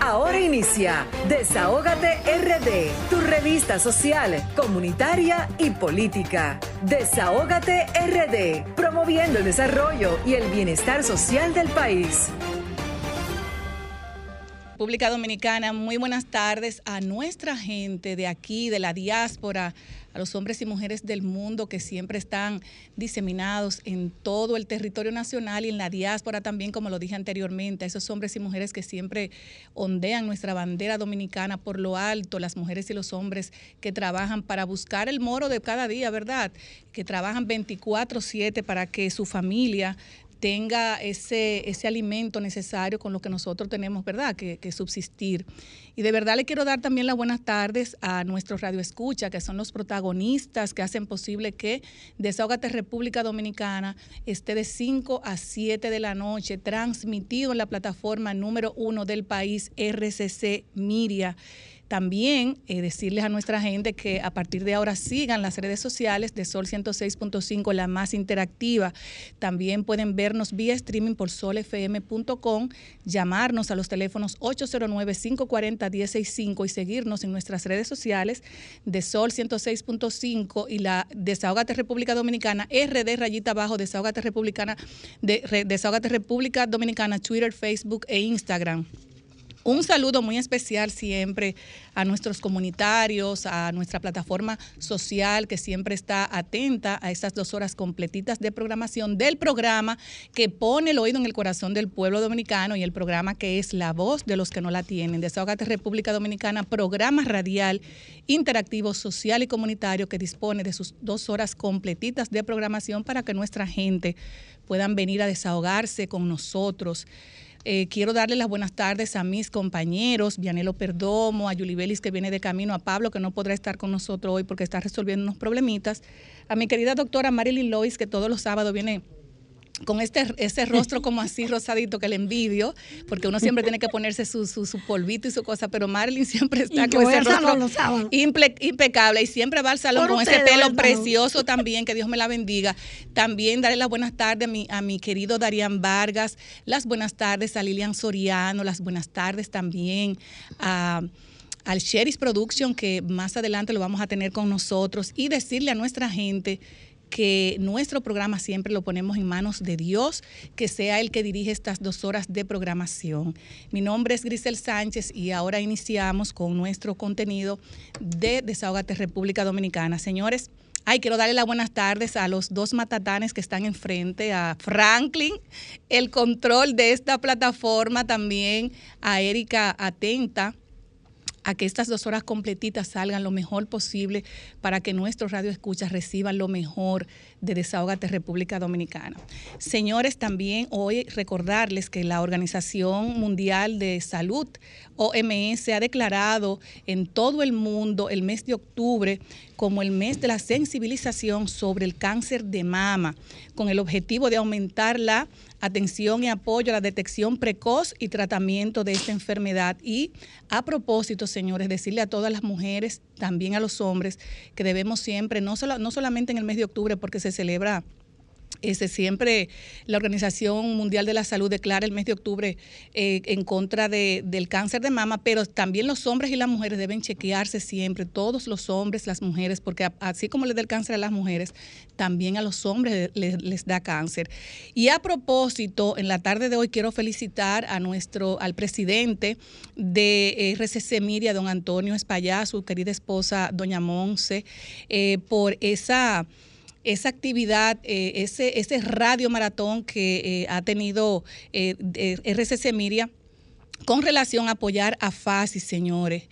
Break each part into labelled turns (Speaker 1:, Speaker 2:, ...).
Speaker 1: Ahora inicia Desahógate RD, tu revista social, comunitaria y política. Desahógate RD, promoviendo el desarrollo y el bienestar social del país.
Speaker 2: República Dominicana, muy buenas tardes a nuestra gente de aquí, de la diáspora, a los hombres y mujeres del mundo que siempre están diseminados en todo el territorio nacional y en la diáspora también, como lo dije anteriormente, a esos hombres y mujeres que siempre ondean nuestra bandera dominicana por lo alto, las mujeres y los hombres que trabajan para buscar el moro de cada día, ¿verdad? Que trabajan 24/7 para que su familia tenga ese, ese alimento necesario con lo que nosotros tenemos, ¿verdad?, que, subsistir. Y de verdad le quiero dar también las buenas tardes a nuestros Radio Escucha, que son los protagonistas que hacen posible que Desahogate República Dominicana esté de 5 a 7 de la noche, transmitido en la plataforma número uno del país, RCC Miria. También eh, decirles a nuestra gente que a partir de ahora sigan las redes sociales de Sol 106.5, la más interactiva. También pueden vernos vía streaming por solfm.com, llamarnos a los teléfonos 809-540-165 y seguirnos en nuestras redes sociales de Sol 106.5 y la Desahogate República Dominicana, RD rayita abajo, Desahogate de, Desahogate República Dominicana, Twitter, Facebook e Instagram. Un saludo muy especial siempre a nuestros comunitarios, a nuestra plataforma social que siempre está atenta a estas dos horas completitas de programación del programa que pone el oído en el corazón del pueblo dominicano y el programa que es la voz de los que no la tienen. Desahogate República Dominicana, programa radial interactivo, social y comunitario que dispone de sus dos horas completitas de programación para que nuestra gente puedan venir a desahogarse con nosotros. Eh, quiero darle las buenas tardes a mis compañeros, Vianelo Perdomo, a Yulibelis que viene de camino, a Pablo que no podrá estar con nosotros hoy porque está resolviendo unos problemitas, a mi querida doctora Marilyn Lois que todos los sábados viene con este ese rostro como así rosadito que le envidio, porque uno siempre tiene que ponerse su, su, polvito y su cosa, pero Marilyn siempre está con ese rostro impecable y siempre va al salón con ese pelo precioso también, que Dios me la bendiga. También darle las buenas tardes a mi, a mi querido Darían Vargas, las buenas tardes a Lilian Soriano, las buenas tardes también a al Sheris Production, que más adelante lo vamos a tener con nosotros, y decirle a nuestra gente que nuestro programa siempre lo ponemos en manos de Dios, que sea el que dirige estas dos horas de programación. Mi nombre es Grisel Sánchez y ahora iniciamos con nuestro contenido de Desahogate República Dominicana. Señores, Ay, quiero darle las buenas tardes a los dos matatanes que están enfrente, a Franklin, el control de esta plataforma, también a Erika Atenta, a que estas dos horas completitas salgan lo mejor posible para que nuestros radioescuchas reciban lo mejor de Desahogate República Dominicana. Señores, también hoy recordarles que la Organización Mundial de Salud, OMS, ha declarado en todo el mundo el mes de octubre como el mes de la sensibilización sobre el cáncer de mama, con el objetivo de aumentar la atención y apoyo a la detección precoz y tratamiento de esta enfermedad. Y a propósito, señores, decirle a todas las mujeres, también a los hombres, que debemos siempre, no, solo, no solamente en el mes de octubre, porque se celebra ese, siempre la Organización Mundial de la Salud declara el mes de octubre eh, en contra de, del cáncer de mama, pero también los hombres y las mujeres deben chequearse siempre, todos los hombres, las mujeres, porque así como les da el cáncer a las mujeres, también a los hombres les, da cáncer. Y a propósito, en la tarde de hoy quiero felicitar a nuestro, al presidente de RCC Miria, don Antonio Espallá, su querida esposa, doña Monse, eh, por esa esa actividad, eh, ese, ese radio maratón que eh, ha tenido eh, RCC Miria con relación a apoyar a FASI, señores,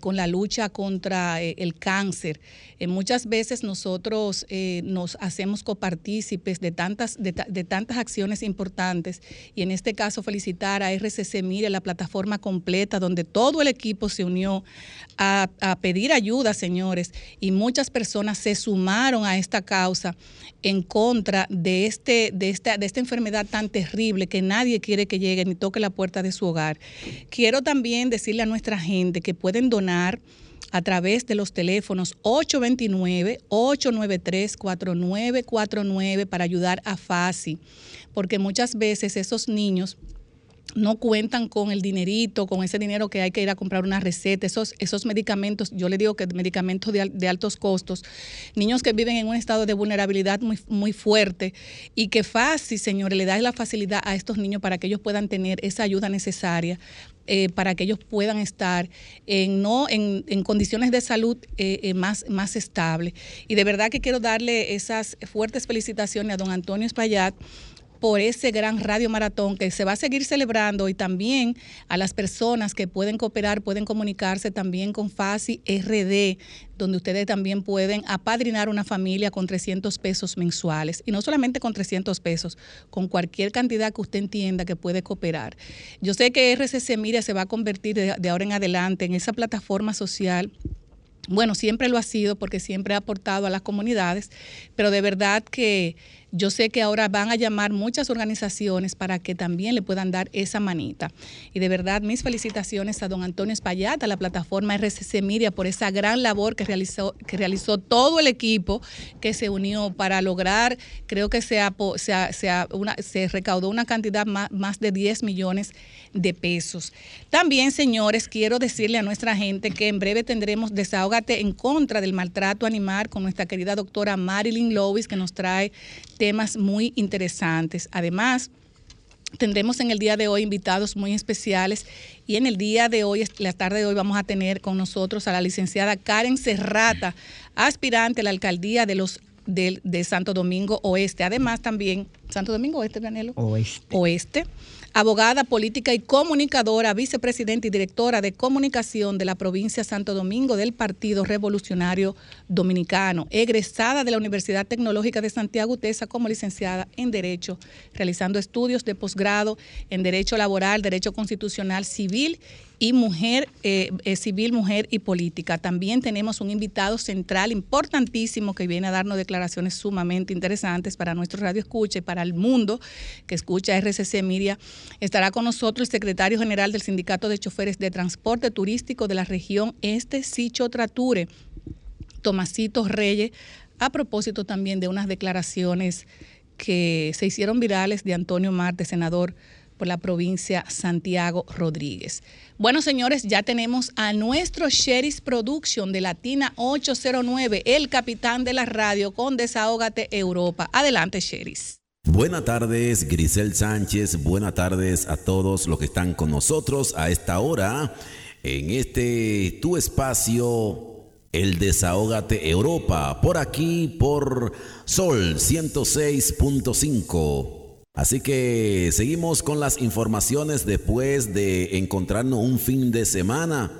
Speaker 2: con la lucha contra el cáncer. muchas veces nosotros nos hacemos copartícipes de tantas, de, tantas acciones importantes y en este caso felicitar a RCC Mire, la plataforma completa donde todo el equipo se unió a, pedir ayuda, señores, y muchas personas se sumaron a esta causa en contra de, este, de, esta, de esta enfermedad tan terrible que nadie quiere que llegue ni toque la puerta de su hogar. Quiero también decirle a nuestra gente que pueden donar a través de los teléfonos 829-893-4949 para ayudar a FASI, porque muchas veces esos niños no cuentan con el dinerito, con ese dinero que hay que ir a comprar una receta, esos, esos medicamentos, yo le digo que medicamentos de, altos costos, niños que viven en un estado de vulnerabilidad muy, muy fuerte y que fácil, señores, le da la facilidad a estos niños para que ellos puedan tener esa ayuda necesaria eh, para que ellos puedan estar en, no, en, en condiciones de salud eh, eh, más, más estables. Y de verdad que quiero darle esas fuertes felicitaciones a don Antonio Espaillat por ese gran radio maratón que se va a seguir celebrando y también a las personas que pueden cooperar, pueden comunicarse también con FASI RD, donde ustedes también pueden apadrinar una familia con 300 pesos mensuales. Y no solamente con 300 pesos, con cualquier cantidad que usted entienda que puede cooperar. Yo sé que RCC Mira se va a convertir de, de ahora en adelante en esa plataforma social bueno, siempre lo ha sido porque siempre ha aportado a las comunidades, pero de verdad que yo sé que ahora van a llamar muchas organizaciones para que también le puedan dar esa manita. Y de verdad, mis felicitaciones a don Antonio Espaillat, a la plataforma RCC Miria, por esa gran labor que realizó, que realizó todo el equipo que se unió para lograr, creo que se, una, se recaudó una cantidad más, de 10 millones de pesos. También, señores, quiero decirle a nuestra gente que en breve tendremos Desahógate en contra del maltrato animal con nuestra querida doctora Marilyn Lewis, que nos trae temas muy interesantes. Además, tendremos en el día de hoy invitados muy especiales y en el día de hoy, la tarde de hoy, vamos a tener con nosotros a la licenciada Karen Serrata, aspirante a la alcaldía de los de, de Santo Domingo Oeste. Además, también, Santo Domingo Oeste, Danilo.
Speaker 3: Oeste.
Speaker 2: Oeste abogada política y comunicadora, vicepresidenta y directora de comunicación de la provincia Santo Domingo del Partido Revolucionario Dominicano, egresada de la Universidad Tecnológica de Santiago Utesa como licenciada en Derecho, realizando estudios de posgrado en Derecho Laboral, Derecho Constitucional Civil y mujer eh, eh, civil, mujer y política. También tenemos un invitado central importantísimo que viene a darnos declaraciones sumamente interesantes para nuestro radio escucha y para el mundo que escucha RCC Miria. Estará con nosotros el secretario general del Sindicato de Choferes de Transporte Turístico de la región Este, Sicho Trature, Tomasito Reyes, a propósito también de unas declaraciones que se hicieron virales de Antonio Marte, senador por la provincia Santiago Rodríguez. Bueno, señores, ya tenemos a nuestro Sheriff Production de Latina 809, el capitán de la radio con Desahógate Europa. Adelante, Sheriff.
Speaker 4: Buenas tardes, Grisel Sánchez. Buenas tardes a todos los que están con nosotros a esta hora en este tu espacio, el Desahógate Europa, por aquí, por Sol 106.5 Así que seguimos con las informaciones después de encontrarnos un fin de semana.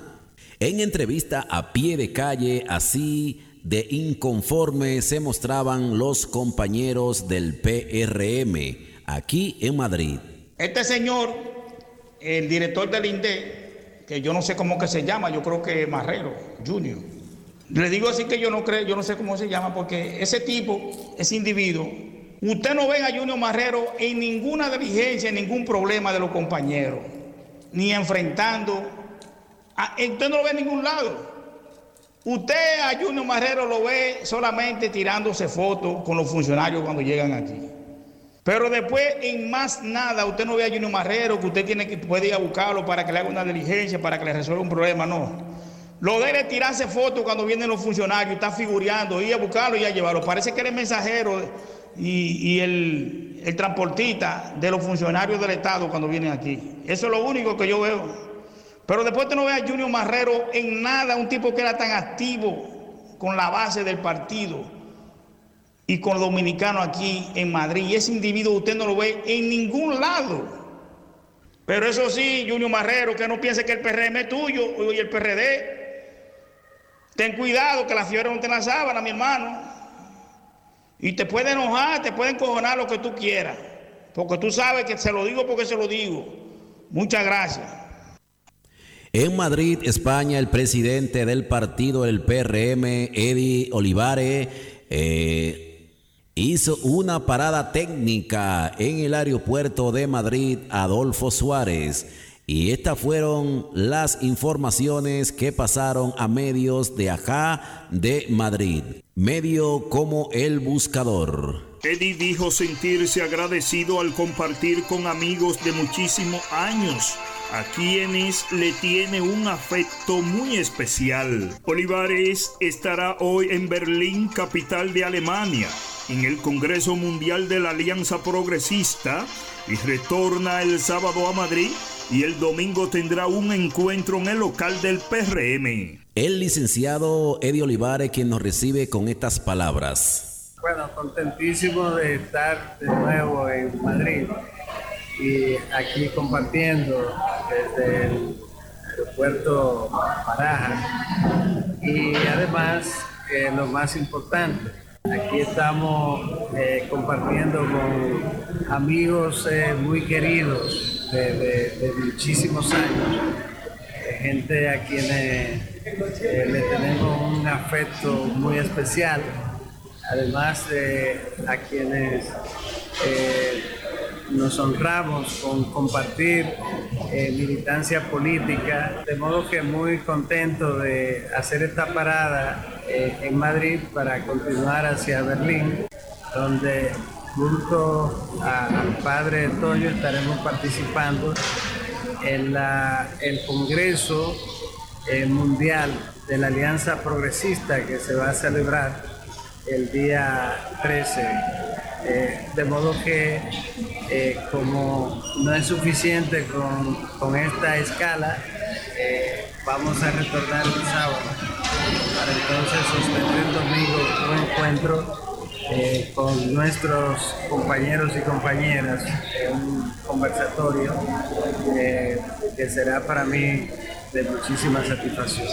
Speaker 4: En entrevista a pie de calle, así de inconforme se mostraban los compañeros del PRM aquí en Madrid.
Speaker 5: Este señor, el director del INDE, que yo no sé cómo que se llama, yo creo que Marrero Junior. Le digo así que yo no creo, yo no sé cómo se llama, porque ese tipo, ese individuo, Usted no ve a Junior Marrero en ninguna diligencia, en ningún problema de los compañeros, ni enfrentando. usted no lo ve en ningún lado. Usted a Junior Marrero lo ve solamente tirándose fotos con los funcionarios cuando llegan aquí. Pero después, en más nada, usted no ve a Junior Marrero que usted tiene que puede ir a buscarlo para que le haga una diligencia, para que le resuelva un problema, no. Lo de él tirarse fotos cuando vienen los funcionarios, está figureando, ir a buscarlo y a llevarlo. Parece que eres mensajero y, el, transportista de los funcionarios del Estado cuando vienen aquí. Eso es lo único que yo veo. Pero después te no ve a Junior Marrero en nada, un tipo que era tan activo con la base del partido y con los dominicanos aquí en Madrid. Y ese individuo usted no lo ve en ningún lado. Pero eso sí, Junior Marrero, que no piense que el PRM es tuyo y el PRD. Ten cuidado que la fiebre no te la sábana, mi hermano. Y te puede enojar, te puede encojonar lo que tú quieras. Porque tú sabes que se lo digo porque se lo digo. Muchas gracias.
Speaker 4: En Madrid, España, el presidente del partido del PRM, Eddie Olivares, eh, hizo una parada técnica en el aeropuerto de Madrid, Adolfo Suárez. Y estas fueron las informaciones que pasaron a medios de acá de Madrid. Medio como El Buscador.
Speaker 3: Eddie dijo sentirse agradecido al compartir con amigos de muchísimos años, a quienes le tiene un afecto muy especial. Olivares estará hoy en Berlín, capital de Alemania, en el Congreso Mundial de la Alianza Progresista y retorna el sábado a Madrid y el domingo tendrá un encuentro en el local del PRM.
Speaker 4: El licenciado Eddie Olivares quien nos recibe con estas palabras.
Speaker 6: Bueno, contentísimo de estar de nuevo en Madrid y aquí compartiendo desde el aeropuerto Baraja. Y además, eh, lo más importante, aquí estamos eh, compartiendo con amigos eh, muy queridos de, muchísimos años, gente a quienes le tenemos un afecto muy especial además de a quienes nos honramos con compartir eh, militancia política, de modo que muy contento de hacer esta parada eh, en Madrid para continuar hacia Berlín, donde junto al padre Toño estaremos participando en el Congreso Mundial de la Alianza Progresista que se va a celebrar el día 13. Eh, de modo que eh, como no es suficiente con, esta escala, eh, vamos a retornar el sábado para entonces sostener el domingo un encuentro con nuestros compañeros y compañeras, un conversatorio que será para mí de muchísima satisfacción.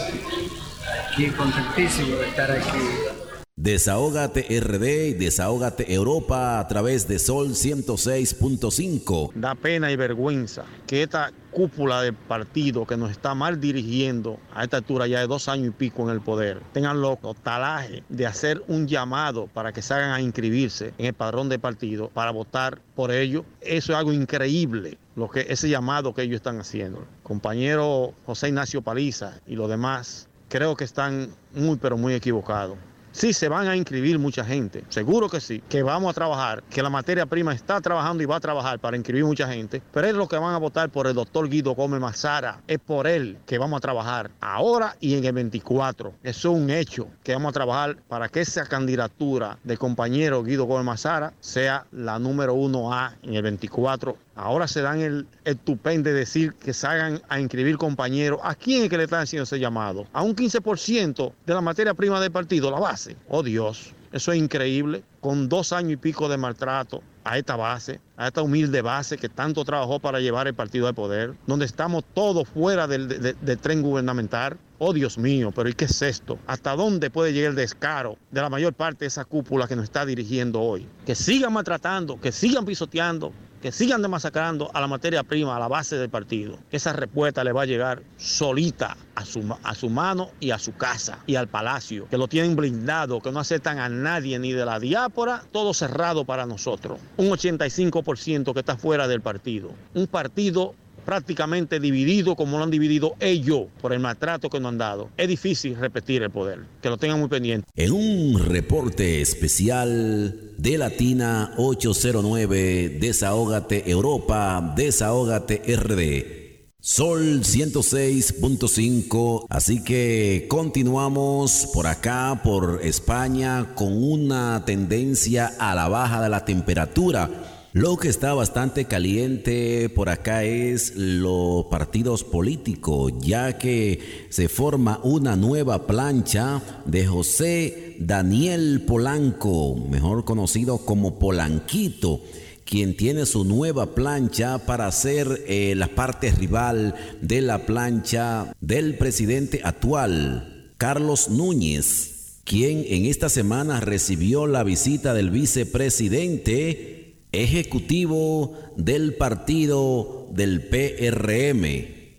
Speaker 6: Aquí contentísimo de estar aquí
Speaker 4: Desahógate RD y Desahógate Europa a través de Sol 106.5.
Speaker 7: Da pena y vergüenza que esta cúpula del partido que nos está mal dirigiendo a esta altura ya de dos años y pico en el poder, tengan los talaje de hacer un llamado para que se hagan a inscribirse en el padrón de partido para votar por ellos. Eso es algo increíble, lo que, ese llamado que ellos están haciendo. Compañero José Ignacio Paliza y los demás creo que están muy pero muy equivocados. Sí, se van a inscribir mucha gente, seguro que sí, que vamos a trabajar, que la materia prima está trabajando y va a trabajar para inscribir mucha gente, pero es lo que van a votar por el doctor Guido Gómez Mazara, es por él que vamos a trabajar ahora y en el 24. Eso es un hecho, que vamos a trabajar para que esa candidatura de compañero Guido Gómez Mazara sea la número uno A en el 24 Ahora se dan el estupendo de decir que salgan a inscribir compañeros. ¿A quién es que le están haciendo ese llamado? A un 15% de la materia prima del partido, la base. Oh Dios, eso es increíble. Con dos años y pico de maltrato a esta base, a esta humilde base que tanto trabajó para llevar el partido de poder, donde estamos todos fuera del, tren gubernamental. Oh Dios mío, pero ¿y qué es esto? ¿Hasta dónde puede llegar el descaro de la mayor parte de esa cúpula que nos está dirigiendo hoy? Que sigan maltratando, que sigan pisoteando, que sigan demasacrando a la materia prima, a la base del partido. Esa respuesta le va a llegar solita a su, a su mano y a su casa y al palacio, que lo tienen blindado, que no aceptan a nadie ni de la diápora, todo cerrado para nosotros. Un 85% que está fuera del partido. Un partido prácticamente dividido como lo han dividido ellos por el maltrato que nos han dado. Es difícil repetir el poder, que lo tengan muy pendiente.
Speaker 4: En un reporte especial de Latina 809, Desahógate Europa, Desahógate RD. Sol 106.5, así que continuamos por acá, por España, con una tendencia a la baja de la temperatura lo que está bastante caliente por acá es los partidos políticos, ya que se forma una nueva plancha de José Daniel Polanco, mejor conocido como Polanquito quien tiene su nueva plancha para ser eh, la parte rival de la plancha del presidente actual, Carlos Núñez, quien en esta semana recibió la visita del vicepresidente ejecutivo del partido del PRM,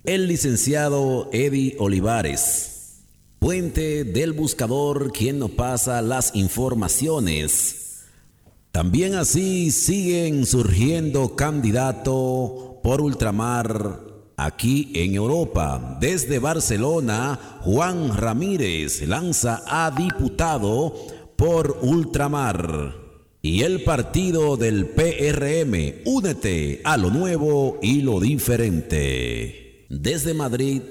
Speaker 4: el licenciado Eddie Olivares. Puente del buscador, quien nos pasa las informaciones. También así siguen surgiendo candidatos por ultramar aquí en Europa. Desde Barcelona, Juan Ramírez lanza a diputado por ultramar. Y el partido del PRM. Únete a lo nuevo y lo diferente. Desde Madrid,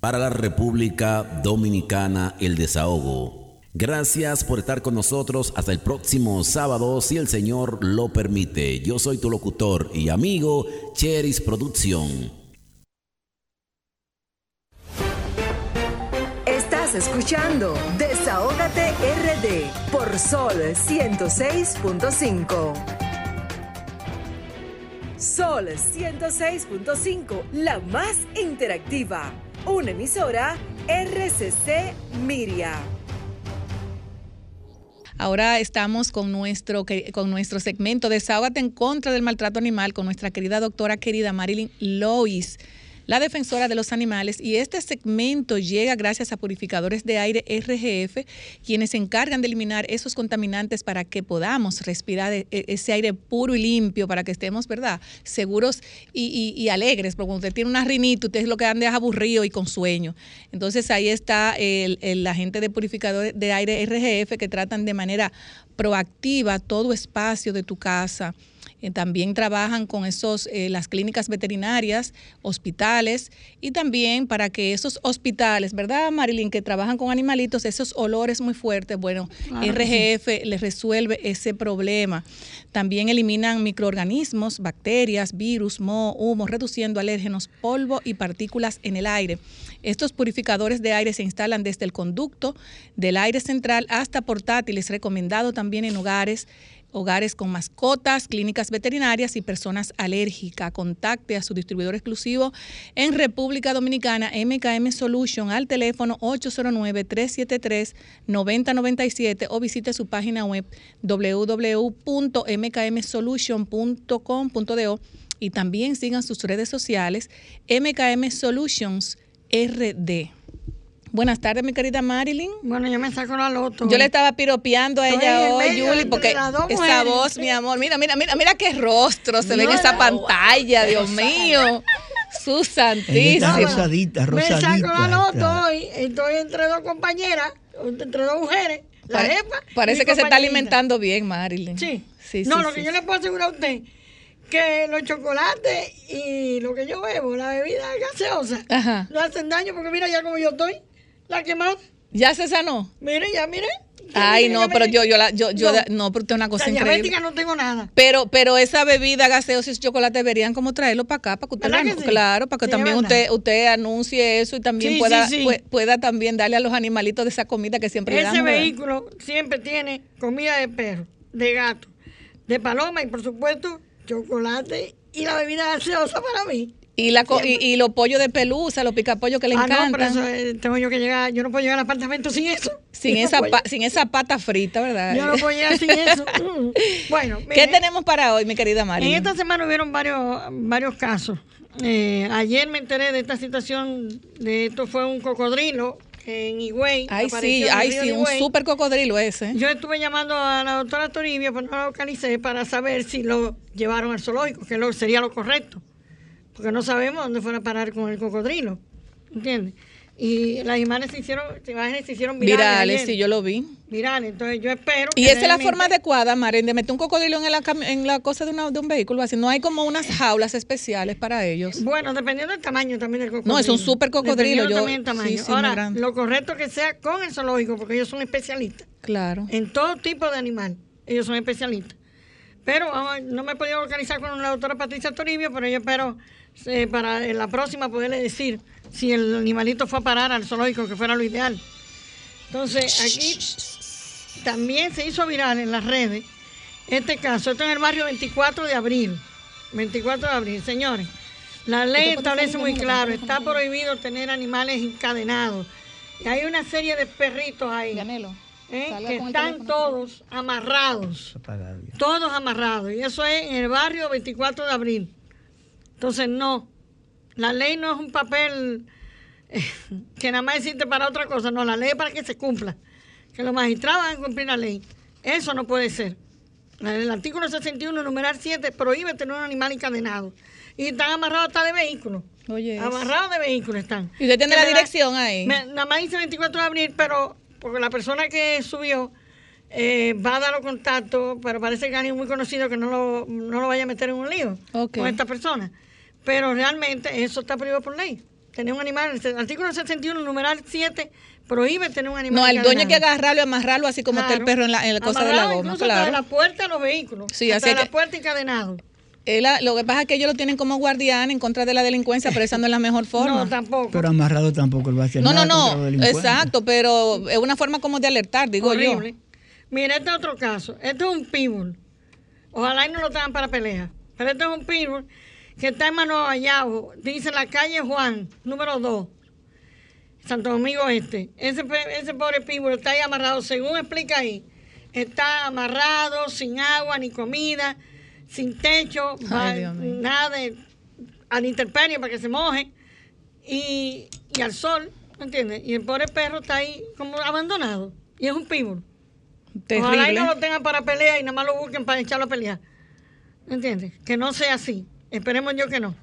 Speaker 4: para la República Dominicana, el desahogo. Gracias por estar con nosotros hasta el próximo sábado, si el Señor lo permite. Yo soy tu locutor y amigo, Cheris Producción.
Speaker 1: Escuchando Desahógate RD por Sol 106.5. Sol 106.5, la más interactiva. Una emisora RCC Miria.
Speaker 2: Ahora estamos con nuestro, con nuestro segmento Desahógate en contra del maltrato animal con nuestra querida doctora querida Marilyn Lois la defensora de los animales, y este segmento llega gracias a purificadores de aire RGF, quienes se encargan de eliminar esos contaminantes para que podamos respirar e, e, ese aire puro y limpio, para que estemos, ¿verdad?, seguros y, alegres, porque cuando usted tiene una rinita, usted es lo que anda es aburrido y con sueño. Entonces ahí está el, el agente de purificador de aire RGF que tratan de manera proactiva todo espacio de tu casa eh, también trabajan con esos, eh, las clínicas veterinarias, hospitales y también para que esos hospitales, ¿verdad, Marilyn? Que trabajan con animalitos, esos olores muy fuertes, bueno, RGF les resuelve ese problema. También eliminan microorganismos, bacterias, virus, moho, humo, reduciendo alérgenos, polvo y partículas en el aire. Estos purificadores de aire se instalan desde el conducto del aire central hasta portátiles, recomendado también en hogares hogares con mascotas, clínicas veterinarias y personas alérgicas. Contacte a su distribuidor exclusivo en República Dominicana, MKM Solution, al teléfono 809-373-9097 o visite su página web www.mkmsolution.com.do y también sigan sus redes sociales MKM Solutions RD. Buenas tardes, mi querida Marilyn.
Speaker 8: Bueno, yo me saco la loto.
Speaker 2: Yo le estaba piropeando a ella hoy, Julie, porque esa voz, mi amor, mira, mira, mira, mira qué rostro se ve en esa pantalla, Dios mío. Su santísima.
Speaker 8: Rosadita, rosadita. Me saco la loto hoy, estoy entre dos compañeras, entre dos mujeres. La jefa.
Speaker 2: Parece que se está alimentando bien, Marilyn.
Speaker 8: Sí. Sí, no, lo que yo le puedo asegurar a usted que los chocolates y lo que yo bebo, la bebida gaseosa, no hacen daño porque mira ya como yo estoy. La que más.
Speaker 2: ¿Ya se sanó?
Speaker 8: Mire, ya, mire.
Speaker 2: Ay, no, pero yo, yo, la, yo, yo, no, no pero usted es una cosa la increíble.
Speaker 8: no tengo nada.
Speaker 2: Pero, pero esa bebida gaseosa y chocolate deberían como traerlo para acá, para que usted lo, claro, para que también usted, usted anuncie eso y también pueda, pueda también darle a los animalitos de esa comida que siempre
Speaker 8: ese
Speaker 2: le
Speaker 8: Ese vehículo siempre tiene comida de perro, de gato, de paloma y por supuesto chocolate y la bebida gaseosa para mí.
Speaker 2: Y, la, y, los pollos de pelusa, los picapollos que le encantan. Ah, no, pero
Speaker 8: eso, eh, tengo yo que llegar, yo no puedo llegar al apartamento sin eso.
Speaker 2: Sin, esa, sin esa pata frita, ¿verdad?
Speaker 8: Yo no puedo llegar sin eso. Mm. bueno.
Speaker 2: ¿Qué tenemos para hoy, mi querida María?
Speaker 8: En esta semana hubieron varios, varios casos. Eh, ayer me enteré de esta situación, de esto fue un cocodrilo en Higüey.
Speaker 2: Ay, sí, ay, sí, un súper cocodrilo ese.
Speaker 8: Yo estuve llamando a la doctora Toribio, pero no la localicé, para saber si lo llevaron al zoológico, que lo, sería lo correcto porque no sabemos dónde fueron a parar con el cocodrilo, ¿entiendes? Y las imágenes se hicieron, las imágenes se hicieron virales.
Speaker 2: Virales, sí, yo lo vi.
Speaker 8: Virales, entonces yo espero.
Speaker 2: Y esa es la forma adecuada, Maren, de meter un cocodrilo en la, en la cosa de, una, de un vehículo, así. No hay como unas jaulas especiales para ellos.
Speaker 8: Bueno, dependiendo del tamaño también del cocodrilo.
Speaker 2: No, es un súper cocodrilo. Yo,
Speaker 8: también tamaño. Ahora, lo correcto que sea con el zoológico, porque ellos son especialistas.
Speaker 2: Claro.
Speaker 8: En todo tipo de animal, ellos son especialistas. Pero no me he podido organizar con la doctora Patricia Toribio, pero yo espero para en la próxima poderle decir si el animalito fue a parar al zoológico, que fuera lo ideal. Entonces, aquí también se hizo viral en las redes este caso. Esto en el barrio 24 de abril. 24 de abril, señores. La ley establece muy claro, está prohibido tener animales encadenados. Y hay una serie de perritos ahí. ¿eh? que están todos amarrados. Todos amarrados. Y eso es en el barrio 24 de abril. Entonces, no. La ley no es un papel eh, que nada más existe para otra cosa. No, la ley es para que se cumpla. Que los magistrados a cumplir la ley. Eso no puede ser. El artículo 61, numeral 7, prohíbe tener un animal encadenado. Y están amarrados hasta de vehículos. Oye. Amarrados de vehículos están.
Speaker 2: ¿Y usted tiene la dirección ahí?
Speaker 8: nada más dice 24 de abril, pero porque la persona que subió eh, va a dar los contactos, pero parece que alguien muy conocido que no lo, no lo vaya a meter en un lío con esta persona. Pero realmente eso está prohibido por ley. Tener un animal, el artículo 61, numeral 7, prohíbe tener un animal.
Speaker 2: No, el dueño hay que agarrarlo y amarrarlo así como está el
Speaker 8: Claro.
Speaker 2: perro en la, en la cosa de la goma.
Speaker 8: incluso hasta
Speaker 2: Claro.
Speaker 8: la puerta de los vehículos.
Speaker 2: Sí,
Speaker 8: hasta
Speaker 2: así
Speaker 8: la
Speaker 2: que-
Speaker 8: puerta encadenado.
Speaker 2: Él lo que pasa es que ellos lo tienen como guardián en contra de la delincuencia, pero esa no es la mejor forma.
Speaker 8: No, tampoco.
Speaker 9: Pero amarrado tampoco lo va a hacer
Speaker 2: No, no,
Speaker 9: nada
Speaker 2: no,
Speaker 9: delincuentes.
Speaker 2: exacto, pero es una forma como de alertar, digo
Speaker 8: Horrible.
Speaker 2: yo.
Speaker 8: Mira, este es otro caso. Este es un pitbull. Ojalá y no lo tengan para pelea. Pero este es un pitbull que está en Mano Vallado. Dice la calle Juan, número 2. Santo Domingo Este. Ese, pobre pitbull está ahí amarrado, según explica ahí. Está amarrado, sin agua ni comida, sin techo, va- nada de a la intemperie para que se moje y, y al sol, ¿me entiendes? Y el pobre perro está ahí como abandonado. Y es un pitbull. Ojalá y
Speaker 2: Terrible.
Speaker 8: no lo tengan para pelea y nada más lo busquen para echarlo a pelear. ¿Me entiendes? Que no sea así. Esperemos yo que no.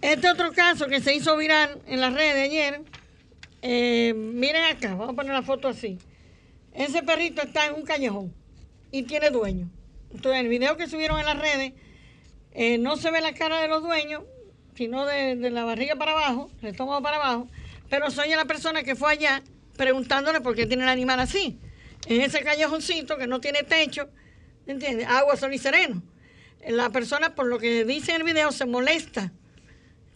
Speaker 8: Este otro caso que se hizo viral en las redes ayer. eh, miren acá, vamos a poner la foto así. Ese perrito está en un callejón y tiene dueño. Entonces, en el video que subieron en las redes, eh, no se ve la cara de los dueños, sino de, la barriga para abajo, el estómago para abajo, pero se oye la persona que fue allá preguntándole por qué tiene el animal así. En ese callejoncito que no tiene techo, ¿entiendes? Agua, sol y sereno. La persona, por lo que dice en el video, se molesta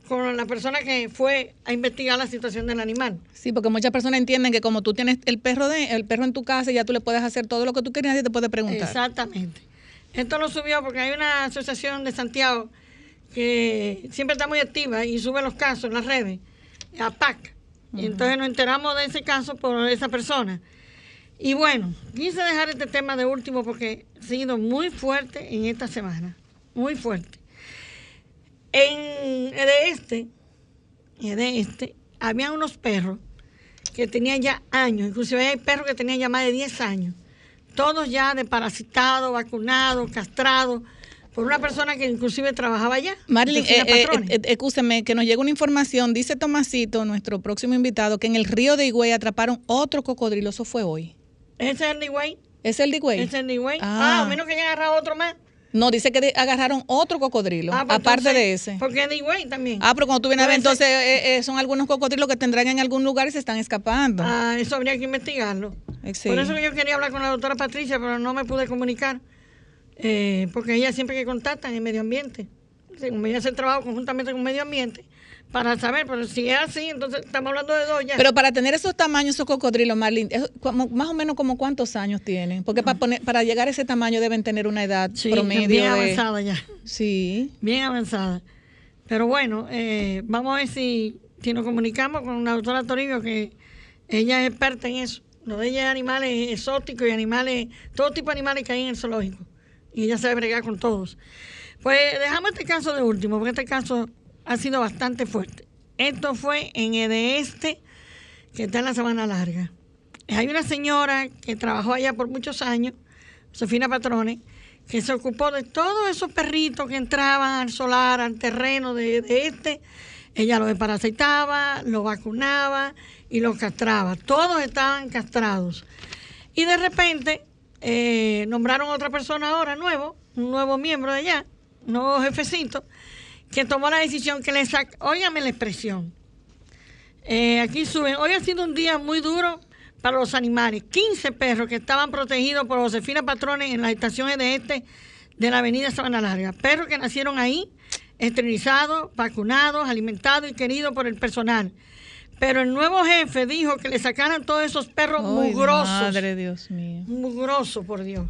Speaker 8: con la persona que fue a investigar la situación del animal.
Speaker 2: Sí, porque muchas personas entienden que como tú tienes el perro de el perro en tu casa, ya tú le puedes hacer todo lo que tú quieras y te puede preguntar.
Speaker 8: Exactamente. Esto lo subió porque hay una asociación de Santiago que siempre está muy activa y sube los casos en las redes, APAC. Y entonces nos enteramos de ese caso por esa persona. Y bueno, quise dejar este tema de último porque ha sido muy fuerte en esta semana. Muy fuerte. En el de este, en el de este, había unos perros que tenían ya años, inclusive hay perros que tenían ya más de 10 años, todos ya desparasitados, vacunados, castrados, por una persona que inclusive trabajaba allá.
Speaker 2: Marilyn, eh, eh, eh, escúcheme, que nos llega una información. Dice Tomasito, nuestro próximo invitado, que en el río de Higüey atraparon otro cocodrilo. Eso fue hoy.
Speaker 8: ¿Ese es el Nigüey?
Speaker 2: ¿Es el de Higüey?
Speaker 8: ¿Ese es el Nigüey?
Speaker 2: Ah.
Speaker 8: Ah, a menos que hayan agarrado otro más.
Speaker 2: No, dice que agarraron otro cocodrilo,
Speaker 8: Ah, pues
Speaker 2: aparte
Speaker 8: entonces,
Speaker 2: de ese.
Speaker 8: Porque Nigüey también.
Speaker 2: Ah, pero cuando tú vienes a ver, entonces eh, eh, son algunos cocodrilos que tendrán en algún lugar y se están escapando.
Speaker 8: Ah, eso habría que investigarlo.
Speaker 2: Sí.
Speaker 8: Por eso que yo quería hablar con la doctora Patricia, pero no me pude comunicar. eh, porque ella siempre que contactan en medio ambiente. Como ella hace el trabajo conjuntamente con medio ambiente, para saber, pero si es así, entonces estamos hablando de dos ya.
Speaker 2: Pero para tener esos tamaños, esos cocodrilos, Marlene, eso, como- más o menos como cuántos años tienen. Porque para, poner, para llegar a ese tamaño deben tener una edad
Speaker 8: Sí,
Speaker 2: promedio.
Speaker 8: bien
Speaker 2: de-
Speaker 8: avanzada ya.
Speaker 2: Sí.
Speaker 8: bien avanzada. Pero bueno, eh, vamos a ver si, si nos comunicamos con la doctora Toribio, que ella es experta en eso. Lo de ella es animales exóticos y animales, todo tipo de animales que hay en el zoológico. Y ella sabe bregar con todos. Pues dejamos este caso de último, porque este caso ha sido bastante fuerte. Esto fue en el este, que está en la Sabana Larga. Hay una señora que trabajó allá por muchos años, Sofina Patrone, que se ocupó de todos esos perritos que entraban al solar, al terreno de, de este. Ella los desparasitaba, los vacunaba y los castraba. Todos estaban castrados. Y de repente eh, nombraron a otra persona ahora, nuevo, un nuevo miembro de allá, un nuevo jefecito, que tomó la decisión que le saca, óigame la expresión, eh, aquí suben. Hoy ha sido un día muy duro para los animales. 15 perros que estaban protegidos por Josefina Patrones en las estaciones de este de la avenida Sabana Larga. Perros que nacieron ahí, esterilizados, vacunados, alimentados y queridos por el personal. Pero el nuevo jefe dijo que le sacaran todos esos perros
Speaker 2: Ay,
Speaker 8: mugrosos.
Speaker 2: Madre Dios mío.
Speaker 8: Mugrosos, por Dios.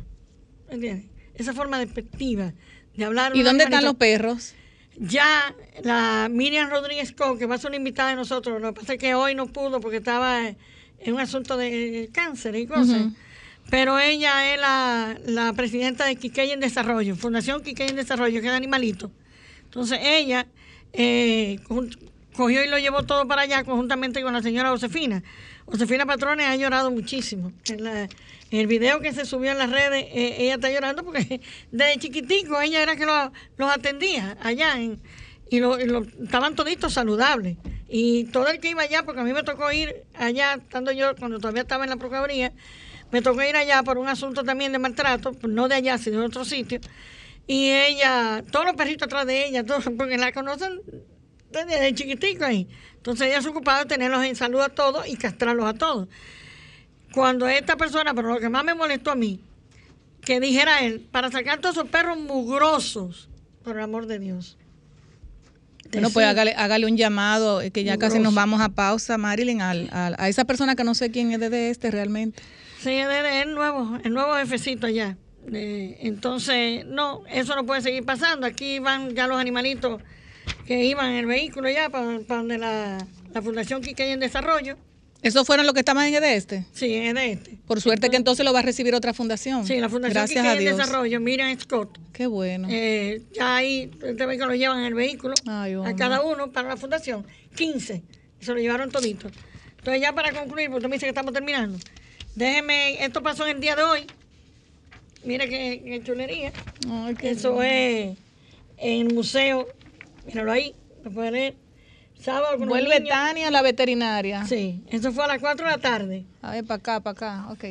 Speaker 8: ¿Entiendes? Esa forma despectiva de hablar.
Speaker 2: ¿Y dónde están los perros?
Speaker 8: Ya la Miriam Rodríguez Co, que va a ser una invitada de nosotros, lo que pasa es que hoy no pudo porque estaba en un asunto de cáncer y cosas. Pero ella es la, la presidenta de Quiqueya en Desarrollo, Fundación Quiqueya en Desarrollo, que es de animalito. Entonces ella eh, cogió y lo llevó todo para allá conjuntamente con la señora Josefina. Josefina Patrones ha llorado muchísimo. El video que se subió en las redes, eh, ella está llorando porque desde chiquitico ella era que lo- los atendía allá en- y lo- estaban toditos saludables. Y todo el que iba allá, porque a mí me tocó ir allá, estando yo, cuando todavía estaba en la Procuraduría, me tocó ir allá por un asunto también de maltrato, pues, no de allá, sino de otro sitio. Y ella, todos los perritos atrás de ella, todos, porque la conocen desde chiquitico ahí. Entonces ella se ocupaba de tenerlos en salud a todos y castrarlos a todos. Cuando esta persona, pero lo que más me molestó a mí, que dijera él, para sacar todos esos perros mugrosos, por el amor de Dios.
Speaker 2: Bueno, pues hágale, hágale un llamado, eh, que ya casi nos vamos a pausa, Marilyn, al, al- a esa persona que no sé quién es de este realmente.
Speaker 8: Sí, es de- de- el nuevo, el nuevo jefecito allá. Eh, entonces, no, eso no puede seguir pasando. Aquí van ya los animalitos que iban en el vehículo ya para, donde la, la Fundación Quiqueya en Desarrollo.
Speaker 2: ¿Esos fueron los que estaban en el de este?
Speaker 8: Sí, es de este.
Speaker 2: Por suerte que entonces lo va a recibir otra fundación.
Speaker 8: Sí, la Fundación
Speaker 2: Gracias a
Speaker 8: en. Desarrollo, Miriam Scott.
Speaker 2: Qué bueno.
Speaker 8: Eh, ya ahí, este vehículo lo llevan en el vehículo
Speaker 2: Ay,
Speaker 8: a cada uno para la fundación. 15. Y se lo llevaron todito. Entonces, ya para concluir, porque usted me dice que estamos terminando. Déjeme, esto pasó en el día de hoy. Mire qué, qué chulería.
Speaker 2: Ay, qué
Speaker 8: Eso es en el museo. Míralo ahí, lo puede leer. Sábado con
Speaker 2: Vuelve. Tania, la veterinaria.
Speaker 8: Sí, eso fue a las 4 de la tarde.
Speaker 2: A ver, para acá, para acá, ok.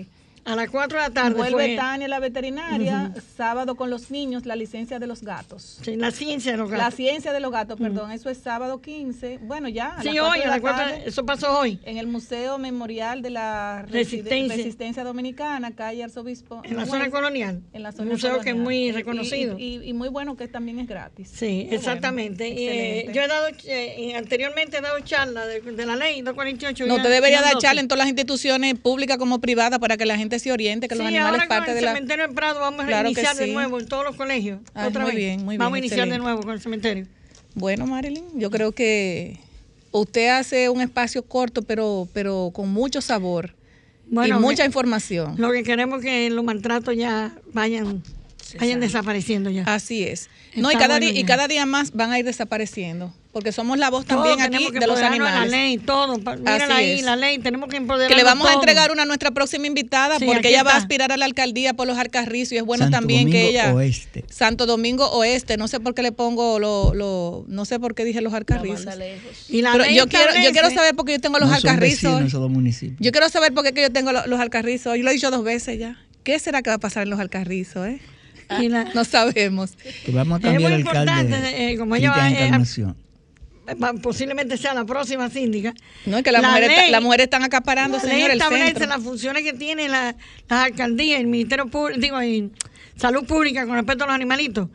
Speaker 8: A las 4 de la tarde.
Speaker 2: Vuelve
Speaker 8: fue,
Speaker 2: Tania, la veterinaria, sábado con los niños, la licencia de los gatos.
Speaker 8: Sí, la ciencia de los
Speaker 2: La
Speaker 8: gatos.
Speaker 2: ciencia de los gatos, perdón, eso es sábado 15. Bueno, ya. a
Speaker 8: Sí,
Speaker 2: las
Speaker 8: hoy,
Speaker 2: de
Speaker 8: a
Speaker 2: la
Speaker 8: las 4
Speaker 2: tarde,
Speaker 8: eso pasó hoy.
Speaker 2: En el Museo Memorial de la
Speaker 8: Resistencia.
Speaker 2: Resistencia Dominicana, calle Arzobispo.
Speaker 8: En la zona colonial.
Speaker 2: En la
Speaker 8: Un
Speaker 2: zona
Speaker 8: museo que es muy
Speaker 2: Y- y-
Speaker 8: reconocido.
Speaker 2: Y, y muy bueno que también es gratis.
Speaker 8: Sí, exactamente.
Speaker 2: bueno,
Speaker 8: eh, yo he dado, eh, anteriormente he dado charlas de, de la ley 248.
Speaker 2: No, usted debería dar charla en todas las instituciones públicas como privadas para que la gente se oriente, que los animales parte
Speaker 8: el
Speaker 2: de la...
Speaker 8: cementerio del Prado vamos a
Speaker 2: Claro que
Speaker 8: iniciar de nuevo en todos los colegios.
Speaker 2: Ay,
Speaker 8: otra
Speaker 2: muy
Speaker 8: vez.
Speaker 2: bien, muy
Speaker 8: Vamos a
Speaker 2: bien,
Speaker 8: iniciar de nuevo con el cementerio.
Speaker 2: Bueno, Marilyn, yo creo que usted hace un espacio corto, pero, pero con mucho sabor
Speaker 8: Bueno,
Speaker 2: y mucha información.
Speaker 8: Lo que queremos es que los maltratos ya vayan, vayan desapareciendo ya.
Speaker 2: Así es. No, y cada,
Speaker 8: bueno
Speaker 2: día, y cada día más van a ir desapareciendo, porque somos la voz también aquí
Speaker 8: que
Speaker 2: de los animales.
Speaker 8: La ley, todo. Mírala ahí,
Speaker 2: es.
Speaker 8: la ley, tenemos que empoderarnos
Speaker 2: Que le vamos a entregar una a nuestra próxima invitada,
Speaker 8: Sí,
Speaker 2: porque ella va a aspirar a la alcaldía por los Alcarrizos y es bueno
Speaker 9: Santo
Speaker 2: también que
Speaker 9: Domingo
Speaker 2: ella...
Speaker 9: Oeste.
Speaker 2: Santo Domingo Oeste, no sé por qué le pongo lo, lo no sé por qué dije los Alcarrizos.
Speaker 8: Y la
Speaker 2: Pero
Speaker 8: ley
Speaker 2: yo quiero, yo quiero saber por qué yo tengo los
Speaker 9: No
Speaker 2: Alcarrizos. Yo quiero saber por qué que yo tengo lo- los alcarrizos. Yo lo he dicho dos veces ya. ¿Qué será que va a pasar en los alcarrizos? Eh?
Speaker 8: Y la-
Speaker 2: No sabemos.
Speaker 9: Que vamos a
Speaker 8: Es muy
Speaker 9: alcalde.
Speaker 8: importante, eh, como ella va, eh,
Speaker 9: Encarnación.
Speaker 8: va- posiblemente sea la próxima síndica.
Speaker 2: No, es que las
Speaker 8: La
Speaker 2: mujeres, mujeres están acaparando,
Speaker 8: La
Speaker 2: señor,
Speaker 8: ley
Speaker 2: el
Speaker 8: establece
Speaker 2: centro.
Speaker 8: las funciones que tienen la- las alcaldías, el Ministerio Público, digo, y Salud Pública con respecto a los animalitos,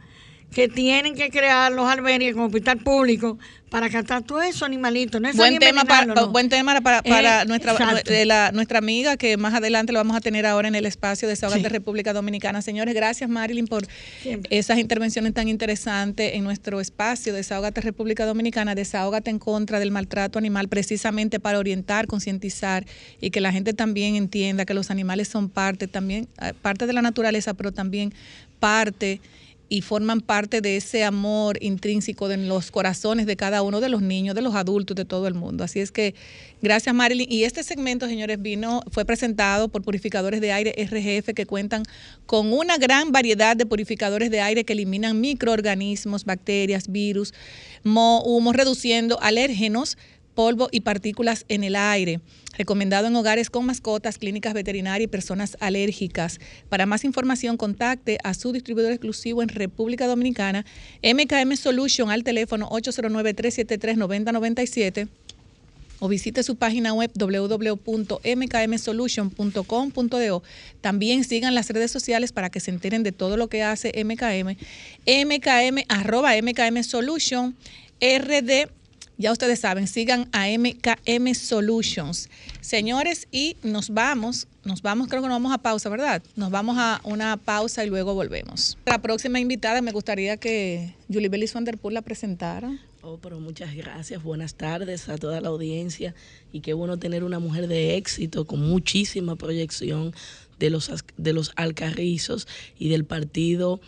Speaker 8: que tienen que crear los albergues como hospital público para captar todos esos animalitos. No es
Speaker 2: Buen tema, para,
Speaker 8: no.
Speaker 2: buen tema para, para
Speaker 8: Eh,
Speaker 2: nuestra, la- nuestra amiga que más adelante lo vamos a tener ahora en el espacio de Sahogas
Speaker 8: Sí.
Speaker 2: de República Dominicana. Señores, gracias Marilyn por
Speaker 8: Siempre.
Speaker 2: esas intervenciones tan interesantes en nuestro espacio de Desahógate República Dominicana, Desahógate en contra del maltrato animal, precisamente para orientar, concientizar y que la gente también entienda que los animales son parte también, eh, parte de la naturaleza, pero también parte y forman parte de ese amor intrínseco de los corazones de cada uno de los niños, de los adultos, de todo el mundo. Así es que gracias Marilyn. Y este segmento, señores, vino, fue presentado por purificadores de aire RGF que cuentan con una gran variedad de purificadores de aire que eliminan microorganismos, bacterias, virus, mo- humos, reduciendo alérgenos polvo y partículas en el aire. Recomendado en hogares con mascotas, clínicas veterinarias y personas alérgicas. Para más información, contacte a su distribuidor exclusivo en República Dominicana, MKM Solution, al teléfono 809-373-9097 o visite su página web www.mkmsolution.com.do. También sigan las redes sociales para que se enteren de todo lo que hace MKM. MKM, arroba MKM Solution, RD. Ya ustedes saben, sigan a MKM Solutions. Señores, y nos vamos, nos vamos, creo que nos vamos a pausa, ¿verdad? Nos vamos a una pausa y luego volvemos. La próxima invitada me gustaría que Julie Bellis Van der Poel la presentara.
Speaker 10: Oh, pero muchas gracias. Buenas tardes a toda la audiencia. Y qué bueno tener una mujer de éxito con muchísima proyección de los, de los alcarrizos y del Partido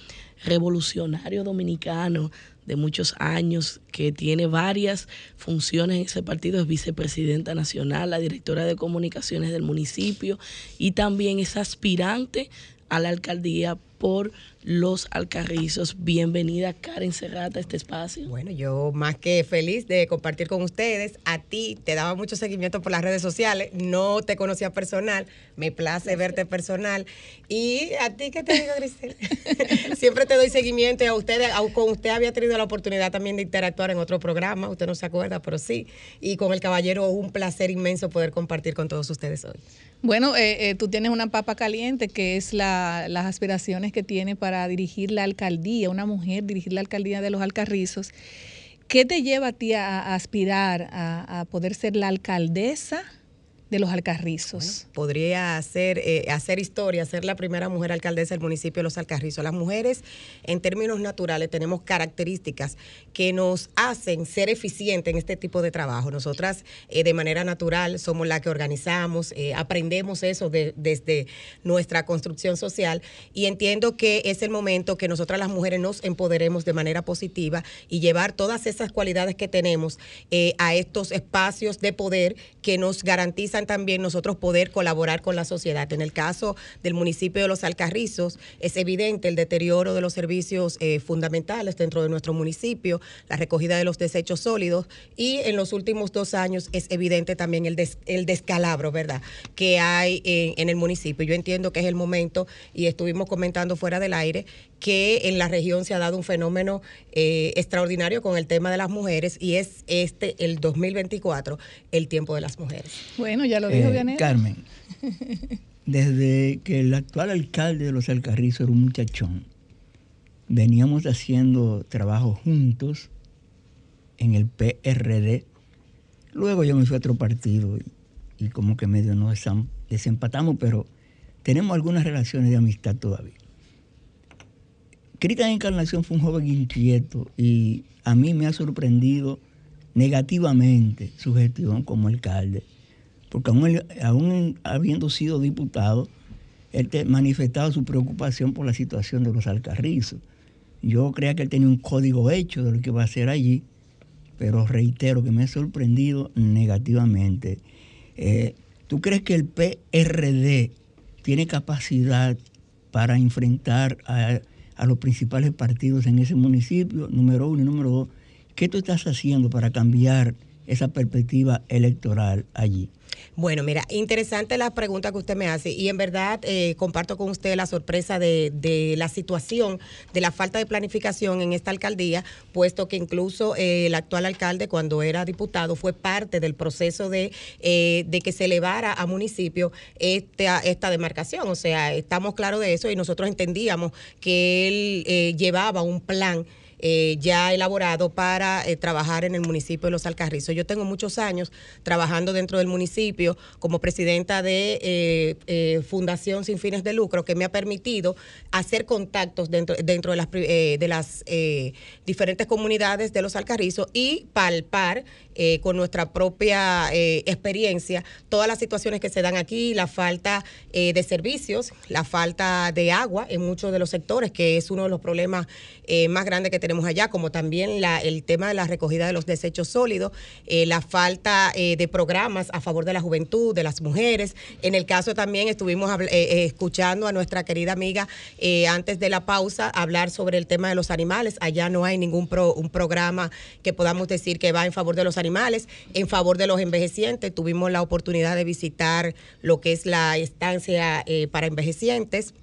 Speaker 10: Revolucionario Dominicano de muchos años, que tiene varias funciones en ese partido, es vicepresidenta nacional, la directora de comunicaciones del municipio y también es aspirante a la alcaldía por los Alcarrizos. Bienvenida Karen Serrata a este espacio.
Speaker 9: Bueno, yo más que feliz de compartir con ustedes. A ti te daba mucho seguimiento por las redes sociales, no te conocía personal, me place verte personal. Y a ti, ¿qué te digo, Grisel? Siempre te doy seguimiento y a ustedes, con usted había tenido la oportunidad también de interactuar en otro programa, usted no se acuerda, pero sí. Y con el caballero, un placer inmenso poder compartir con todos ustedes hoy.
Speaker 2: Bueno, eh, eh, tú tienes una papa caliente que es la, las aspiraciones que tiene para dirigir la alcaldía, una mujer dirigir la alcaldía de los Alcarrizos. ¿Qué te lleva a ti a, aspirar a, a poder ser la alcaldesa de los Alcarrizos.
Speaker 9: podría hacer, eh, hacer historia, ser la primera mujer alcaldesa del municipio de Los Alcarrizos. Las mujeres, en términos naturales, tenemos características que nos hacen ser eficientes en este tipo de trabajo. Nosotras, eh, de manera natural, somos las que organizamos, eh, aprendemos eso desde nuestra construcción social y entiendo que es el momento que nosotras las mujeres nos empoderemos de manera positiva y llevar todas esas cualidades que tenemos a estos espacios de poder que nos garantizan también nosotros poder colaborar con la sociedad. En el caso del municipio de Los Alcarrizos, es evidente el deterioro de los servicios eh, fundamentales dentro de nuestro municipio, la recogida de los desechos sólidos y en los últimos dos años es evidente también el, el descalabro, ¿verdad?, que hay en, el municipio. Yo entiendo que es el momento y estuvimos comentando fuera del aire que en la región se ha dado un fenómeno eh, extraordinario con el tema de las mujeres y es este, el 2024, el tiempo de las mujeres.
Speaker 2: Bueno, ya lo dijo
Speaker 11: eh, Carmen, desde que el actual alcalde de Los Alcarrizos era un muchachón, veníamos haciendo trabajo juntos en el PRD. Luego yo me fui a otro partido y, y como que medio nos desempatamos, pero tenemos algunas relaciones de amistad todavía. Cristian Encarnación fue un joven inquieto y a mí me ha sorprendido negativamente su gestión como alcalde, porque aún, habiendo sido diputado, él manifestado su preocupación por la situación de los alcarrizos. Yo creía que él tenía un código hecho de lo que iba a hacer allí, pero reitero que me ha sorprendido negativamente. Eh, ¿Tú crees que el PRD tiene capacidad para enfrentar a a los principales partidos en ese municipio, número uno y número dos. ¿Qué tú estás haciendo para cambiar esa perspectiva electoral allí?
Speaker 9: Bueno, mira, interesante la pregunta que usted me hace y en verdad eh, comparto con usted la sorpresa de, la situación de la falta de planificación en esta alcaldía, puesto que incluso eh, el actual alcalde cuando era diputado fue parte del proceso de, eh, de que se elevara a municipio esta, esta demarcación. O sea, estamos claros de eso y nosotros entendíamos que él llevaba un plan eh, ya elaborado para eh, trabajar en el municipio de Los Alcarrizos. Yo tengo muchos años trabajando dentro del municipio como presidenta de eh, Fundación Sin Fines de Lucro, que me ha permitido hacer contactos dentro, dentro de las, de las diferentes comunidades de Los Alcarrizos y palpar con nuestra propia experiencia todas las situaciones que se dan aquí, la falta de servicios, la falta de agua en muchos de los sectores, que es uno de los problemas más grandes que tenemos allá, como también la, el tema de la recogida de los desechos sólidos, eh, la falta eh, de programas a favor de la juventud, de las mujeres. En el caso también estuvimos eh, escuchando a nuestra querida amiga antes de la pausa hablar sobre el tema de los animales. Allá no hay ningún un programa que podamos decir que va en favor de los animales, en favor de los envejecientes. Tuvimos la oportunidad de visitar lo que es la estancia para envejecientes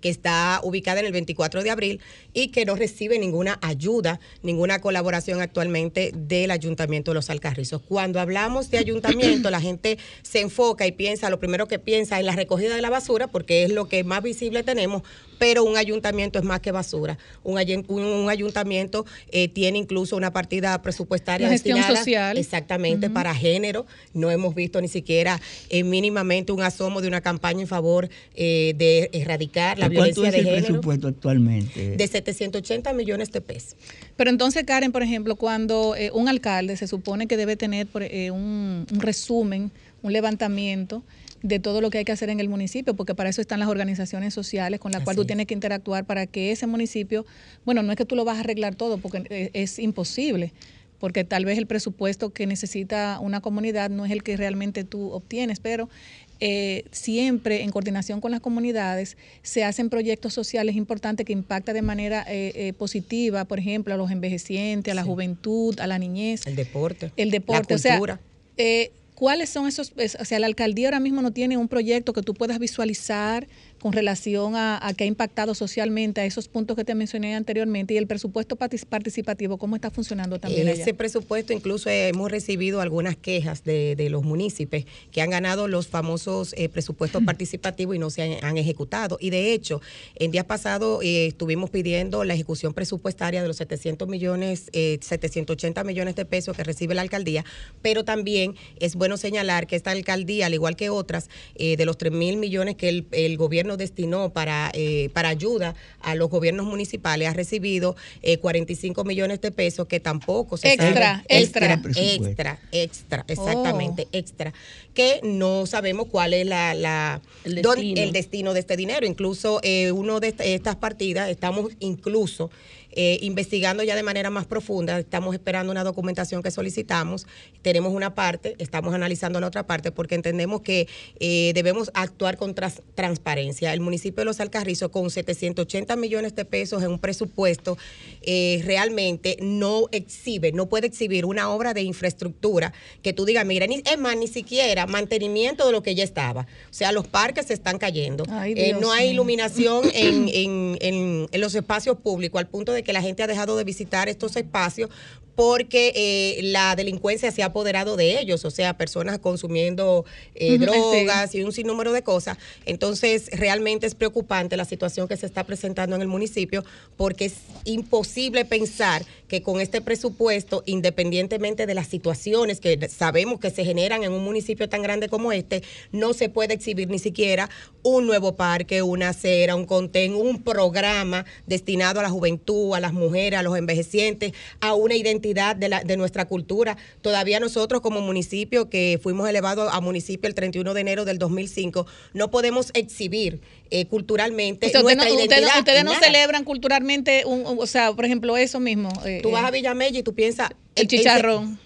Speaker 9: que está ubicada en el 24 de abril y que no recibe ninguna ayuda, ninguna colaboración actualmente del Ayuntamiento de Los Alcarrizos. Cuando hablamos de ayuntamiento, la gente se enfoca y piensa, lo primero que piensa es la recogida de la basura, porque es lo que más visible tenemos, pero un ayuntamiento es más que basura. Un, ayuntamiento eh, tiene incluso una partida presupuestaria
Speaker 2: la gestión social.
Speaker 9: Exactamente, para género. No hemos visto ni siquiera eh, mínimamente un asomo de una campaña en favor eh, de erradicar la violencia
Speaker 11: es
Speaker 9: de
Speaker 11: el
Speaker 9: género.
Speaker 11: presupuesto actualmente?
Speaker 9: De 780 millones de pesos.
Speaker 2: Pero entonces, Karen, por ejemplo, cuando un alcalde se supone que debe tener un, un resumen, un levantamiento de todo lo que hay que hacer en el municipio, porque para eso están las organizaciones sociales con las cuales tú tienes que interactuar para que ese municipio, bueno, no es que tú lo vas a arreglar todo, porque es, imposible, porque tal vez el presupuesto que necesita una comunidad no es el que realmente tú obtienes, pero eh, siempre en coordinación con las comunidades se hacen proyectos sociales importantes que impactan de manera eh, eh, positiva, por ejemplo, a los envejecientes, a la juventud, a la niñez.
Speaker 9: El deporte.
Speaker 2: El deporte.
Speaker 9: La cultura.
Speaker 2: O sea, eh, ¿cuáles son esos? es- O sea, la alcaldía ahora mismo no tiene un proyecto que tú puedas visualizar con relación a, a que ha impactado socialmente a esos puntos que te mencioné anteriormente y el presupuesto partic- participativo, ¿cómo está funcionando también allá?
Speaker 9: Ese presupuesto incluso eh, hemos recibido algunas quejas de, de los municipios que han ganado los famosos eh, presupuestos participativos y no se han, han ejecutado. Y de hecho, en días pasados eh, estuvimos pidiendo la ejecución presupuestaria de los 700 millones, eh, 780 millones de pesos que recibe la alcaldía, pero también es bueno señalar que esta alcaldía, al igual que otras, eh, de los 3 mil millones que el, el gobierno destinó para, eh, para ayuda a los gobiernos municipales, ha recibido eh, 45 millones de pesos que tampoco se
Speaker 2: Extra,
Speaker 9: sabe-
Speaker 2: extra.
Speaker 9: extra, extra, extra, exactamente, extra, que no sabemos cuál es la, la
Speaker 10: El destino.
Speaker 9: el destino de este dinero. Incluso eh, uno de esta- estas partidas estamos incluso eh, investigando ya de manera más profunda. Estamos esperando una documentación que solicitamos. Tenemos una parte, estamos analizando la otra parte porque entendemos que eh, debemos actuar con tras- transparencia. El municipio de Los Alcarrizos con 780 millones de pesos en un presupuesto eh, realmente no exhibe, no puede exhibir una obra de infraestructura que tú digas, mira, ni, es más, ni siquiera mantenimiento de lo que ya estaba. O sea, los parques se están cayendo.
Speaker 2: Ay,
Speaker 9: no hay iluminación en, en- en- en los espacios públicos, al punto de que la gente ha dejado de visitar estos espacios porque eh, la delincuencia se ha apoderado de ellos, o sea, personas consumiendo eh, drogas y un sinnúmero de cosas. Entonces, realmente es preocupante la situación que se está presentando en el municipio porque es imposible pensar que con este presupuesto, independientemente de las situaciones que sabemos que se generan en un municipio tan grande como este, no se puede exhibir ni siquiera un nuevo parque, una acera, un contén, un programa destinado a la juventud, a las mujeres, a los envejecientes, a una identidad de, la, de nuestra cultura. Todavía nosotros como municipio, que fuimos elevados a municipio el 31 de enero del 2005, no podemos exhibir eh, culturalmente
Speaker 2: O sea, usted
Speaker 9: nuestra
Speaker 2: no- usted no-
Speaker 9: identidad.
Speaker 2: ustedes no
Speaker 9: nada.
Speaker 2: celebran culturalmente, un, o sea, por ejemplo, eso mismo. eh,
Speaker 9: Tú vas
Speaker 2: eh,
Speaker 9: a Villamella y tú piensas...
Speaker 2: El chicharrón.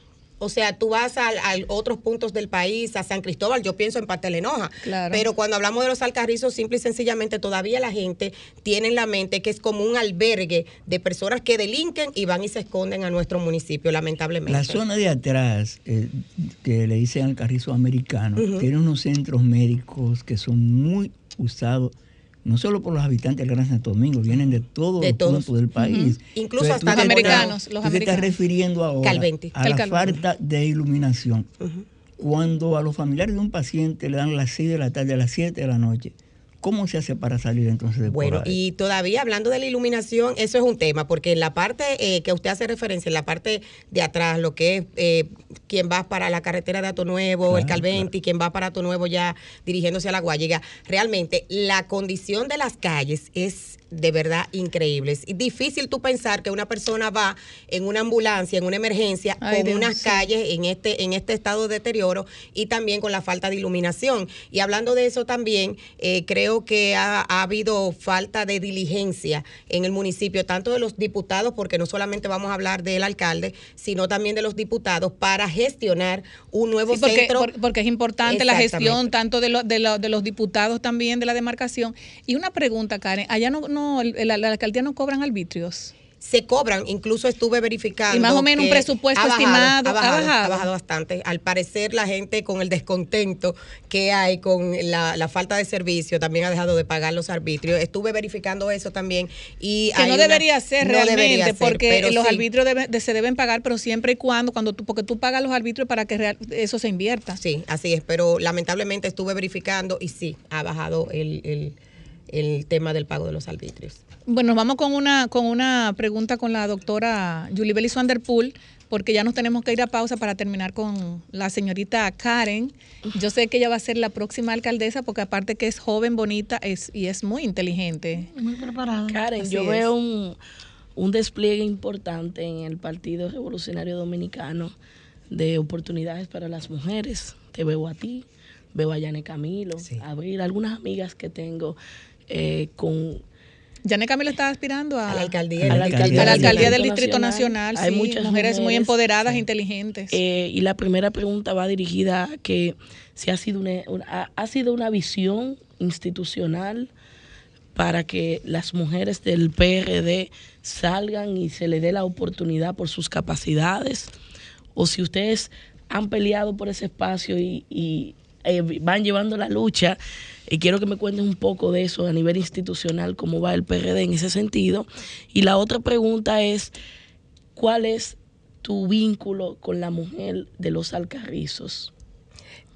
Speaker 9: O sea, tú vas a, a otros puntos del país, a San Cristóbal, yo pienso en Pastelenoja.
Speaker 2: Claro.
Speaker 9: Pero cuando hablamos de los alcarrizos, simple y sencillamente todavía la gente tiene en la mente que es como un albergue de personas que delinquen y van y se esconden a nuestro municipio, lamentablemente.
Speaker 11: La zona de atrás, eh, que le dicen al carrizo americano, tiene unos centros médicos que son muy usados, no solo por los habitantes del Gran Santo Domingo, vienen de todos
Speaker 9: De
Speaker 11: los
Speaker 9: todos.
Speaker 11: puntos del país.
Speaker 9: Incluso
Speaker 11: Entonces,
Speaker 9: hasta
Speaker 2: americanos, los
Speaker 11: tú te estás
Speaker 2: americanos.
Speaker 11: refiriendo ahora a la falta de iluminación. Cuando a los familiares de un paciente le dan las 6 de la tarde, a las 7 de la noche, ¿cómo se hace para salir entonces de
Speaker 9: Bueno, y todavía hablando de la iluminación, eso es un tema, porque en la parte eh, que usted hace referencia, en la parte de atrás, lo que es eh, quien va para la carretera de Ato Nuevo, el
Speaker 11: Claro,
Speaker 9: Calventi, quien va para Ato Nuevo ya dirigiéndose a la Guayiga, realmente la condición de las calles es de verdad increíble. Es difícil tú pensar que una persona va en una ambulancia, en una emergencia,
Speaker 2: Ay,
Speaker 9: con
Speaker 2: Dios,
Speaker 9: unas
Speaker 2: sí.
Speaker 9: calles en este, en este estado de deterioro y también con la falta de iluminación. Y hablando de eso también, eh, creo que ha, ha habido falta de diligencia en el municipio, tanto de los diputados, porque no solamente vamos a hablar del alcalde, sino también de los diputados para gestionar un nuevo
Speaker 2: Sí, porque,
Speaker 9: centro.
Speaker 2: por- porque es importante la gestión tanto de, lo- de, lo- de los diputados también de la demarcación. Y una pregunta, Karen, allá no, no el- la, la alcaldía no cobran arbitrios.
Speaker 9: se cobran, incluso estuve verificando.
Speaker 2: Y más o menos un presupuesto
Speaker 9: ha bajado,
Speaker 2: estimado,
Speaker 9: Ha bajado,
Speaker 2: ha bajado.
Speaker 9: ha bajado bastante. Al parecer, la gente con el descontento que hay con la, la falta de servicio también ha dejado de pagar los arbitrios. Estuve verificando eso también. y
Speaker 2: Que no
Speaker 9: una-
Speaker 2: debería ser
Speaker 9: no
Speaker 2: realmente,
Speaker 9: debería ser,
Speaker 2: porque los
Speaker 9: sí.
Speaker 2: arbitrios deben- de- se deben pagar, pero siempre y cuando, cuando tú, porque tú pagas los arbitrios para que real- eso se invierta.
Speaker 9: Sí, así es, pero lamentablemente estuve verificando y sí, ha bajado el, el- el tema del pago de los arbitrios.
Speaker 2: Bueno, nos vamos con una, con una pregunta con la doctora Julie Bellis Vanderpool, porque ya nos tenemos que ir a pausa para terminar con la señorita Karen. Yo sé que ella va a ser la próxima alcaldesa, porque aparte que es joven, bonita es, y es muy inteligente.
Speaker 8: Muy preparada.
Speaker 10: Karen,
Speaker 2: Así
Speaker 10: yo
Speaker 2: es.
Speaker 10: veo un, un despliegue importante en el Partido Revolucionario Dominicano de oportunidades para las mujeres. Te veo a ti, veo a Yane Camilo, a ver algunas amigas que tengo eh, con
Speaker 2: Janet Camilo está aspirando a,
Speaker 9: A la alcaldía,
Speaker 2: a la
Speaker 9: del
Speaker 2: alcaldía,
Speaker 9: Distrito
Speaker 2: a la alcaldía del
Speaker 10: Nacional.
Speaker 2: Distrito Nacional.
Speaker 10: Hay
Speaker 2: sí,
Speaker 10: muchas
Speaker 2: mujeres, muy
Speaker 10: mujeres,
Speaker 2: empoderadas e
Speaker 10: sí.
Speaker 2: inteligentes.
Speaker 10: Eh, y la primera pregunta va dirigida a que si ha sido una, una- ha, ha sido una visión institucional para que las mujeres del PRD salgan y se les dé la oportunidad por sus capacidades, o si ustedes han peleado por ese espacio y, y, eh, van llevando la lucha. Y quiero que me cuentes un poco de eso a nivel institucional, cómo va el PRD en ese sentido. Y la otra pregunta es, ¿cuál es tu vínculo con la mujer de los alcarrizos?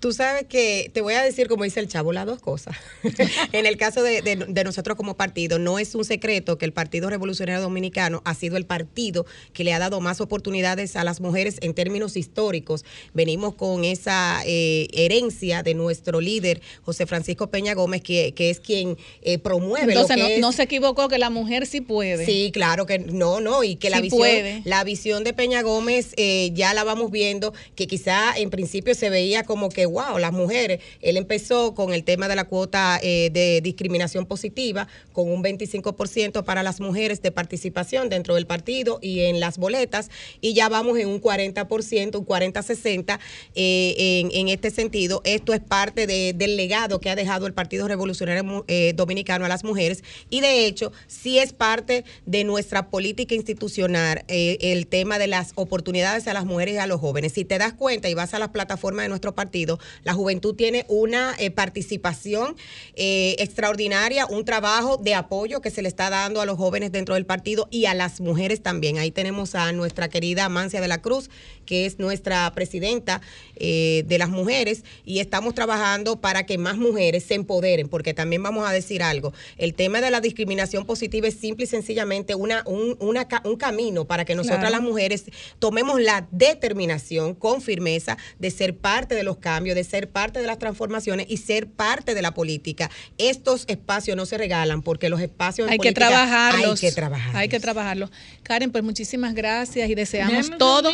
Speaker 9: Tú sabes que te voy a decir, como dice el chavo, las dos cosas. en el caso de, de- de nosotros como partido, no es un secreto que el Partido Revolucionario Dominicano ha sido el partido que le ha dado más oportunidades a las mujeres en términos históricos. Venimos con esa eh, herencia de nuestro líder, José Francisco Peña Gómez, que, que es quien eh, promueve
Speaker 2: Entonces
Speaker 9: lo
Speaker 2: no,
Speaker 9: que es
Speaker 2: no se equivocó que la mujer sí puede.
Speaker 9: Sí, claro que no, no, y que la visión,
Speaker 2: puede.
Speaker 9: la visión de Peña Gómez eh, ya la vamos viendo, que quizá en principio se veía como que, wow, las mujeres, él empezó con el tema de la cuota eh, de discriminación positiva, con un 25% para las mujeres de participación dentro del partido y en las boletas, y ya vamos en un 40%, un 40-60 eh, en, en este sentido. Esto es parte de- del legado que ha dejado el Partido Revolucionario eh, Dominicano a las mujeres, y de hecho, sí es parte de nuestra política institucional eh, el tema de las oportunidades a las mujeres y a los jóvenes. Si te das cuenta y vas a las plataformas de nuestro partido, la juventud tiene una eh, participación eh, extraordinaria, un trabajo de apoyo que se le está dando a los jóvenes dentro del partido y a las mujeres también. Ahí tenemos a nuestra querida Mancia de la Cruz, que es nuestra presidenta eh, de las mujeres, y estamos trabajando para que más mujeres se empoderen, porque también vamos a decir algo. El tema de la discriminación positiva es simple y sencillamente una, un, una un camino para que nosotras
Speaker 2: Claro.
Speaker 9: las mujeres tomemos la determinación con firmeza de ser parte de los cambios, de ser parte de las transformaciones y ser parte de la política. Estos espacios no se regalan porque los espacios en
Speaker 2: Hay que
Speaker 9: política
Speaker 2: trabajarlos.
Speaker 9: Hay que trabajar.
Speaker 2: Hay que trabajarlos. Karen, pues muchísimas gracias y deseamos
Speaker 8: Déjame
Speaker 2: todo.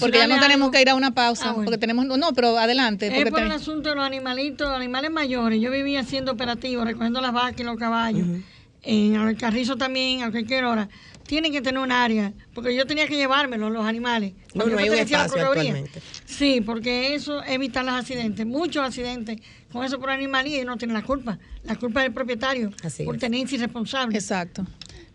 Speaker 2: Porque ya no tenemos
Speaker 8: algo.
Speaker 2: que ir a una pausa.
Speaker 8: Ah, bueno.
Speaker 2: Porque tenemos. No, pero adelante.
Speaker 8: Es por el
Speaker 2: te-
Speaker 8: asunto de los animalitos, los animales mayores. Yo vivía haciendo operativos, recogiendo las vacas y los caballos. En el carrizo también, a cualquier hora. Tienen que tener un área, porque yo tenía que llevármelos, los animales.
Speaker 9: No,
Speaker 8: Porque
Speaker 9: no hay un espacio actualmente.
Speaker 8: Sí, porque eso evita los accidentes, muchos accidentes con eso por animalía y no tienen la culpa. La culpa es del propietario
Speaker 9: Así
Speaker 8: por tenencia irresponsable.
Speaker 2: Exacto.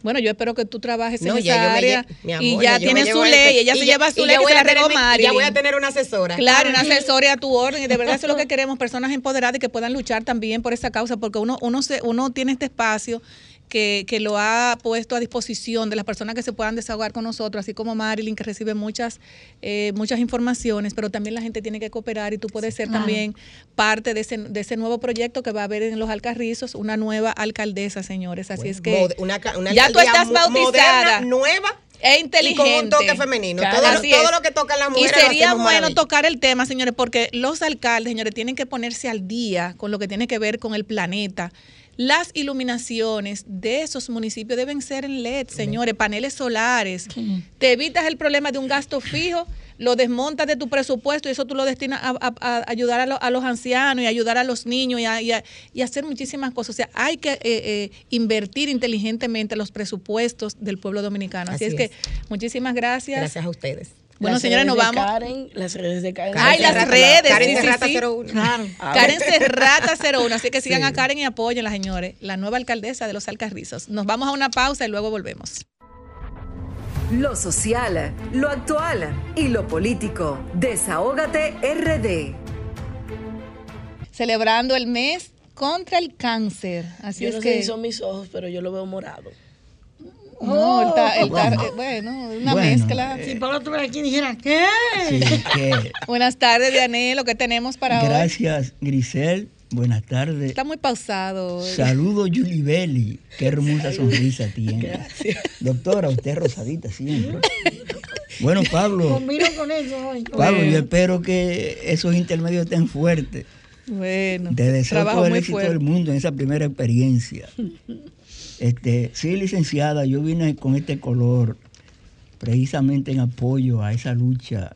Speaker 2: Bueno, yo espero que tú trabajes
Speaker 9: No,
Speaker 2: en
Speaker 9: ya
Speaker 2: esa
Speaker 9: me
Speaker 2: área y ya tiene su
Speaker 9: este-
Speaker 2: ley. Ella
Speaker 9: y
Speaker 2: se
Speaker 9: ya-
Speaker 2: lleva su
Speaker 9: y
Speaker 2: ley que
Speaker 9: voy
Speaker 2: se
Speaker 9: a
Speaker 2: la regó Mari.
Speaker 9: Ya voy a tener una asesora.
Speaker 2: Claro, una asesoría a tu orden y de verdad eso es lo que queremos, personas empoderadas y que puedan luchar también por esa causa, porque uno uno se, uno tiene este espacio que, que lo ha puesto a disposición de las personas que se puedan desahogar con nosotros, así como Marilyn, que recibe muchas, eh, muchas informaciones, pero también la gente tiene que cooperar y tú puedes ser
Speaker 8: Claro.
Speaker 2: también parte de ese, de ese nuevo proyecto que va a haber en los Alcarrizos, una nueva alcaldesa, señores. Así es que
Speaker 9: una ca- una
Speaker 2: ya tú estás bautizada.
Speaker 9: moderna, nueva
Speaker 2: e
Speaker 9: y
Speaker 2: inteligente.
Speaker 9: con un toque femenino.
Speaker 2: Claro,
Speaker 9: Todo, lo-
Speaker 2: así
Speaker 9: todo
Speaker 2: es.
Speaker 9: lo que tocan las
Speaker 2: Y
Speaker 9: mujeres. lo
Speaker 2: sería bueno
Speaker 9: maravilla.
Speaker 2: tocar el tema, señores, porque los alcaldes, señores, tienen que ponerse al día con lo que tiene que ver con el planeta. Las iluminaciones de esos municipios deben ser en LED, señores, paneles solares. Te evitas el problema de un gasto fijo, lo desmontas de tu presupuesto y eso tú lo destinas a, a- a ayudar a, lo- a los ancianos y ayudar a los niños y, a, y hacer muchísimas cosas. O sea, hay que eh, eh, invertir inteligentemente los presupuestos del pueblo dominicano. Así,
Speaker 9: Así
Speaker 2: es,
Speaker 9: es.
Speaker 2: que muchísimas gracias.
Speaker 9: Gracias a ustedes.
Speaker 2: Bueno,
Speaker 10: Las
Speaker 2: señores,
Speaker 10: redes
Speaker 2: nos vamos.
Speaker 10: Karen, las redes de Karen.
Speaker 2: Ay, las redes.
Speaker 9: Karen
Speaker 2: sí, sí,
Speaker 9: Serrata
Speaker 2: sí.
Speaker 9: 01.
Speaker 8: Claro.
Speaker 10: Ah,
Speaker 2: Karen. Serrata 01. Así que sigan
Speaker 9: Sí.
Speaker 2: a Karen y apóyenla, señores. La nueva alcaldesa de los Alcarrizos. Nos vamos a una pausa y luego volvemos.
Speaker 1: Lo social, lo actual y lo político. Desahógate RD.
Speaker 2: Celebrando el mes contra el cáncer. Así
Speaker 10: Yo
Speaker 2: es
Speaker 10: no sé
Speaker 2: que.
Speaker 10: si son mis ojos, pero yo lo veo morado.
Speaker 2: No, él está-
Speaker 11: Bueno.
Speaker 2: eh, bueno, una
Speaker 11: Bueno,
Speaker 2: mezcla.
Speaker 8: Si Pablo estuviera aquí dijera, ¿qué?
Speaker 11: Sí, que-
Speaker 2: Buenas tardes, Dianel. Lo que tenemos para hoy.
Speaker 11: gracias, Grisel. Buenas tardes.
Speaker 2: Está muy pausado.
Speaker 11: Saludos, Julie Belli. Qué hermosa sonrisa tiene. Doctora, usted es rosadita siempre. Bueno, Pablo,
Speaker 8: Combino con eso hoy.
Speaker 11: Pablo,
Speaker 2: Bueno.
Speaker 11: yo espero que esos intermedios estén fuertes.
Speaker 2: Bueno,
Speaker 11: Te deseo
Speaker 2: trabajo
Speaker 11: todo el
Speaker 2: muy
Speaker 11: éxito
Speaker 2: fuerte.
Speaker 11: del mundo en esa primera experiencia. Este, sí, licenciada, yo vine con este color precisamente en apoyo a esa lucha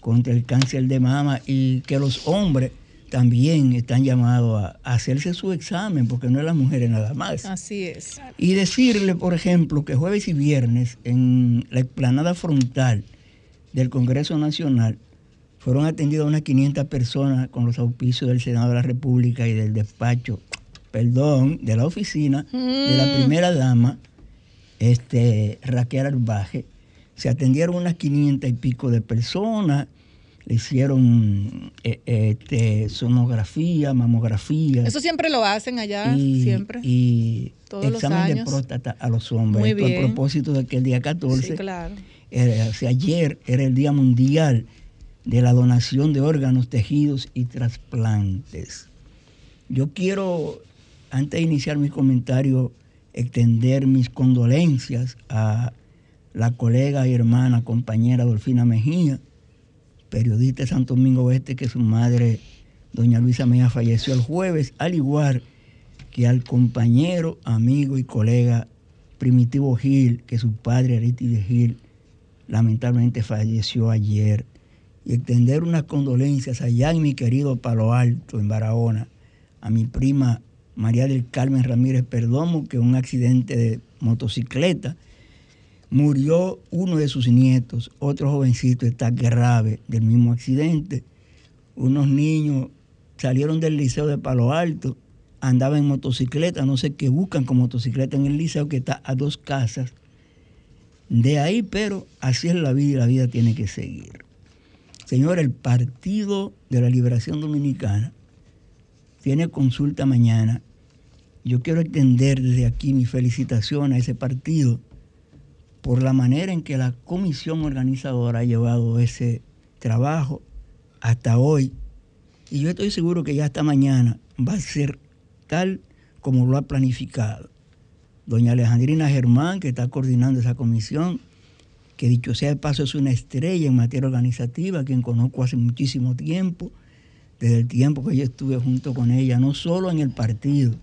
Speaker 11: contra el cáncer de mama y que los hombres también están llamados a, hacerse su examen, porque no es las mujeres nada más.
Speaker 2: Así es.
Speaker 11: Y decirle, por ejemplo, que jueves y viernes en la explanada frontal del Congreso Nacional fueron atendidas unas 500 personas con los auspicios del Senado de la República y del despacho, perdón, de la oficina de la
Speaker 2: Mm.
Speaker 11: primera dama, este, Raquel Arbaje. Se atendieron unas 500 y pico de personas, le hicieron eh, este, sonografía, mamografía.
Speaker 2: Eso siempre lo hacen allá,
Speaker 11: y,
Speaker 2: siempre.
Speaker 11: y
Speaker 2: Todos los
Speaker 11: examen de
Speaker 2: años.
Speaker 11: próstata a los hombres. Esto a propósito de que el día 14,
Speaker 2: Sí, claro.
Speaker 11: era- o sea, ayer era el Día Mundial de la Donación de Órganos, Tejidos y Trasplantes. Yo quiero, antes de iniciar mi comentario, extender mis condolencias a la colega y hermana, compañera Dolfina Mejía, periodista de Santo Domingo Oeste, que su madre, doña Luisa Mejía, falleció el jueves, al igual que al compañero, amigo y colega Primitivo Gil, que su padre, Aristide Gil, lamentablemente falleció ayer. Y extender unas condolencias allá en mi querido Palo Alto, en Barahona, a mi prima María del Carmen Ramírez Perdomo, que un accidente de motocicleta murió uno de sus nietos, otro jovencito está grave del mismo accidente. Unos niños salieron del liceo de Palo Alto, andaban en motocicleta, no sé qué buscan con motocicleta en el liceo que está a dos casas de ahí, pero así es la vida y la vida tiene que seguir. Señor, el Partido de la Liberación Dominicana tiene consulta mañana. Yo quiero extender desde aquí mi felicitación a ese partido por la manera en que la comisión organizadora ha llevado ese trabajo hasta hoy. Y yo estoy seguro que ya hasta mañana va a ser tal como lo ha planificado. Doña Alejandrina Germán, que está coordinando esa comisión, que dicho sea de paso es una estrella en materia organizativa, quien conozco hace muchísimo tiempo, desde el tiempo que yo estuve junto con ella, no solo en el partido,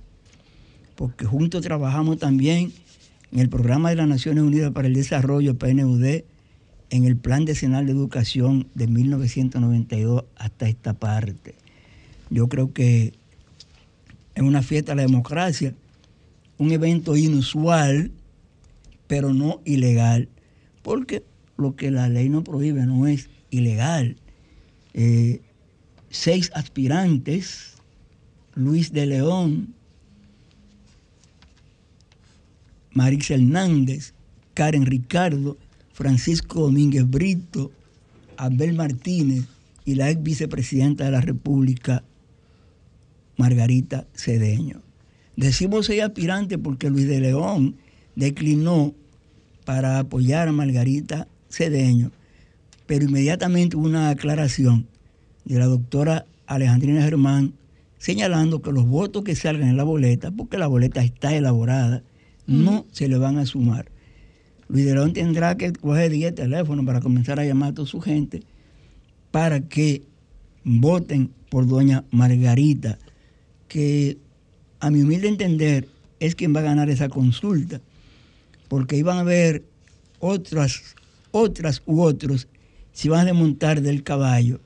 Speaker 11: porque juntos trabajamos también en el programa de las Naciones Unidas para el Desarrollo, PNUD, en el Plan Decenal de Educación de 1992 hasta esta parte. Yo creo que es una fiesta de la democracia, un evento inusual, pero no ilegal, porque lo que la ley no prohíbe no es ilegal. Eh, seis aspirantes, Luis de León, Marix Hernández, Karen Ricardo, Francisco Domínguez Brito, Abel Martínez y la ex vicepresidenta de la República, Margarita Cedeño. Decimos seis aspirantes porque Luis de León declinó para apoyar a Margarita Cedeño, pero inmediatamente hubo una aclaración de la doctora Alejandrina Germán señalando que los votos que salgan en la boleta, porque la boleta está elaborada, no se le van a sumar. Luis de León tendrá que coger 10 teléfonos para comenzar a llamar a toda su gente para que voten por doña Margarita, que a mi humilde entender es quien va a ganar esa consulta, porque iban a haber otras, otras u otros si van a desmontar del caballo,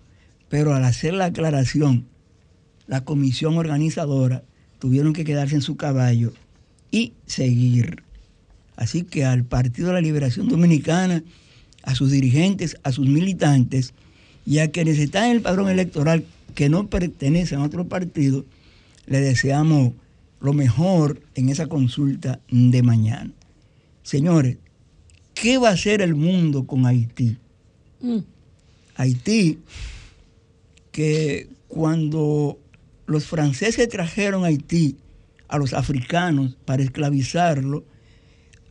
Speaker 11: pero al hacer la aclaración, la comisión organizadora tuvieron que quedarse en su caballo y seguir. Así que al Partido de la Liberación Dominicana, a sus dirigentes, a sus militantes y a quienes están en el padrón electoral que no pertenecen a otro partido, le deseamos lo mejor en esa consulta de mañana. Señores, ¿qué va a hacer el mundo con Haití? Haití, que cuando los franceses trajeron a Haití a los africanos para esclavizarlo,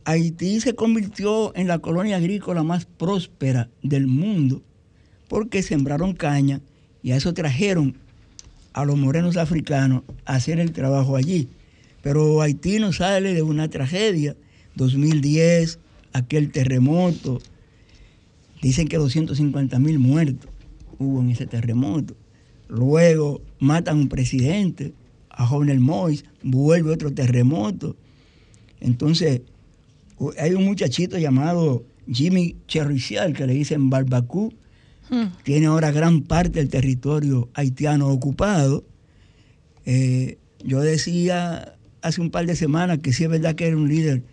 Speaker 11: Haití se convirtió en la colonia agrícola más próspera del mundo porque sembraron caña y a eso trajeron a los morenos africanos a hacer el trabajo allí. Pero Haití no sale de una tragedia. 2010, aquel terremoto, dicen que 250 mil muertos hubo en ese terremoto. Luego matan a un presidente, a Jovenel Mois, vuelve otro terremoto. Entonces, hay un muchachito llamado Jimmy Cherricial que le dicen Barbacú,
Speaker 2: Hmm.
Speaker 11: tiene ahora gran parte del territorio haitiano ocupado. Eh, yo decía hace un par de semanas que si es verdad que era un líder,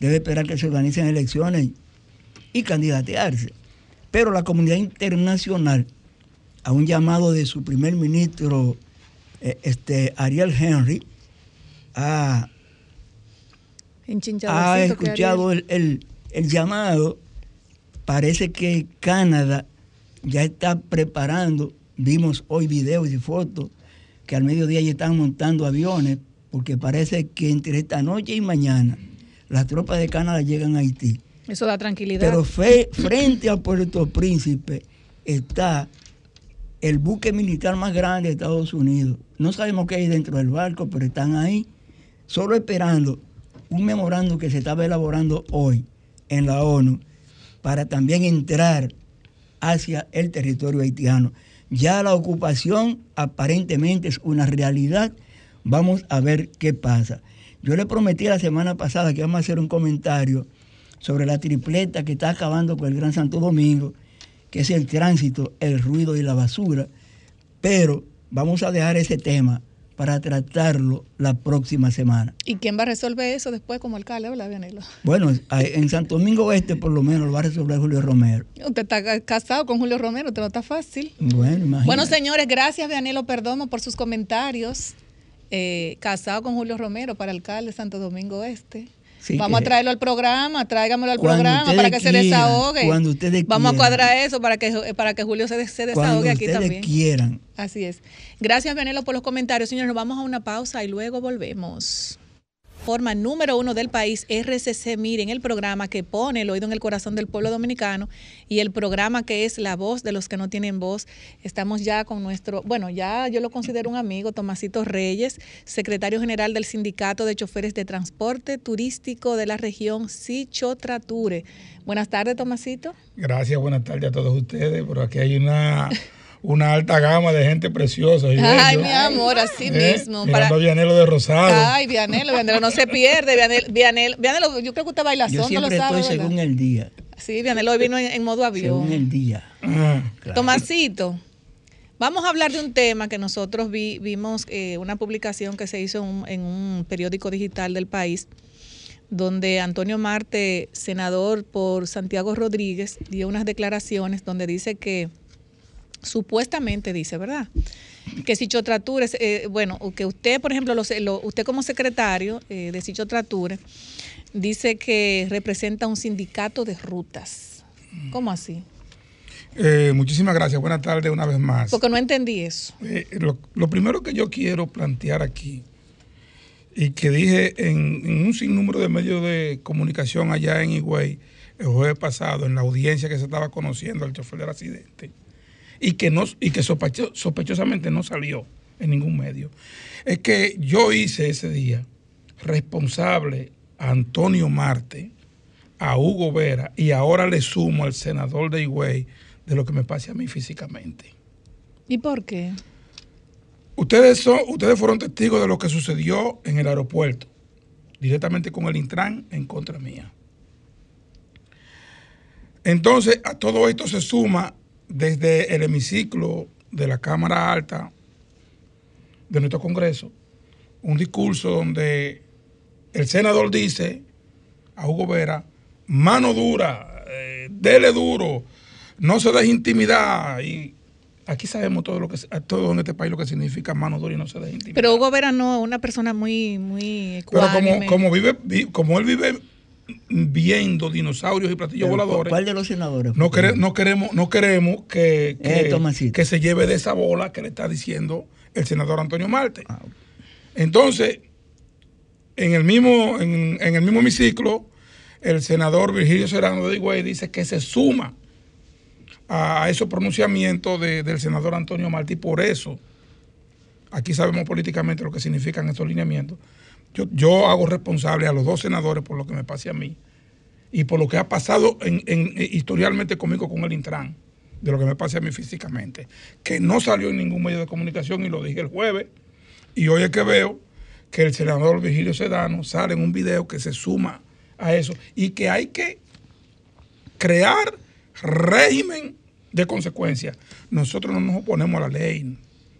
Speaker 11: debe esperar que se organicen elecciones y candidatearse. Pero la comunidad internacional, a un llamado de su primer ministro, eh, este, Ariel Henry, ha, ha escuchado el, el- el llamado. Parece que Canadá ya está preparando, vimos hoy videos y fotos, que al mediodía ya están montando aviones, porque parece que entre esta noche y mañana las tropas de Canadá llegan a Haití.
Speaker 2: Eso da tranquilidad.
Speaker 11: Pero fe- frente a Puerto Príncipe está el buque militar más grande de Estados Unidos. No sabemos qué hay dentro del barco, pero están ahí, solo esperando un memorando que se estaba elaborando hoy en la ONU para también entrar hacia el territorio haitiano. Ya la ocupación aparentemente es una realidad. Vamos a ver qué pasa. Yo le prometí la semana pasada que vamos a hacer un comentario sobre la tripleta que está acabando con el Gran Santo Domingo, que es el tránsito, el ruido y la basura. Pero vamos a dejar ese tema para tratarlo la próxima semana.
Speaker 2: ¿Y quién va a resolver eso después como alcalde, verdad, Vianelo?
Speaker 11: Bueno, en Santo Domingo Oeste por lo menos lo va a resolver Julio Romero.
Speaker 2: Usted está casado con Julio Romero, usted no está fácil.
Speaker 11: Bueno, imagínate.
Speaker 2: Bueno, señores, gracias, Vianelo Perdomo, por sus comentarios. Eh, casado con Julio Romero para alcalde de Santo Domingo Este.
Speaker 11: Sí,
Speaker 2: Vamos a traerlo al programa, tráigamelo al programa para que se desahogue.
Speaker 11: cuando ustedes
Speaker 2: Vamos a cuadrar eso para que, para que Julio se, se
Speaker 11: Cuando
Speaker 2: desahogue aquí
Speaker 11: ustedes
Speaker 2: también.
Speaker 11: quieran.
Speaker 2: Así es. Gracias, Vianelo, por los comentarios. Señores, nos vamos a una pausa y luego volvemos. Forma número uno del país, RCC Miren, el programa que pone el oído en el corazón del pueblo dominicano y el programa que es la voz de los que no tienen voz. Estamos ya con nuestro, bueno, ya yo lo considero un amigo, Tomasito Reyes, secretario general del Sindicato de Choferes de Transporte Turístico de la región Sichotrature. Buenas tardes, Tomasito.
Speaker 12: Gracias, buenas tardes a todos ustedes. Por aquí hay una, una alta gama de gente preciosa. y
Speaker 2: Ay,
Speaker 12: bello.
Speaker 2: mi amor, así
Speaker 12: ¿Eh?
Speaker 2: mismo.
Speaker 12: Mirando
Speaker 2: Para-
Speaker 12: a Vianelo de Rosado.
Speaker 2: Ay, Vianelo, Vianelo no se pierde. Vianelo, Vianelo, Vianelo, yo creo que usted baila
Speaker 11: Yo
Speaker 2: son, no lo
Speaker 11: siempre
Speaker 2: sabe,
Speaker 11: estoy
Speaker 2: ¿verdad?
Speaker 11: según el día.
Speaker 2: Sí, Vianelo hoy vino en, en modo avión.
Speaker 11: Según el día.
Speaker 2: Tomasito, vamos a hablar de un tema que nosotros vi- vimos, eh, una publicación que se hizo un, en un periódico digital del país, donde Antonio Marte, senador por Santiago Rodríguez, dio unas declaraciones donde dice que, supuestamente dice, ¿verdad? Que Sichotrature, eh, bueno, que usted, por ejemplo, lo usted como secretario eh, de Sichotrature, dice que representa un sindicato de rutas. ¿Cómo así?
Speaker 12: Eh, muchísimas gracias. Buenas tardes una vez más.
Speaker 2: Porque no entendí eso.
Speaker 12: Eh, lo, lo primero que yo quiero plantear aquí, y que dije en, en un sinnúmero de medios de comunicación allá en Higüey el jueves pasado, en la audiencia que se estaba conociendo al chofer del accidente, y que, no, y que sospecho- sospechosamente no salió en ningún medio, es que yo hice ese día responsable a Antonio Marte, a Hugo Vera, y ahora le sumo al senador de Higüey de lo que me pase a mí físicamente.
Speaker 2: ¿Y por qué?
Speaker 12: Ustedes, son, ustedes fueron testigos de lo que sucedió en el aeropuerto, directamente con el Intran en contra mía. Entonces, a todo esto se suma desde el hemiciclo de la Cámara Alta de nuestro Congreso un discurso donde el senador dice a Hugo Vera, mano dura, eh, dele duro, no se deje intimidar. Y aquí sabemos todo lo que todo en este país lo que significa mano dura y no se deje intimidar.
Speaker 2: Pero Hugo Vera no, una persona muy, muy
Speaker 12: Pero como,
Speaker 2: ecuánime.
Speaker 12: como vive, vi- como él vive viendo dinosaurios y platillos
Speaker 11: Pero,
Speaker 12: voladores.
Speaker 11: ¿Cuál de los senadores?
Speaker 12: No, quere- no queremos, no queremos que, que,
Speaker 11: Eh,
Speaker 12: que se lleve de esa bola que le está diciendo el senador Antonio Marte.
Speaker 11: Ah,
Speaker 12: Entonces, en el mismo, en, en el mismo hemiciclo, el senador Virgilio Serrano de Higüey dice que se suma a esos pronunciamientos de- del senador Antonio Marte y por eso, aquí sabemos políticamente lo que significan estos lineamientos. Yo, hago responsable a los dos senadores por lo que me pase a mí y por lo que ha pasado en, en- eh, historialmente conmigo con el Intran, de lo que me pase a mí físicamente, que no salió en ningún medio de comunicación y lo dije el jueves, y hoy es que veo que el senador Virgilio Sedano sale en un video que se suma a eso y que hay que crear régimen de consecuencia. Nosotros no nos oponemos a la ley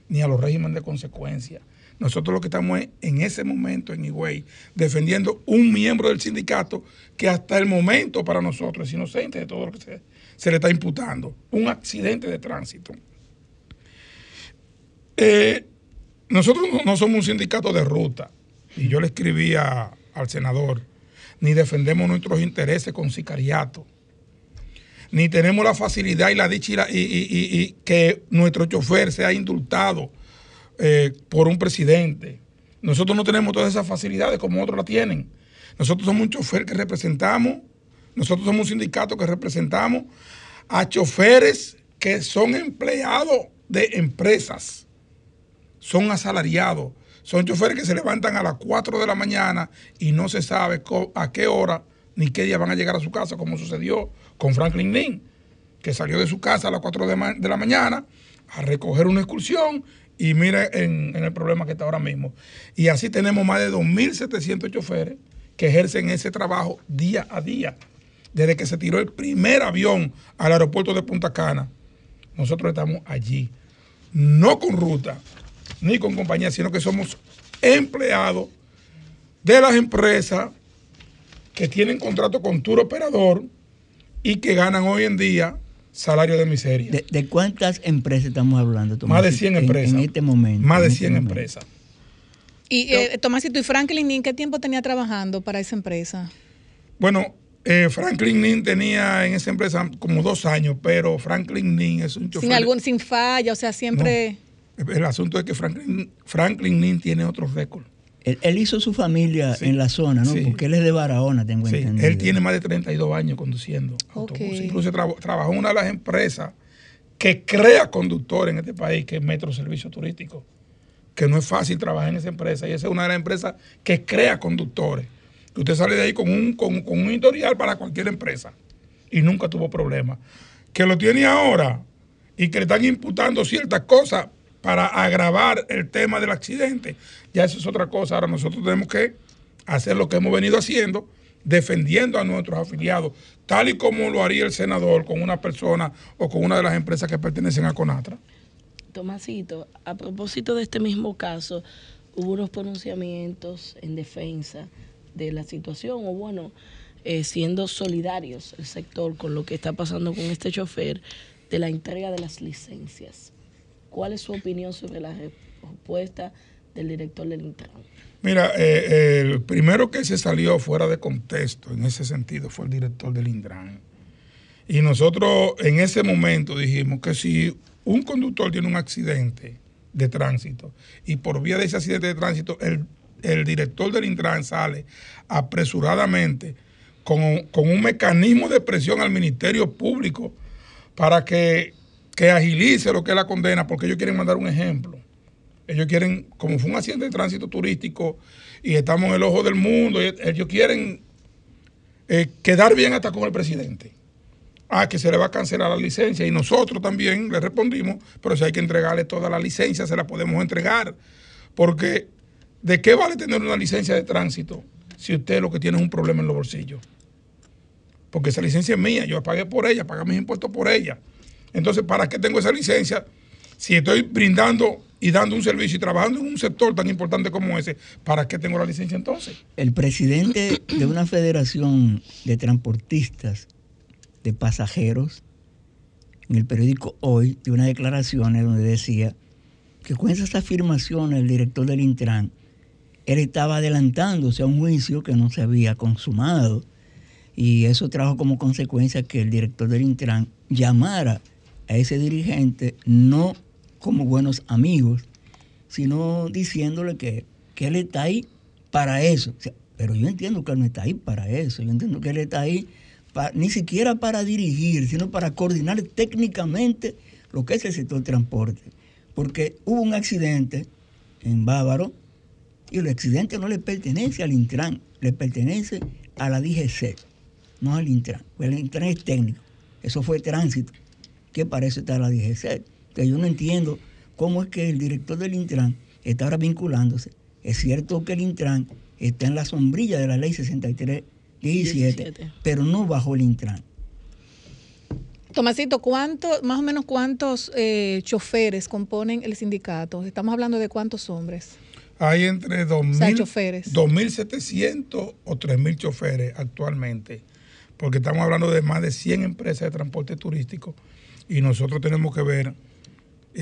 Speaker 12: ni a los regímenes de consecuencia. Nosotros lo que estamos es, en ese momento en Higüey defendiendo un miembro del sindicato que hasta el momento para nosotros es inocente de todo lo que se, le está imputando. Un accidente de tránsito. Eh, nosotros no, somos un sindicato de ruta. Y yo le escribía al senador, ni defendemos nuestros intereses con sicariato, ni tenemos la facilidad y la dicha y- y que nuestro chofer sea indultado eh, por un presidente. Nosotros no tenemos todas esas facilidades como otros la tienen. Nosotros somos un chofer que representamos, nosotros somos un sindicato que representamos a choferes que son empleados de empresas, son asalariados, son choferes que se levantan a las 4 de la mañana y no se sabe a qué hora ni qué día van a llegar a su casa, como sucedió con Franklin Lynn, que salió de su casa a las 4 de, ma- de la mañana a recoger una excursión y mire en, en el problema que está ahora mismo. Y así tenemos más de 2.700 choferes que ejercen ese trabajo día a día. Desde que se tiró el primer avión al aeropuerto de Punta Cana, nosotros estamos allí, no con ruta, ni con compañía, sino que somos empleados de las empresas que tienen contrato con tour operador y que ganan hoy en día salario de miseria.
Speaker 11: ¿De, de cuántas empresas estamos hablando?
Speaker 12: Más de
Speaker 11: Tomasito,
Speaker 12: 100
Speaker 11: en-
Speaker 12: empresas.
Speaker 11: En, este momento.
Speaker 12: Más de
Speaker 11: en este
Speaker 12: 100
Speaker 11: momento.
Speaker 12: empresas.
Speaker 2: Y eh, Tomásito, ¿y Franklin Nin qué tiempo tenía trabajando para esa empresa?
Speaker 12: Bueno, eh, Franklin Nin tenía en esa empresa como dos años, pero Franklin Nin es un chofer.
Speaker 2: Sin algún, sin falla, o sea, siempre.
Speaker 12: El asunto es que Franklin, Franklin Nin tiene otro récord.
Speaker 11: Él, él hizo su familia
Speaker 12: Sí.
Speaker 11: en la zona, ¿no?
Speaker 12: Sí.
Speaker 11: Porque él es de Barahona, tengo
Speaker 12: Sí,
Speaker 11: entendido.
Speaker 12: él tiene más de 32 años conduciendo autobuses. Incluso traba- trabajó en una de las empresas que crea conductores en este país, que es Metro Servicio Turístico. Que no es fácil trabajar en esa empresa. Y esa es una de las empresas que crea conductores. Que usted sale de ahí con un, con, con un historial para cualquier empresa. Y nunca tuvo problema. Que lo tiene ahora y que le están imputando ciertas cosas para agravar el tema del accidente. Ya eso es otra cosa. Ahora nosotros tenemos que hacer lo que hemos venido haciendo, defendiendo a nuestros afiliados, tal y como lo haría el senador con una persona o con una de las empresas que pertenecen a Conatra.
Speaker 10: Tomasito, a propósito de este mismo caso, hubo unos pronunciamientos en defensa de la situación, o bueno, eh, siendo solidarios el sector con lo que está pasando con este chofer de la entrega de las licencias. ¿Cuál es su opinión sobre la respuesta del director del Intran?
Speaker 12: Mira, eh, el primero que se salió fuera de contexto en ese sentido fue el director del Indran. Y nosotros en ese momento dijimos que si un conductor tiene un accidente de tránsito y por vía de ese accidente de tránsito el, el director del Intran sale apresuradamente con, con un mecanismo de presión al Ministerio Público para que, que agilice lo que es la condena, porque ellos quieren mandar un ejemplo. Ellos quieren, como fue un accidente de tránsito turístico y estamos en el ojo del mundo, ellos quieren eh, quedar bien hasta con el presidente. Ah, que se le va a cancelar la licencia y nosotros también le respondimos, pero si hay que entregarle toda la licencia, se la podemos entregar. Porque, ¿de qué vale tener una licencia de tránsito si usted lo que tiene es un problema en los bolsillos? Porque esa licencia es mía, yo pagué por ella, pagué mis impuestos por ella. Entonces, ¿para qué tengo esa licencia si estoy brindando y dando un servicio y trabajando en un sector tan importante como ese? ¿Para qué tengo la licencia entonces?
Speaker 11: El presidente de una federación de transportistas de pasajeros en el periódico Hoy dio unas declaraciones donde decía que con esas afirmaciones el director del Intran, él estaba adelantándose a un juicio que no se había consumado y eso trajo como consecuencia que el director del Intran llamara a ese dirigente no como buenos amigos, sino diciéndole que, que él está ahí para eso. Pero yo entiendo que él no está ahí para eso, yo entiendo que él está ahí ni siquiera para dirigir, sino para coordinar técnicamente lo que es el sector transporte. Porque hubo un accidente en Bávaro y el accidente no le pertenece al Intran, le pertenece a la DGC, no al Intran. El Intran es técnico, eso fue tránsito, que para eso está la DGC. Entonces yo no entiendo cómo es que el director del Intran está ahora vinculándose. Es cierto que el Intran está en la sombrilla de la ley 63 17,
Speaker 10: 17.
Speaker 11: pero no bajo el Intran.
Speaker 2: Tomasito, ¿cuánto, más o menos cuántos eh, choferes componen el sindicato? Estamos hablando de cuántos hombres.
Speaker 12: Hay entre 2.000
Speaker 2: sea, choferes.
Speaker 12: 2.700 o 3.000 choferes actualmente, porque estamos hablando de más de 100 empresas de transporte turístico y nosotros tenemos que ver,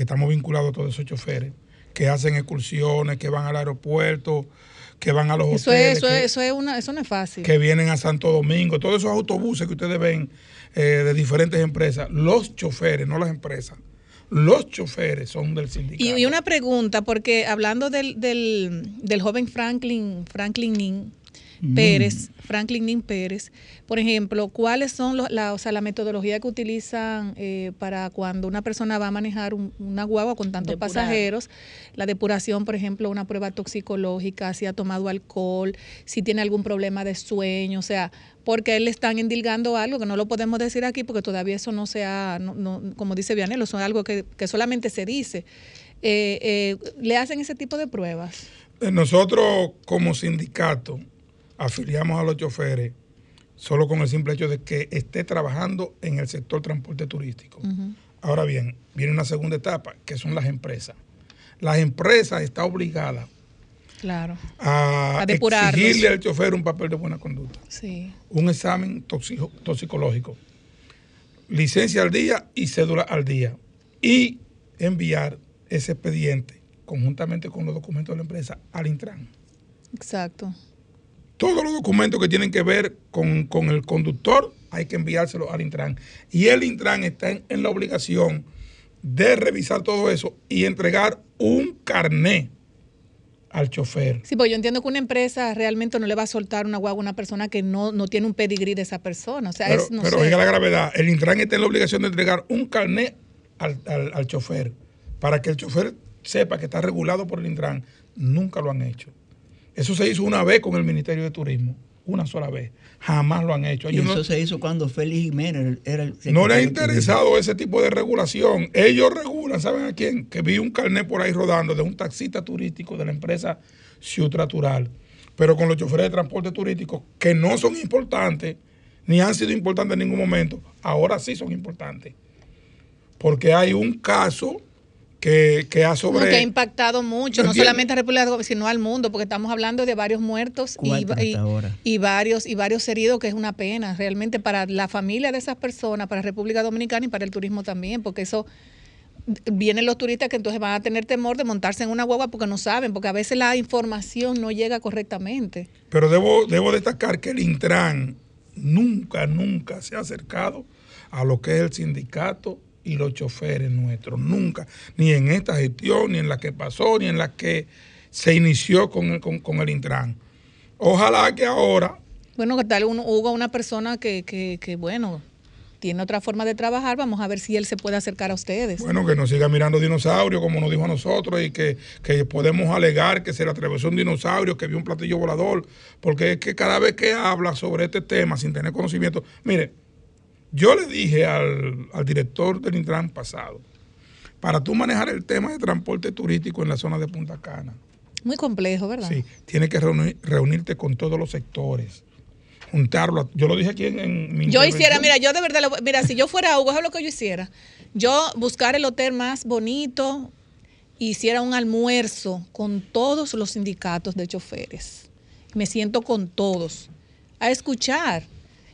Speaker 12: estamos vinculados a todos esos choferes que hacen excursiones, que van al aeropuerto, que van a los
Speaker 2: Eso
Speaker 12: hoteles,
Speaker 2: es, eso,
Speaker 12: que,
Speaker 2: es, eso, es una, eso no es fácil.
Speaker 12: que vienen a Santo Domingo, todos esos autobuses que ustedes ven eh, de diferentes empresas, los choferes, no las empresas, los choferes son del sindicato.
Speaker 2: Y, una pregunta, porque hablando del, del, del joven Franklin, Franklin Nin Pérez, Franklin Nin Pérez, por ejemplo, ¿cuáles son los- la, o sea, la metodología que utilizan eh, para cuando una persona va a manejar un- una guagua con tantos
Speaker 10: Depurar.
Speaker 2: pasajeros? La depuración, por ejemplo, una prueba toxicológica, si ha tomado alcohol, si tiene algún problema de sueño, o sea, porque él le están endilgando algo que no lo podemos decir aquí porque todavía eso no se ha, no- no- como dice Vianelo, eso es algo que, que solamente se dice. Eh, eh, ¿Le hacen ese tipo de pruebas?
Speaker 12: Eh, Nosotros como sindicato afiliamos a los choferes solo con el simple hecho de que esté trabajando en el sector transporte turístico. Ahora bien, viene una segunda etapa, que son las empresas. Las empresas están obligadas
Speaker 2: Claro.
Speaker 12: a, exigirle al chofer un papel de buena conducta,
Speaker 2: Sí.
Speaker 12: un examen toxico- toxicológico, licencia al día y cédula al día, y enviar ese expediente conjuntamente con los documentos de la empresa al Intran.
Speaker 2: Exacto.
Speaker 12: Todos los documentos que tienen que ver con, con el conductor hay que enviárselos al Intran. Y el Intran está en, en la obligación de revisar todo eso y entregar un carné al chofer.
Speaker 2: Sí, pues yo entiendo que una empresa realmente no le va a soltar una guagua a una persona que no, no tiene un pedigrí de esa persona. O sea,
Speaker 12: Pero,
Speaker 2: es, no
Speaker 12: pero
Speaker 2: sé.
Speaker 12: oiga la gravedad, el Intran está en la obligación de entregar un carné al, al- al chofer para que el chofer sepa que está regulado por el Intran. Nunca lo han hecho. Eso se hizo una vez con el Ministerio de Turismo, una sola vez. Jamás lo han hecho.
Speaker 11: Y eso
Speaker 12: no-
Speaker 11: se hizo cuando Félix Jiménez era el
Speaker 12: No le ha interesado ese tipo de regulación. Ellos regulan, ¿saben a quién? Que vi un carnet por ahí rodando de un taxista turístico de la empresa Ciutratural, pero con los choferes de transporte turístico que no son importantes, ni han sido importantes en ningún momento, ahora sí son importantes. Porque hay un caso que, que ha sobre...
Speaker 2: que ha impactado mucho, no solamente a República Dominicana, sino al mundo, porque estamos hablando de varios muertos y varios y varios heridos, que es una pena realmente para la familia de esas personas, para República Dominicana y para el turismo también, porque eso vienen los turistas que entonces van a tener temor de montarse en una guagua porque no saben, porque a veces la información no llega correctamente.
Speaker 12: Pero debo, debo destacar que el Intran nunca, nunca se ha acercado a lo que es el sindicato y los choferes nuestros. Nunca. Ni en esta gestión, ni en la que pasó, ni en la que se inició con el, con, con el Intran. Ojalá que ahora,
Speaker 2: Bueno, que tal un, hubo una persona que, que, que, bueno, tiene otra forma de trabajar, vamos a ver si él se puede acercar a ustedes.
Speaker 12: bueno, que nos siga mirando dinosaurio, como nos dijo a nosotros, y que, que podemos alegar que se le atravesó un dinosaurio, que vio un platillo volador, porque es que cada vez que habla sobre este tema sin tener conocimiento, mire, yo le dije al, al director del Intran pasado, para tú manejar el tema de transporte turístico en la zona de Punta Cana,
Speaker 2: Muy complejo, ¿verdad?
Speaker 12: sí, tienes que reunir- reunirte con todos los sectores, juntarlo. Yo lo dije aquí en, en mi
Speaker 2: Yo hiciera, mira, yo de verdad, lo- mira, si yo fuera Hugo, eso es lo que yo hiciera. Yo buscar el hotel más bonito, hiciera un almuerzo con todos los sindicatos de choferes. Me siento con todos, a escuchar.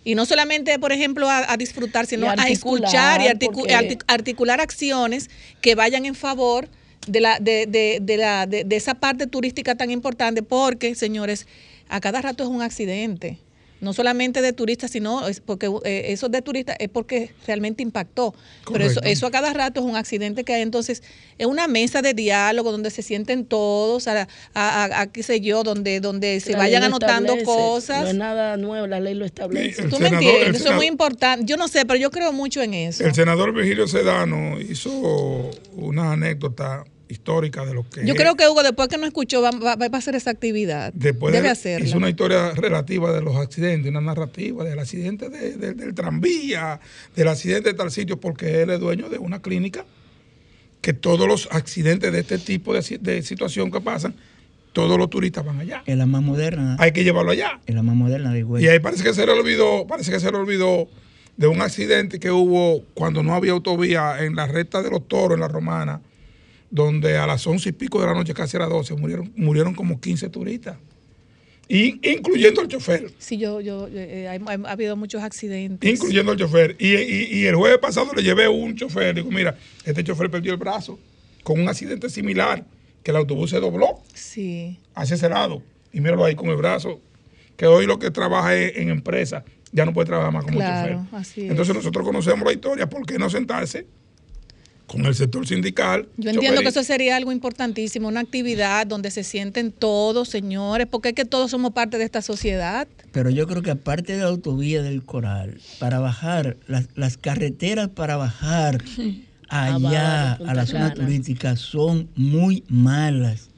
Speaker 2: Y no solamente, por ejemplo, a, a disfrutar, sino a escuchar y articu- artic- articular acciones que vayan en favor de, la, de, de- de la, de, de esa parte turística tan importante, porque, señores, a cada rato es un accidente. No solamente de turistas, sino es porque eh, eso de turistas es porque realmente impactó. Pero eso, eso a cada rato es un accidente que hay. Entonces, es una mesa de diálogo donde se sienten todos, a, a- a- a qué sé yo, donde, donde se
Speaker 10: La
Speaker 2: vayan anotando
Speaker 10: establece,
Speaker 2: cosas.
Speaker 10: No es nada nuevo, la ley lo establece.
Speaker 2: Tú me entiendes, eso es muy importante. Yo no sé, pero yo creo mucho en eso.
Speaker 12: El senador Virgilio Sedano hizo una anécdota histórica de lo que
Speaker 2: Yo
Speaker 12: es-
Speaker 2: creo que Hugo, después que no escuchó, va, va- va a hacer esa actividad.
Speaker 12: Después
Speaker 2: Debe
Speaker 12: de-
Speaker 2: hacerla.
Speaker 12: hizo una historia relativa de los accidentes, una narrativa del accidente de- de- del tranvía, del accidente de tal sitio, porque él es dueño de una clínica que todos los accidentes de este tipo de, si- de situación que pasan, todos los turistas van allá.
Speaker 11: Es la más moderna.
Speaker 12: Hay que llevarlo allá.
Speaker 11: Es la más moderna de.
Speaker 12: Y ahí parece que se le olvidó, parece que se le olvidó de un accidente que hubo cuando no había autovía en la recta de los toros, en la romana, donde a las once y pico de la noche, casi a las 12, murieron, murieron como 15 turistas. Y, incluyendo el chofer.
Speaker 2: Sí, yo, yo, eh, ha habido muchos accidentes.
Speaker 12: Incluyendo el chofer. Y, y- y el jueves pasado le llevé un chofer. Digo, mira, este chofer perdió el brazo con un accidente similar, que el autobús se dobló
Speaker 2: Sí.
Speaker 12: hacia ese lado. Y míralo ahí con el brazo. Que hoy lo que trabaja es en empresa, ya no puede trabajar más como
Speaker 2: Claro,
Speaker 12: chofer.
Speaker 2: así es.
Speaker 12: Entonces nosotros conocemos la historia, ¿por qué no sentarse con el sector sindical?
Speaker 2: Yo entiendo que eso sería algo importantísimo, una actividad donde se sienten todos, señores, porque es que todos somos parte de esta sociedad.
Speaker 11: Pero yo creo que aparte de la autovía del Coral, para bajar, las, las carreteras para bajar allá
Speaker 10: Punta
Speaker 11: a la zona turística son muy malas.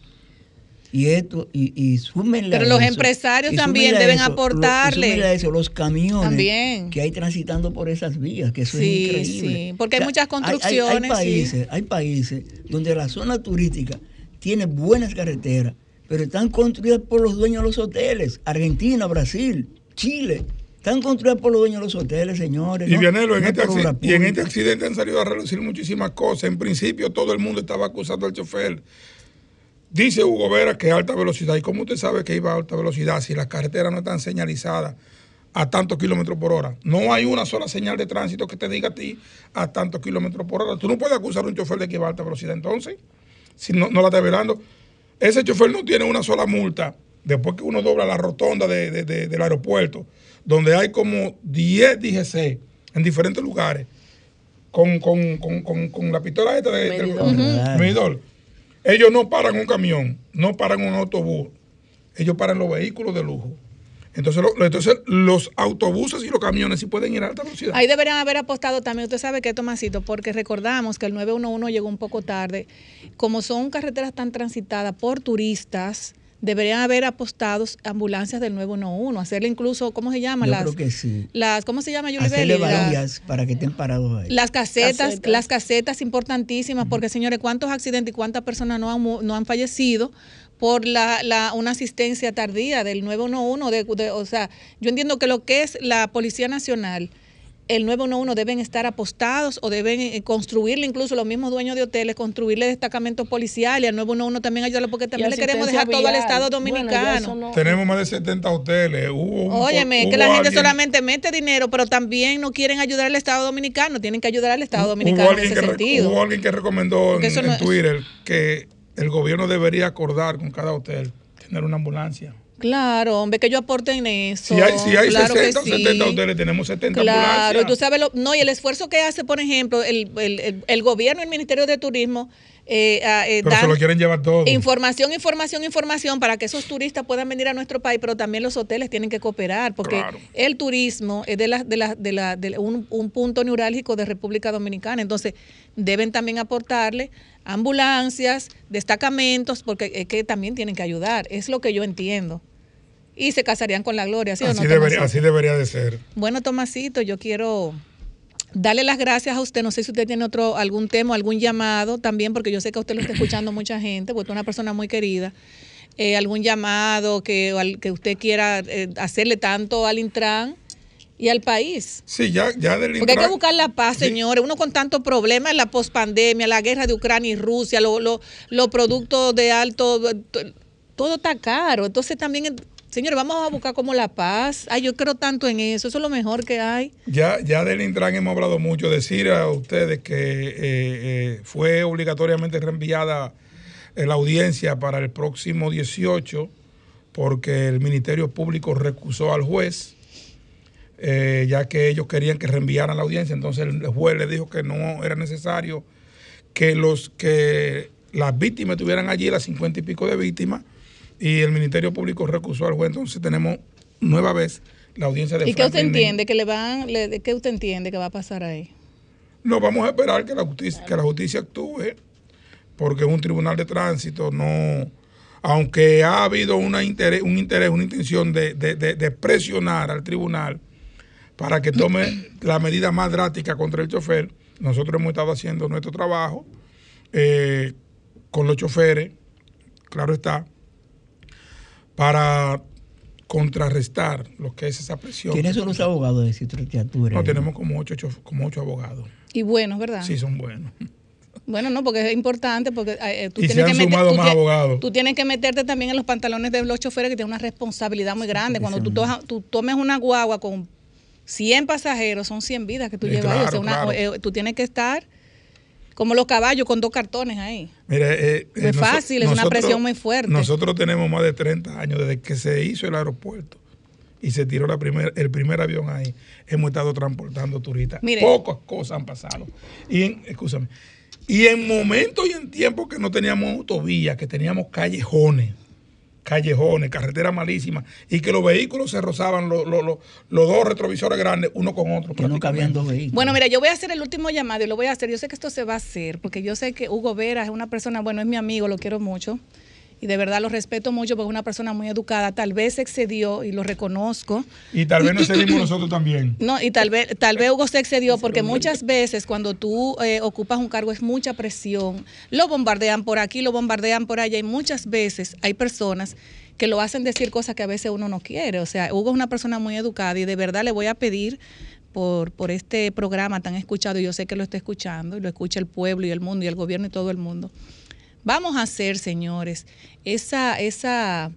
Speaker 11: Y esto, y, y súmenle
Speaker 2: Pero
Speaker 11: a
Speaker 2: los
Speaker 11: eso-
Speaker 2: empresarios también deben
Speaker 11: eso, lo-
Speaker 2: aportarle.
Speaker 11: a eso los camiones
Speaker 2: También.
Speaker 11: que hay transitando por esas vías, que eso
Speaker 2: Sí,
Speaker 11: es increíble.
Speaker 2: sí, porque hay muchas
Speaker 11: hay- hay- Hay,
Speaker 2: construcciones, sí.
Speaker 11: países, hay países donde la zona turística tiene buenas carreteras, pero están construidas por los dueños de los hoteles. Argentina, Brasil, Chile. Están construidas por los dueños de los hoteles, señores.
Speaker 12: Y
Speaker 11: ¿no?
Speaker 12: Vianelo, en
Speaker 11: No
Speaker 12: este y en este accidente han salido a relucir muchísimas cosas. En principio todo el mundo estaba acusando al chofer. Dice Hugo Vera que alta velocidad. ¿Y cómo usted sabe que iba a alta velocidad si las carreteras no están señalizadas a tantos kilómetros por hora? No hay una sola señal de tránsito que te diga a ti a tantos kilómetros por hora. Tú no puedes acusar a un chofer de que iba a alta velocidad entonces, si no, no la está velando. Ese chofer no tiene una sola multa después que uno dobla la rotonda de- de- de- del aeropuerto, donde hay como 10 DGC en diferentes lugares, con, con- con- con- con la pistola esta de, del-
Speaker 10: Medidor.
Speaker 12: Medidor. Ellos no paran un camión, no paran un autobús, ellos paran los vehículos de lujo. Entonces, entonces los autobuses y los camiones sí pueden ir a alta velocidad.
Speaker 2: Ahí deberían haber apostado también, usted sabe que Tomasito, porque recordamos que el 911 llegó un poco tarde. Como son carreteras tan transitadas por turistas, deberían haber apostado ambulancias del 911, hacerle incluso, ¿cómo se llama?
Speaker 11: Yo
Speaker 2: las,
Speaker 11: creo que sí.
Speaker 2: las, ¿Cómo se llama, Yuli
Speaker 11: Hacerle varillas para que estén parados ahí.
Speaker 2: Las casetas,
Speaker 10: Casetas.
Speaker 2: las casetas importantísimas, porque señores, ¿cuántos accidentes y cuántas personas no han, no han fallecido por la, la- una asistencia tardía del 911? De, de- o sea, yo entiendo que lo que es la Policía Nacional, el 911 deben estar apostados o deben eh, construirle, incluso los mismos dueños de hoteles, construirle destacamentos policiales, al 911 también ayudarlo, porque también le queremos dejar todo al Estado dominicano.
Speaker 12: Tenemos más de 70 hoteles. Hubo un-
Speaker 2: Óyeme,
Speaker 12: hubo
Speaker 2: que la gente
Speaker 12: alguien-
Speaker 2: solamente mete dinero, pero también no quieren ayudar al Estado Dominicano, tienen que ayudar al Estado Dominicano en
Speaker 12: alguien,
Speaker 2: ese sentido.
Speaker 12: hubo alguien que recomendó en, Twitter que el gobierno debería acordar con cada hotel tener una ambulancia.
Speaker 2: Claro, hombre, que yo aporte en eso.
Speaker 12: Si hay, si hay
Speaker 2: claro
Speaker 12: 60 o
Speaker 2: que sí.
Speaker 12: 70 hoteles, tenemos 70
Speaker 2: Claro, y tú sabes, lo, no, y el esfuerzo que hace, por ejemplo, el, el, el- el gobierno y el Ministerio de Turismo eh, ah, eh,
Speaker 12: pero se lo quieren llevar todo.
Speaker 2: información, información, información para que esos turistas puedan venir a nuestro país, pero también los hoteles tienen que cooperar, porque
Speaker 12: Claro.
Speaker 2: el turismo es de la, de la, de la, de un, un punto neurálgico de República Dominicana. Entonces, deben también aportarle ambulancias, destacamentos, porque es que también tienen que ayudar. Es lo que yo entiendo. Y se casarían con la gloria, ¿sí o no?
Speaker 12: así, debería, así debería de ser.
Speaker 2: Bueno, Tomasito, yo quiero darle las gracias a usted. No sé si usted tiene otro algún tema, algún llamado también, porque yo sé que a usted lo está escuchando mucha gente, porque usted es una persona muy querida. Eh, algún llamado que, al- que usted quiera eh, hacerle tanto al Intran y al país.
Speaker 12: Sí, ya, ya del
Speaker 2: Porque hay que
Speaker 12: Intran-
Speaker 2: buscar la paz, señores. Uno con tantos problemas, la pospandemia, la guerra de Ucrania y Rusia, lo- lo- los productos de alto, to- todo está caro. Entonces también, señores, vamos a buscar como la paz. Ay, yo creo tanto en eso. Eso es lo mejor que hay.
Speaker 12: Ya, ya del Intran hemos hablado mucho. Decir a ustedes que eh, eh, fue obligatoriamente reenviada eh, la audiencia para el próximo 18 porque el Ministerio Público recusó al juez, ya que ellos querían que reenviaran la audiencia. Entonces el juez le dijo que no era necesario que los que las víctimas estuvieran allí, las cincuenta y pico de víctimas, y el Ministerio Público recusó al juez. Entonces tenemos nueva vez la audiencia de
Speaker 2: ¿Y qué usted entiende que le van, le- qué usted entiende que va a pasar ahí?
Speaker 12: No, vamos a esperar que la justicia, que la justicia actúe, porque un tribunal de tránsito, no, aunque ha habido una interés, un interés, una intención de, de- de- de presionar al tribunal para que tome la medida más drástica contra el chofer, nosotros hemos estado haciendo nuestro trabajo eh, con los choferes, claro está, para contrarrestar lo que es esa presión.
Speaker 11: ¿Quiénes son los abogados de Citrotiatura?
Speaker 12: No, tenemos como ocho, ocho- como ocho abogados.
Speaker 2: Y buenos, ¿verdad?
Speaker 12: Sí, son buenos.
Speaker 2: Bueno, no, porque es importante, porque eh, eh, tú
Speaker 12: Y se
Speaker 2: tienes
Speaker 12: han
Speaker 2: que meter-
Speaker 12: sumado
Speaker 2: tú
Speaker 12: más abogados.
Speaker 2: Tú tienes que meterte también en los pantalones de los choferes que tienen una responsabilidad muy grande. Cuando tú, toja- tú tomes una guagua con 100 pasajeros, son 100 vidas que tú
Speaker 12: Sí,
Speaker 2: llevas. O sea,
Speaker 12: claro,
Speaker 2: una-
Speaker 12: claro.
Speaker 2: eh, tú tienes que estar como los caballos con dos cartones ahí.
Speaker 12: Mire, eh,
Speaker 2: No es fácil, es una presión muy fuerte.
Speaker 12: Nosotros tenemos más de 30 años desde que se hizo el aeropuerto y se tiró la primer, el primer avión ahí. Hemos estado transportando turistas.
Speaker 2: Mire.
Speaker 12: Pocas cosas han pasado. Y en, escúchame, y en momentos y en tiempos que no teníamos autovías, que teníamos callejones, callejones, carreteras malísimas, y que los vehículos se rozaban los, los- los- los dos retrovisores grandes uno con otro.
Speaker 11: Que no cabían dos vehículos.
Speaker 2: Bueno, mira, yo voy a hacer el último llamado y lo voy a hacer. Yo sé que esto se va a hacer, porque yo sé que Hugo Vera es una persona, bueno, es mi amigo, lo quiero mucho. Y de verdad lo respeto mucho porque es una persona muy educada. Tal vez se excedió y lo reconozco.
Speaker 12: Y tal vez nos seguimos nosotros también.
Speaker 2: No, y tal vez, tal vez Hugo se excedió porque muchas veces cuando tú eh, ocupas un cargo es mucha presión. Lo bombardean por aquí, lo bombardean por allá y muchas veces hay personas que lo hacen decir cosas que a veces uno no quiere. O sea, Hugo es una persona muy educada y de verdad le voy a pedir por, por este programa tan escuchado, y yo sé que lo está escuchando, y lo escucha el pueblo y el mundo y el gobierno y todo el mundo. Vamos a hacer, señores, esa, esa,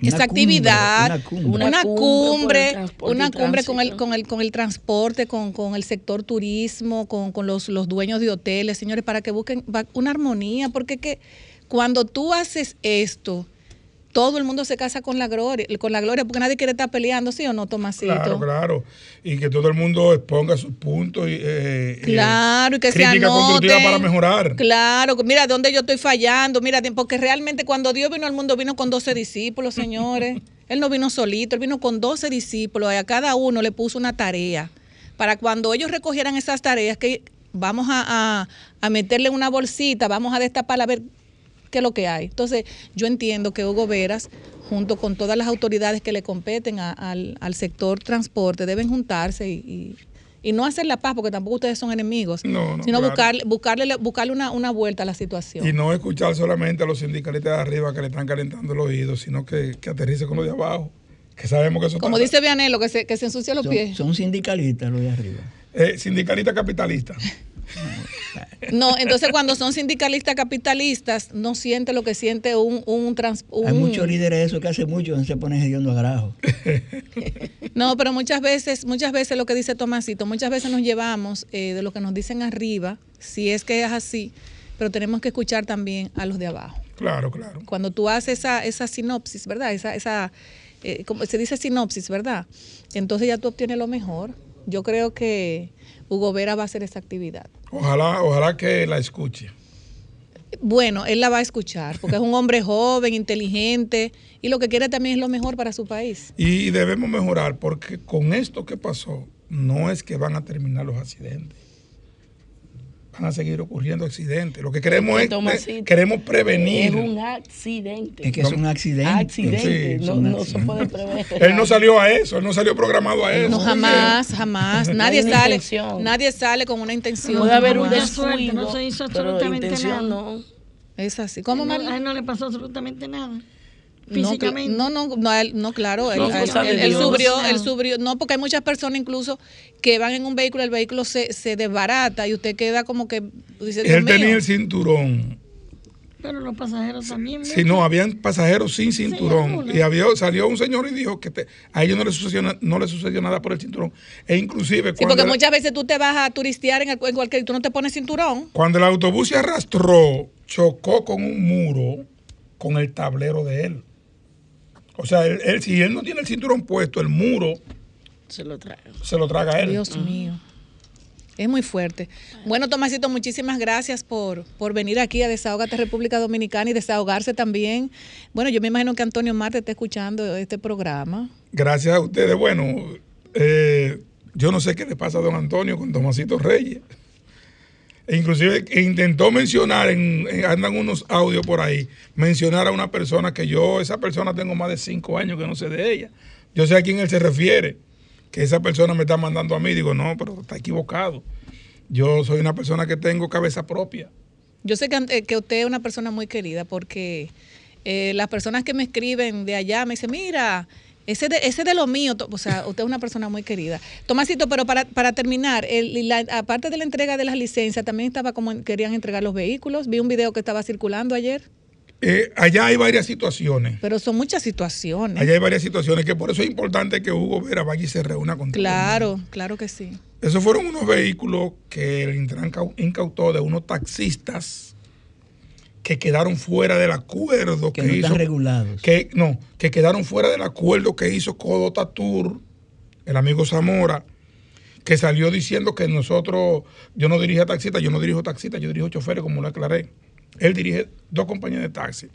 Speaker 2: esa actividad,
Speaker 11: una cumbre.
Speaker 2: una
Speaker 10: cumbre
Speaker 2: una cumbre con el, con el, con el transporte, con, con el sector turismo, con, con los, los dueños de hoteles, señores, para que busquen una armonía, porque que cuando tú haces esto, todo el mundo se casa con la gloria, con la gloria, porque nadie quiere estar peleando, ¿sí o no, Tomasito?
Speaker 12: Claro, claro. Y que todo el mundo exponga sus puntos y eh,
Speaker 2: Claro, y que se
Speaker 12: crítica constructiva
Speaker 2: anoten.
Speaker 12: para mejorar.
Speaker 2: Claro, mira dónde yo estoy fallando, mira, porque realmente cuando Dios vino al mundo vino con 12 discípulos, señores. él no vino solito, él vino con 12 discípulos y a cada uno le puso una tarea. Para cuando ellos recogieran esas tareas, que vamos a, a, a meterle una bolsita, vamos a destaparla a ver qué es lo que hay. Entonces, yo entiendo que Hugo Veras, junto con todas las autoridades que le competen a- al, al sector transporte, deben juntarse y, y- y no hacer la paz, porque tampoco ustedes son enemigos,
Speaker 12: No, no,
Speaker 2: sino
Speaker 12: claro.
Speaker 2: buscarle, buscarle, buscarle una, una vuelta a la situación.
Speaker 12: Y no escuchar solamente a los sindicalistas de arriba que le están calentando el oído, sino que, que aterrice con los de abajo, que sabemos que eso
Speaker 2: Como
Speaker 12: está-
Speaker 2: dice Vianelo, que se, que se ensucia los
Speaker 11: Son,
Speaker 2: pies.
Speaker 11: son sindicalistas los de arriba.
Speaker 12: eh, sindicalista capitalista.
Speaker 2: No, entonces cuando son sindicalistas capitalistas, no siente lo que siente un, un, trans-
Speaker 11: Hay
Speaker 2: un-
Speaker 11: muchos líderes de eso que hace mucho se ponen hediondo a grajo.
Speaker 2: No, pero muchas veces, muchas veces lo que dice Tomasito, muchas veces nos llevamos eh, de lo que nos dicen arriba, si es que es así, pero tenemos que escuchar también a los de abajo.
Speaker 12: Claro, claro.
Speaker 2: Cuando tú haces esa, esa sinopsis, ¿verdad? Esa, esa eh, como se dice sinopsis, ¿verdad? Entonces ya tú obtienes lo mejor. Yo creo que Hugo Vera va a hacer esa actividad.
Speaker 12: Ojalá, ojalá que la escuche.
Speaker 2: Bueno, él la va a escuchar, porque es un hombre joven, inteligente, y lo que quiere también es lo mejor para su país.
Speaker 12: Y debemos mejorar porque con esto que pasó, no es que van a terminar los accidentes. Van a seguir ocurriendo accidentes. Lo que queremos es,
Speaker 10: Tomasito,
Speaker 12: queremos prevenir.
Speaker 10: Es un accidente.
Speaker 11: Es que es un accidente.
Speaker 10: Accidente,
Speaker 12: Sí,
Speaker 10: no,
Speaker 11: es un
Speaker 10: no se puede prever.
Speaker 12: Él no salió a eso, él no salió programado a eso.
Speaker 2: No, jamás, jamás.
Speaker 10: No
Speaker 2: Nadie sale,
Speaker 10: intención.
Speaker 2: nadie sale con una intención.
Speaker 10: Puede haber un descuido,
Speaker 8: no se hizo absolutamente nada.
Speaker 10: no.
Speaker 2: Es así. ¿Cómo,
Speaker 8: no,
Speaker 2: Marlene?
Speaker 8: a él no le pasó absolutamente nada. Físicamente.
Speaker 2: no, no, no, él- no, claro, él,
Speaker 10: No,
Speaker 2: él- él- subió,
Speaker 8: No.
Speaker 2: él subió, no, porque hay muchas personas incluso que van en un vehículo, el vehículo se, se desbarata y usted queda como que dice,
Speaker 12: Él tenía
Speaker 2: mío.
Speaker 12: el cinturón.
Speaker 8: Pero los pasajeros también.
Speaker 12: Si no, habían pasajeros sin cinturón. y había, salió un señor y dijo que te- a ellos no les, sucedió, no les sucedió nada por el cinturón. E inclusive
Speaker 2: Sí,
Speaker 12: cuando,
Speaker 2: porque
Speaker 12: el,
Speaker 2: muchas veces tú te vas a turistear en, el- en cualquier, tú no te pones cinturón.
Speaker 12: cuando el autobús se arrastró, chocó con un muro con el tablero de él. O sea, él, él- si él no tiene el cinturón puesto, el muro
Speaker 10: Se lo trae.
Speaker 12: se lo traga a él.
Speaker 2: Dios mío. Es muy fuerte. Bueno, Tomasito, muchísimas gracias por, por venir aquí a Desahogate República Dominicana y desahogarse también. Bueno, yo me imagino que Antonio Marte está escuchando este programa.
Speaker 12: Gracias a ustedes. Bueno, eh, yo no sé qué le pasa a don Antonio con Tomasito Reyes. E inclusive intentó mencionar, en, en- andan unos audios por ahí, mencionar a una persona que yo, esa persona tengo más de cinco años que no sé de ella. Yo sé a quién él se refiere, que esa persona me está mandando a mí. Digo, no, pero está equivocado. Yo soy una persona que tengo cabeza propia.
Speaker 2: Yo sé que, eh, que usted es una persona muy querida porque eh, las personas que me escriben de allá me dicen, mira, Ese de, ese de lo mío, o sea, usted es una persona muy querida. Tomasito, pero para, para terminar, el- la- aparte de la entrega de las licencias, también estaba como querían entregar los vehículos. Vi un video que estaba circulando ayer,
Speaker 12: Eh, allá hay varias situaciones.
Speaker 2: pero son muchas situaciones.
Speaker 12: Allá hay varias situaciones que por eso es importante que Hugo Vera vaya y se reúna con
Speaker 2: Claro, claro que sí.
Speaker 12: Esos fueron unos vehículos que el Intran cau- incautó de unos taxistas que quedaron fuera del acuerdo que,
Speaker 11: Que no
Speaker 12: hizo.
Speaker 11: están regulados.
Speaker 12: Que, no, que quedaron fuera del acuerdo que hizo Codota Tour, el amigo Zamora, que salió diciendo que nosotros, yo no dirijo taxistas, yo no dirijo taxistas, yo dirijo choferes, como lo aclaré. Él dirige dos compañías de taxi.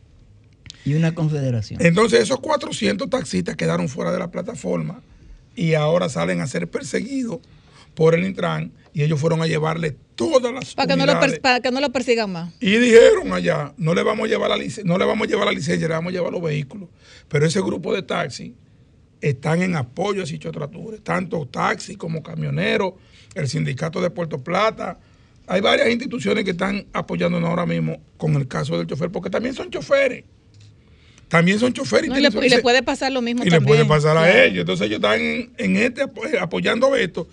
Speaker 11: Y una confederación.
Speaker 12: Entonces esos 400 taxistas quedaron fuera de la plataforma y ahora salen a ser perseguidos por el Intran y ellos fueron a llevarle todas las
Speaker 2: Para que, no lo para que no lo persigan más.
Speaker 12: Y dijeron allá, no le vamos a llevar la lic- no le vamos a llevar la licencia, le vamos a llevar los vehículos. Pero ese grupo de taxi están en apoyo a Sicho Trature, tanto taxi como camioneros, el sindicato de Puerto Plata. Hay varias instituciones que están apoyándonos ahora mismo con el caso del chofer, porque también son choferes. También son choferes.
Speaker 2: No, y, le, y le puede pasar lo mismo
Speaker 12: y le puede pasar a
Speaker 2: Claro.
Speaker 12: ellos. Entonces ellos están en, en este eh, apoyando esto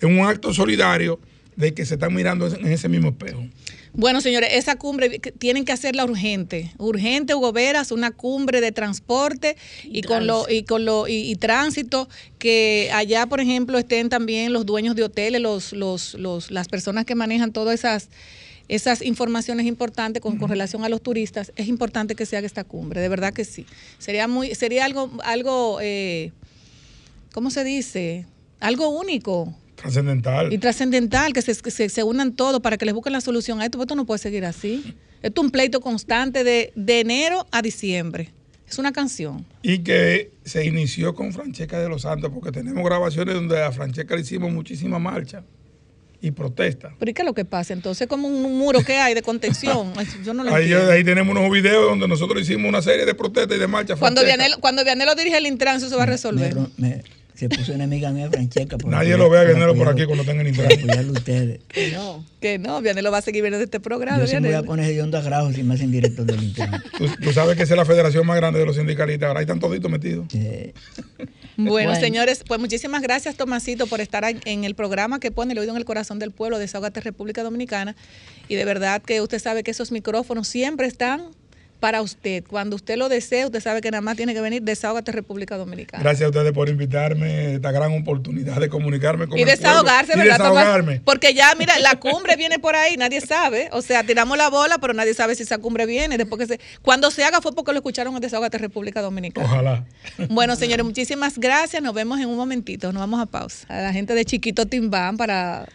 Speaker 12: en un acto solidario de que se están mirando en ese mismo espejo.
Speaker 2: Bueno, señores, esa cumbre tienen que hacerla urgente. Urgente, Hugo Veras, una cumbre de transporte y, con lo y con lo y, y tránsito que allá, por ejemplo, estén también los dueños de hoteles, los los los las personas que manejan todas esas esas informaciones importantes con, con relación a los turistas, es importante que se haga esta cumbre, de verdad que sí. Sería muy, sería algo, algo, eh, ¿cómo se dice? Algo único
Speaker 12: Trascendental.
Speaker 2: y trascendental, que se, que se, se unan todos para que les busquen la solución a esto, porque esto no puede seguir así. Esto es un pleito constante de, de enero a diciembre. Es una canción.
Speaker 12: Y que se inició con Francesca de los Santos, porque tenemos grabaciones donde a Francesca le hicimos muchísima marcha y protesta.
Speaker 2: Pero ¿y qué es lo que pasa? Entonces, como un muro que hay de contención. Yo no lo
Speaker 12: Ahí, ahí tenemos unos videos donde nosotros hicimos una serie de protestas y de marcha.
Speaker 2: Cuando. Vianelo, cuando Vianelo dirige el Intran, eso se va a resolver.
Speaker 11: Me- se puso enemiga mía, Francesca. por
Speaker 12: Nadie lo ve a
Speaker 11: por
Speaker 12: Vianelo por aquí cuando tenga el
Speaker 11: por
Speaker 12: Intran.
Speaker 11: apoyarlo ustedes.
Speaker 2: Que no, que no, Vianelo va a seguir viendo este programa.
Speaker 11: Yo sí me voy a poner de onda grajo si me hacen directo del internet.
Speaker 12: Tú, tú sabes que esa es la federación más grande de los sindicalistas. Ahora ahí están toditos metidos.
Speaker 2: Bueno,
Speaker 11: Bueno.
Speaker 2: señores, pues muchísimas gracias, Tomasito, por estar en- en el programa que pone el oído en el corazón del pueblo de Desahogate República Dominicana. Y de verdad que usted sabe que esos micrófonos siempre están para usted. Cuando usted lo desee, usted sabe que nada más tiene que venir Desahogate República Dominicana.
Speaker 12: Gracias a ustedes por invitarme esta gran oportunidad de comunicarme con
Speaker 2: Y
Speaker 12: pueblo
Speaker 2: desahogarse,
Speaker 12: y
Speaker 2: ¿verdad,
Speaker 12: desahogarme.
Speaker 2: Porque ya, mira, la cumbre viene por ahí, nadie sabe. O sea, tiramos la bola, pero nadie sabe si esa cumbre viene. Después que se, cuando se haga fue porque lo escucharon en Desahogate República Dominicana.
Speaker 12: Ojalá.
Speaker 2: Bueno, señores, muchísimas gracias. Nos vemos en un momentito. Nos vamos a pausa. A la gente de Chiquito Timbán para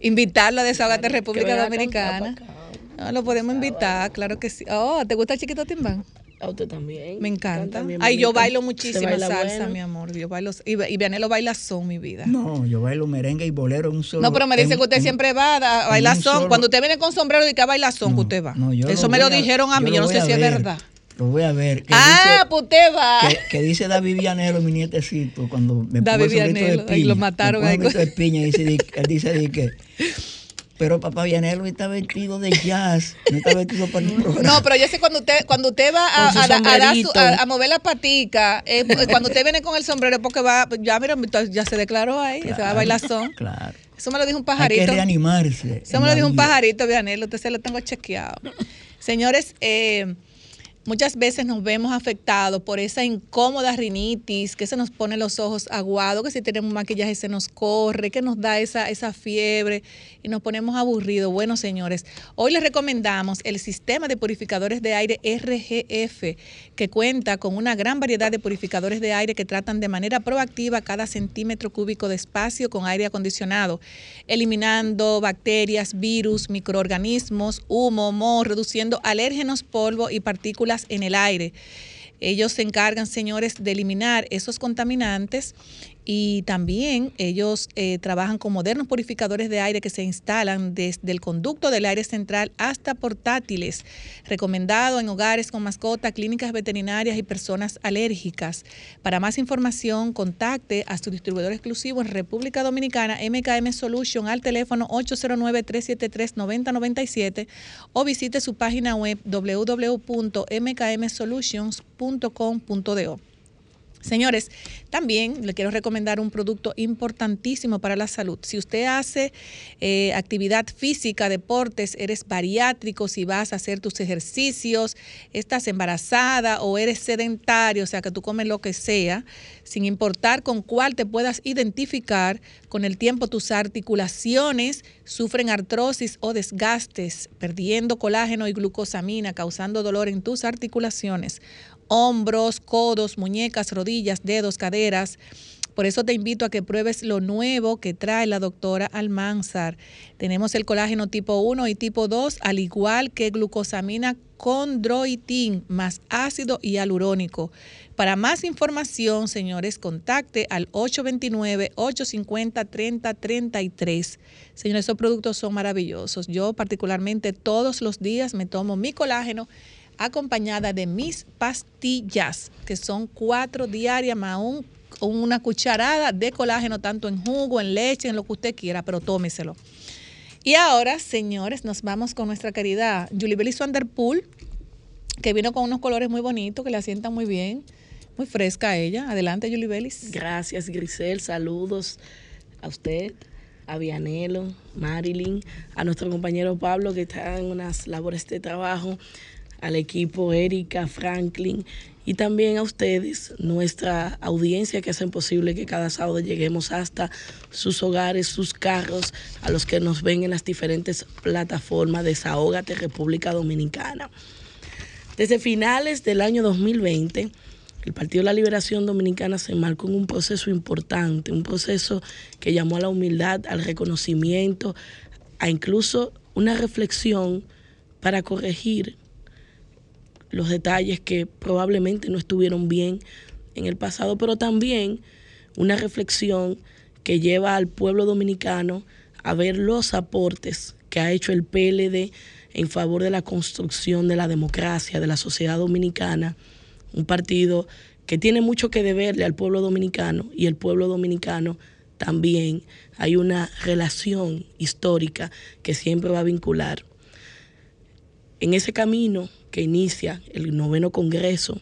Speaker 2: invitarlo a Desahogate República Dominicana. No, lo podemos invitar, claro que sí. Oh, ¿te gusta Chiquito Timbán?
Speaker 10: A usted también.
Speaker 2: Me encanta.
Speaker 10: Canta bien
Speaker 2: Ay, yo bailo muchísima
Speaker 10: baila
Speaker 2: salsa,
Speaker 10: bueno.
Speaker 2: mi amor. Yo bailo, y, y Vianelo baila son, mi vida.
Speaker 11: No, yo bailo merengue y bolero en un solo.
Speaker 2: No, pero me dice
Speaker 11: en-
Speaker 2: que usted
Speaker 11: en-
Speaker 2: siempre va a bailar son.
Speaker 11: solo-
Speaker 2: Cuando usted viene con sombrero, dice que a bailar son, que usted va.
Speaker 11: No, yo
Speaker 2: Eso
Speaker 11: lo
Speaker 2: me lo
Speaker 11: a-
Speaker 2: dijeron a mí, yo no sé si es
Speaker 11: ver,
Speaker 2: verdad.
Speaker 11: Lo voy a ver. Que
Speaker 2: Ah,
Speaker 11: dice,
Speaker 2: pues usted va.
Speaker 11: que, que dice David Villanero, mi nietecito, cuando me
Speaker 2: David
Speaker 11: puso el grito de piña.
Speaker 2: lo mataron
Speaker 11: me
Speaker 2: ahí
Speaker 11: el
Speaker 2: con-
Speaker 11: de piña y dice, di- él dice di que... Pero papá Villanelo está vestido de jazz, no está vestido para el programa.
Speaker 2: No, pero yo sé cuando usted cuando usted va a, a- su- a- mover la patica, eh, cuando usted viene con el sombrero porque va, ya mira, ya se declaró ahí, se va a bailar son.
Speaker 11: Claro.
Speaker 2: Eso me lo dijo un
Speaker 11: Hay que
Speaker 2: pajarito.
Speaker 11: reanimarse.
Speaker 2: Eso me lo dijo un pajarito, Vianelo, usted se lo tengo chequeado. Señores, eh, muchas veces nos vemos afectados por esa incómoda rinitis, que se nos pone los ojos aguados, que si tenemos maquillaje se nos corre, que nos da esa, esa fiebre y nos ponemos aburridos. Bueno, señores, hoy les recomendamos el sistema de purificadores de aire RGF, que cuenta con una gran variedad de purificadores de aire que tratan de manera proactiva cada centímetro cúbico de espacio con aire acondicionado, eliminando bacterias, virus, microorganismos, humo, moho, reduciendo alérgenos, polvo y partículas en el aire. Ellos se encargan, señores, de eliminar esos contaminantes y también ellos eh, trabajan con modernos purificadores de aire que se instalan desde el conducto del aire central hasta portátiles, recomendado en hogares con mascota, clínicas veterinarias y personas alérgicas. Para más información, contacte a su distribuidor exclusivo en República Dominicana, MKM Solution, al teléfono 809-373-9097 o visite su página web www.mkmsolutions.com.do. Señores, también le quiero recomendar un producto importantísimo para la salud. Si usted hace eh, actividad física, deportes, eres bariátrico, si vas a hacer tus ejercicios, estás embarazada o eres sedentario, o sea que tú comes lo que sea, sin importar con cuál te puedas identificar, con el tiempo tus articulaciones sufren artrosis o desgastes, perdiendo colágeno y glucosamina, causando dolor en tus articulaciones hombros, codos, muñecas, rodillas, dedos, caderas. Por eso te invito a que pruebes lo nuevo que trae la doctora Almanzar. Tenemos el colágeno tipo 1 y tipo 2, al igual que glucosamina con droitín, más ácido hialurónico. Para más información, señores, contacte al 829-850-3033. Señores, esos productos son maravillosos. Yo particularmente todos los días me tomo mi colágeno acompañada de mis pastillas, que son cuatro diarias más un, una cucharada de colágeno, tanto en jugo, en leche, en lo que usted quiera, pero tómeselo. Y ahora, señores, nos vamos con nuestra querida Julie Vanderpool, que vino con unos colores muy bonitos, que le asientan muy bien. Muy fresca ella. Adelante, Julie Bellis.
Speaker 10: Gracias, Grisel. Saludos a usted, a Vianelo, Marilyn, a nuestro compañero Pablo, que está en unas labores de trabajo al equipo Erika, Franklin y también a ustedes, nuestra audiencia que hacen posible que cada sábado lleguemos hasta sus hogares, sus carros, a los que nos ven en las diferentes plataformas de Desahógate República Dominicana. Desde finales del año 2020, el Partido de la Liberación Dominicana se marcó en un proceso importante, un proceso que llamó a la humildad, al reconocimiento, a incluso una reflexión para corregir los detalles que probablemente no estuvieron bien en el pasado, pero también una reflexión que lleva al pueblo dominicano a ver los aportes que ha hecho el PLD en favor de la construcción de la democracia, de la sociedad dominicana, un partido que tiene mucho que deberle al pueblo dominicano y el pueblo dominicano también hay una relación histórica que siempre va a vincular. En ese camino que inicia el noveno Congreso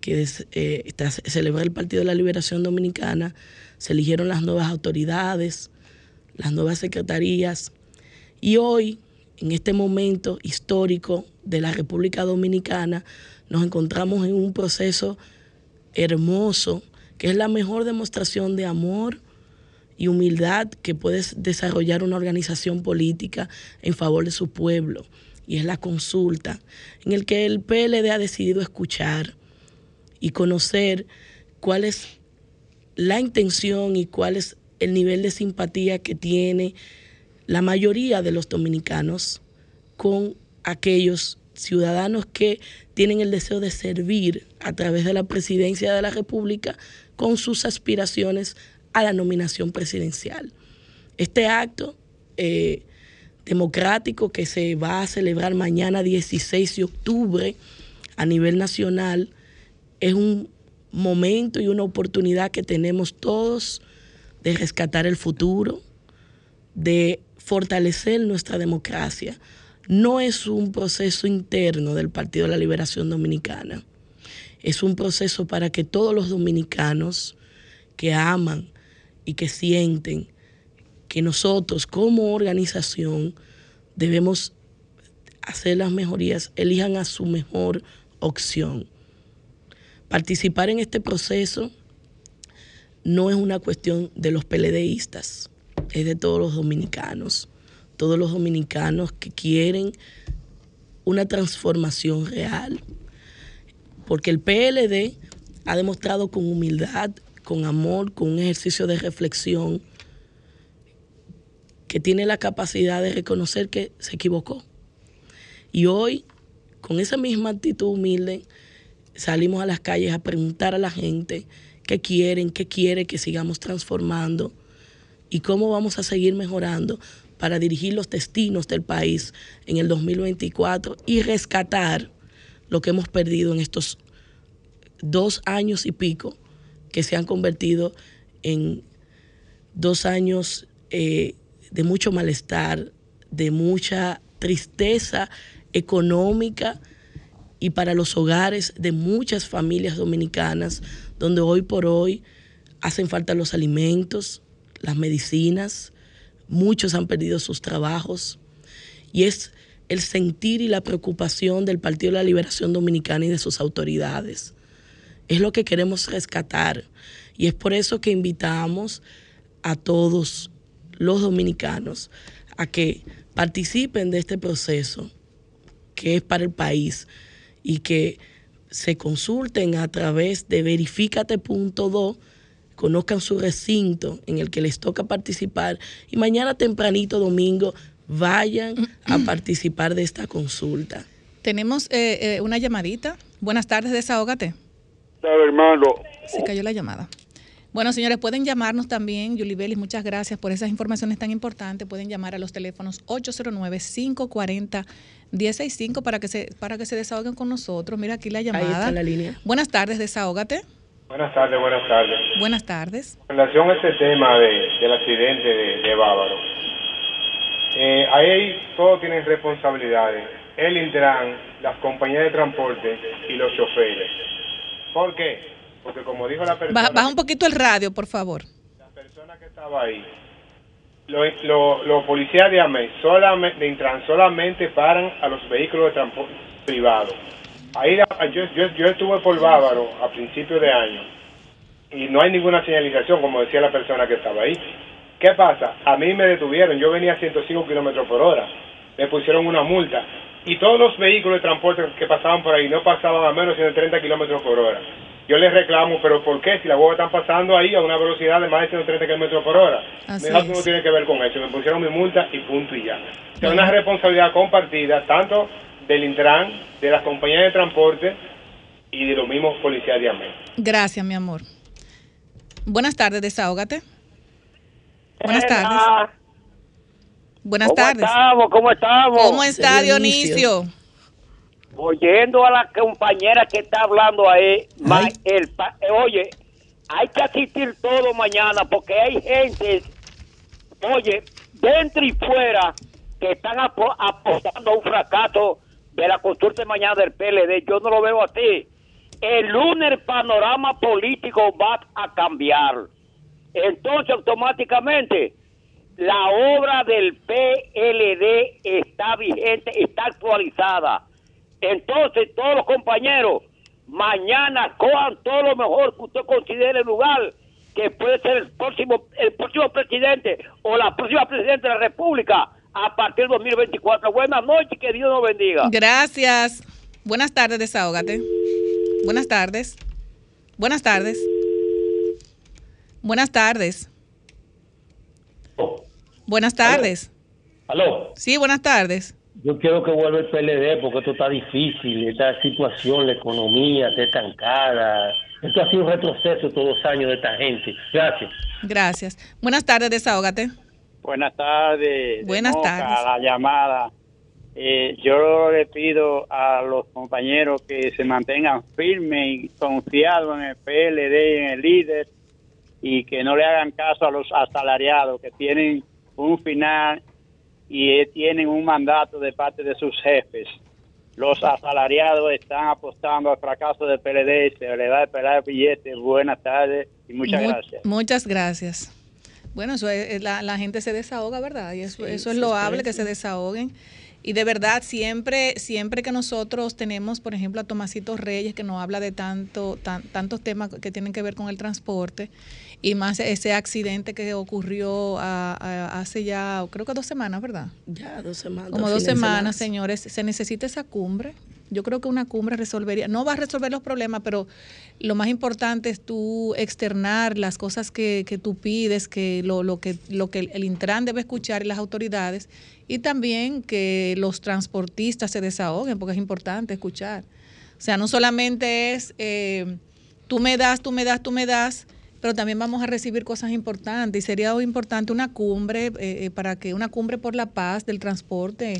Speaker 10: que eh, está, celebra el Partido de la Liberación Dominicana, se eligieron las nuevas autoridades, las nuevas secretarías y hoy, en este momento histórico de la República Dominicana, nos encontramos en un proceso hermoso que es la mejor demostración de amor y humildad que puede desarrollar una organización política en favor de su pueblo y es la consulta, en el que el PLD ha decidido escuchar y conocer cuál es la intención y cuál es el nivel de simpatía que tiene la mayoría de los dominicanos con aquellos ciudadanos que tienen el deseo de servir a través de la presidencia de la República con sus aspiraciones a la nominación presidencial. Este acto eh, democrático que se va a celebrar mañana 16 de octubre a nivel nacional es un momento y una oportunidad que tenemos todos de rescatar el futuro, de fortalecer nuestra democracia. No es un proceso interno del Partido de la Liberación Dominicana, es un proceso para que todos los dominicanos que aman y que sienten que nosotros como organización debemos hacer las mejorías, elijan a su mejor opción. Participar en este proceso no es una cuestión de los peledeístas, es de todos los dominicanos, todos los dominicanos que quieren una transformación real. Porque el PLD ha demostrado con humildad, con amor, con un ejercicio de reflexión, que tiene la capacidad de reconocer que se equivocó. Y hoy, con esa misma actitud humilde, salimos a las calles a preguntar a la gente qué quieren, qué quiere que sigamos transformando y cómo vamos a seguir mejorando para dirigir los destinos del país en el 2024 y rescatar lo que hemos perdido en estos dos años y pico que se han convertido en dos años eh, de mucho malestar, de mucha tristeza económica y para los hogares de muchas familias dominicanas, donde hoy por hoy hacen falta los alimentos, las medicinas, muchos han perdido sus trabajos y es el sentir y la preocupación del Partido de la Liberación Dominicana y de sus autoridades. Es lo que queremos rescatar y es por eso que invitamos a todos los dominicanos a que participen de este proceso que es para el país y que se consulten a través de verificate.do, conozcan su recinto en el que les toca participar y mañana tempranito domingo vayan a participar de esta consulta.
Speaker 2: Tenemos eh, eh, una llamadita. Buenas tardes, desahógate.
Speaker 13: hermano.
Speaker 2: Se cayó la llamada. Bueno, señores, pueden llamarnos también, Yuli Belis, muchas gracias por esas informaciones tan importantes. Pueden llamar a los teléfonos 809-540-165 para que se para que se desahoguen con nosotros. Mira aquí la llamada.
Speaker 10: Ahí está la línea.
Speaker 2: Buenas tardes, desahógate.
Speaker 14: Buenas tardes, buenas tardes.
Speaker 2: Buenas tardes.
Speaker 14: En relación a este tema de, del accidente de, de Bávaro, eh, ahí todos tienen responsabilidades. El Intran, las compañías de transporte y los choferes. ¿Por qué? Porque como dijo la persona...
Speaker 2: Baja, baja un poquito el radio, por favor.
Speaker 14: que estaba ahí, los lo, los policías de AME solamente, de Intran solamente paran a los vehículos de transporte privado. Ahí la- yo, yo, yo estuve por Bávaro a principios de año y no hay ninguna señalización, como decía la persona que estaba ahí. ¿Qué pasa? A mí me detuvieron, yo venía a 105 kilómetros por hora, me pusieron una multa y todos los vehículos de transporte que pasaban por ahí no pasaban a menos de 130 kilómetros por hora. Yo les reclamo, pero ¿por qué? Si las huevas están pasando ahí a una velocidad de más de 130 kilómetros por hora.
Speaker 2: Así
Speaker 14: Me dijo que
Speaker 2: es.
Speaker 14: no tiene que ver con eso. Me pusieron mi multa y punto y ya. O sea, una responsabilidad compartida tanto del Intran, de las compañías de transporte y de los mismos policías de AME.
Speaker 2: Gracias, mi amor. Buenas tardes, desahógate. Buenas
Speaker 15: Buenas.
Speaker 2: tardes. Buenas
Speaker 15: ¿Cómo
Speaker 2: tardes.
Speaker 15: estamos? ¿Cómo estamos?
Speaker 2: ¿Cómo está Dionisio?
Speaker 15: Oyendo a la compañera que está hablando ahí, ma- el pa- eh, oye, hay que asistir todo mañana porque hay gente, oye, dentro y fuera, que están apo- apostando a un fracaso de la consulta de mañana del PLD. Yo no lo veo así. El lunes el panorama político va a cambiar. Entonces, automáticamente, la obra del PLD está vigente, está actualizada. Entonces, todos los compañeros, mañana cojan todo lo mejor que usted considere el lugar, que puede ser el próximo, el próximo presidente o la próxima presidenta de la República a partir del 2024. Buenas noches, que Dios nos bendiga.
Speaker 2: Gracias. Buenas tardes, desahógate. Buenas tardes. Buenas tardes. Buenas tardes. Buenas tardes.
Speaker 16: Aló,
Speaker 2: Sí, buenas tardes.
Speaker 16: Yo quiero que vuelva el PLD porque esto está difícil, esta situación, la economía está estancada. Esto ha sido un retroceso todos los años de esta gente. Gracias.
Speaker 2: Gracias. Buenas tardes, desahógate.
Speaker 17: Buenas tardes. de
Speaker 2: Buenas
Speaker 17: Moca,
Speaker 2: tardes.
Speaker 17: La llamada. Eh, yo le pido a los compañeros que se mantengan firmes y confiados en el PLD y en el líder y que no le hagan caso a los asalariados que tienen un final y eh, tienen un mandato de parte de sus jefes. Los asalariados están apostando al fracaso del PLD, se le va a esperar billetes. Buenas tardes y muchas
Speaker 2: Mu-
Speaker 17: gracias.
Speaker 2: Muchas gracias. Bueno, eso es, es la, la gente se desahoga, ¿verdad? Y eso,
Speaker 10: Sí,
Speaker 2: eso es loable, que se desahoguen. Y de verdad, siempre, siempre que nosotros tenemos, por ejemplo, a Tomasito Reyes, que nos habla de tanto, tan- tantos temas que tienen que ver con el transporte, y más ese accidente que ocurrió a- a- hace ya, creo que dos semanas, ¿verdad?
Speaker 10: Ya, dos semanas.
Speaker 2: Como dos semanas,
Speaker 10: semana.
Speaker 2: señores. Se necesita esa cumbre. Yo creo que una cumbre resolvería, no va a resolver los problemas, pero lo más importante es tú externar las cosas que, que tú pides, que lo, lo que lo que el Intran debe escuchar y las autoridades, y también que los transportistas se desahoguen, porque es importante escuchar. O sea, no solamente es eh, tú me das, tú me das, tú me das, pero también vamos a recibir cosas importantes y sería importante una cumbre eh, eh, para que una cumbre por la paz del transporte.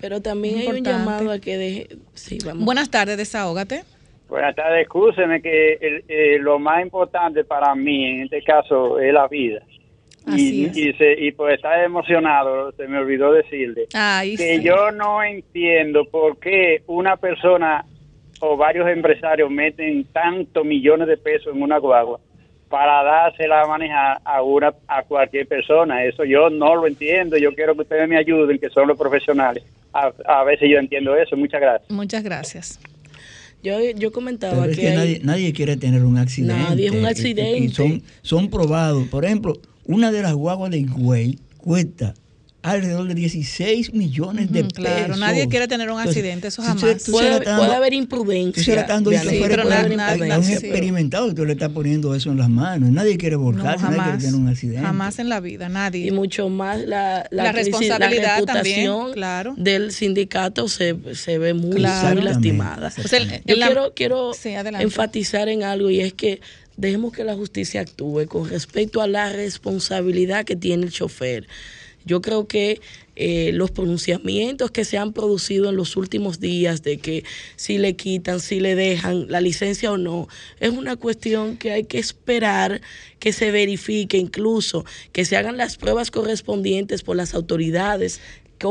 Speaker 10: Pero también hay un llamado a que deje. Sí, vamos.
Speaker 2: Buenas tardes, desahógate.
Speaker 17: Buenas tardes, escúcheme que el- eh, lo más importante para mí en este caso es la vida.
Speaker 2: Así
Speaker 17: y,
Speaker 2: es.
Speaker 17: y, se- y por estar emocionado, se me olvidó decirle
Speaker 2: Ay,
Speaker 17: que
Speaker 2: sí.
Speaker 17: yo no entiendo por qué una persona o varios empresarios meten tantos millones de pesos en una guagua para dársela a manejar a una a cualquier persona. Eso yo no lo entiendo. Yo quiero que ustedes me ayuden, que son los profesionales. A, a veces yo entiendo eso. Muchas gracias.
Speaker 2: Muchas gracias.
Speaker 10: Yo, yo comentaba
Speaker 11: Pero es
Speaker 10: que,
Speaker 11: que
Speaker 10: hay-
Speaker 11: nadie, nadie quiere tener un accidente.
Speaker 10: Nadie es un
Speaker 11: y-
Speaker 10: accidente.
Speaker 11: Y son, son probados. Por ejemplo, una de las guaguas de Higüey cuesta alrededor de 16 millones de pesos.
Speaker 2: claro, nadie quiere tener un
Speaker 11: Entonces,
Speaker 2: accidente, eso
Speaker 11: tú
Speaker 2: jamás.
Speaker 11: se- tú se
Speaker 10: Puede- haber
Speaker 11: tú se
Speaker 10: imprudencia.
Speaker 11: estás dando
Speaker 10: de
Speaker 11: chofer,
Speaker 10: alguien.
Speaker 11: puede haber-
Speaker 2: nadie-
Speaker 11: a un
Speaker 2: sí.
Speaker 11: experimentado y tú le estás poniendo eso en las manos. Nadie quiere
Speaker 2: No,
Speaker 11: volcarse, nadie quiere tener un accidente.
Speaker 2: Jamás en la vida, nadie.
Speaker 10: Y mucho más la,
Speaker 2: responsabilidad
Speaker 10: la
Speaker 2: también, claro.
Speaker 10: del sindicato se, se ve muy,
Speaker 2: Claro.
Speaker 10: muy lastimada.
Speaker 2: O sea, en-
Speaker 10: Yo
Speaker 2: en la-
Speaker 10: quiero, quiero
Speaker 2: Sí,
Speaker 10: enfatizar en algo y es que dejemos que la justicia actúe con respecto a la responsabilidad que tiene el chofer. Yo creo que eh, los pronunciamientos que se han producido en los últimos días de que si le quitan, si le dejan la licencia o no, es una cuestión que hay que esperar que se verifique, incluso que se hagan las pruebas correspondientes por las autoridades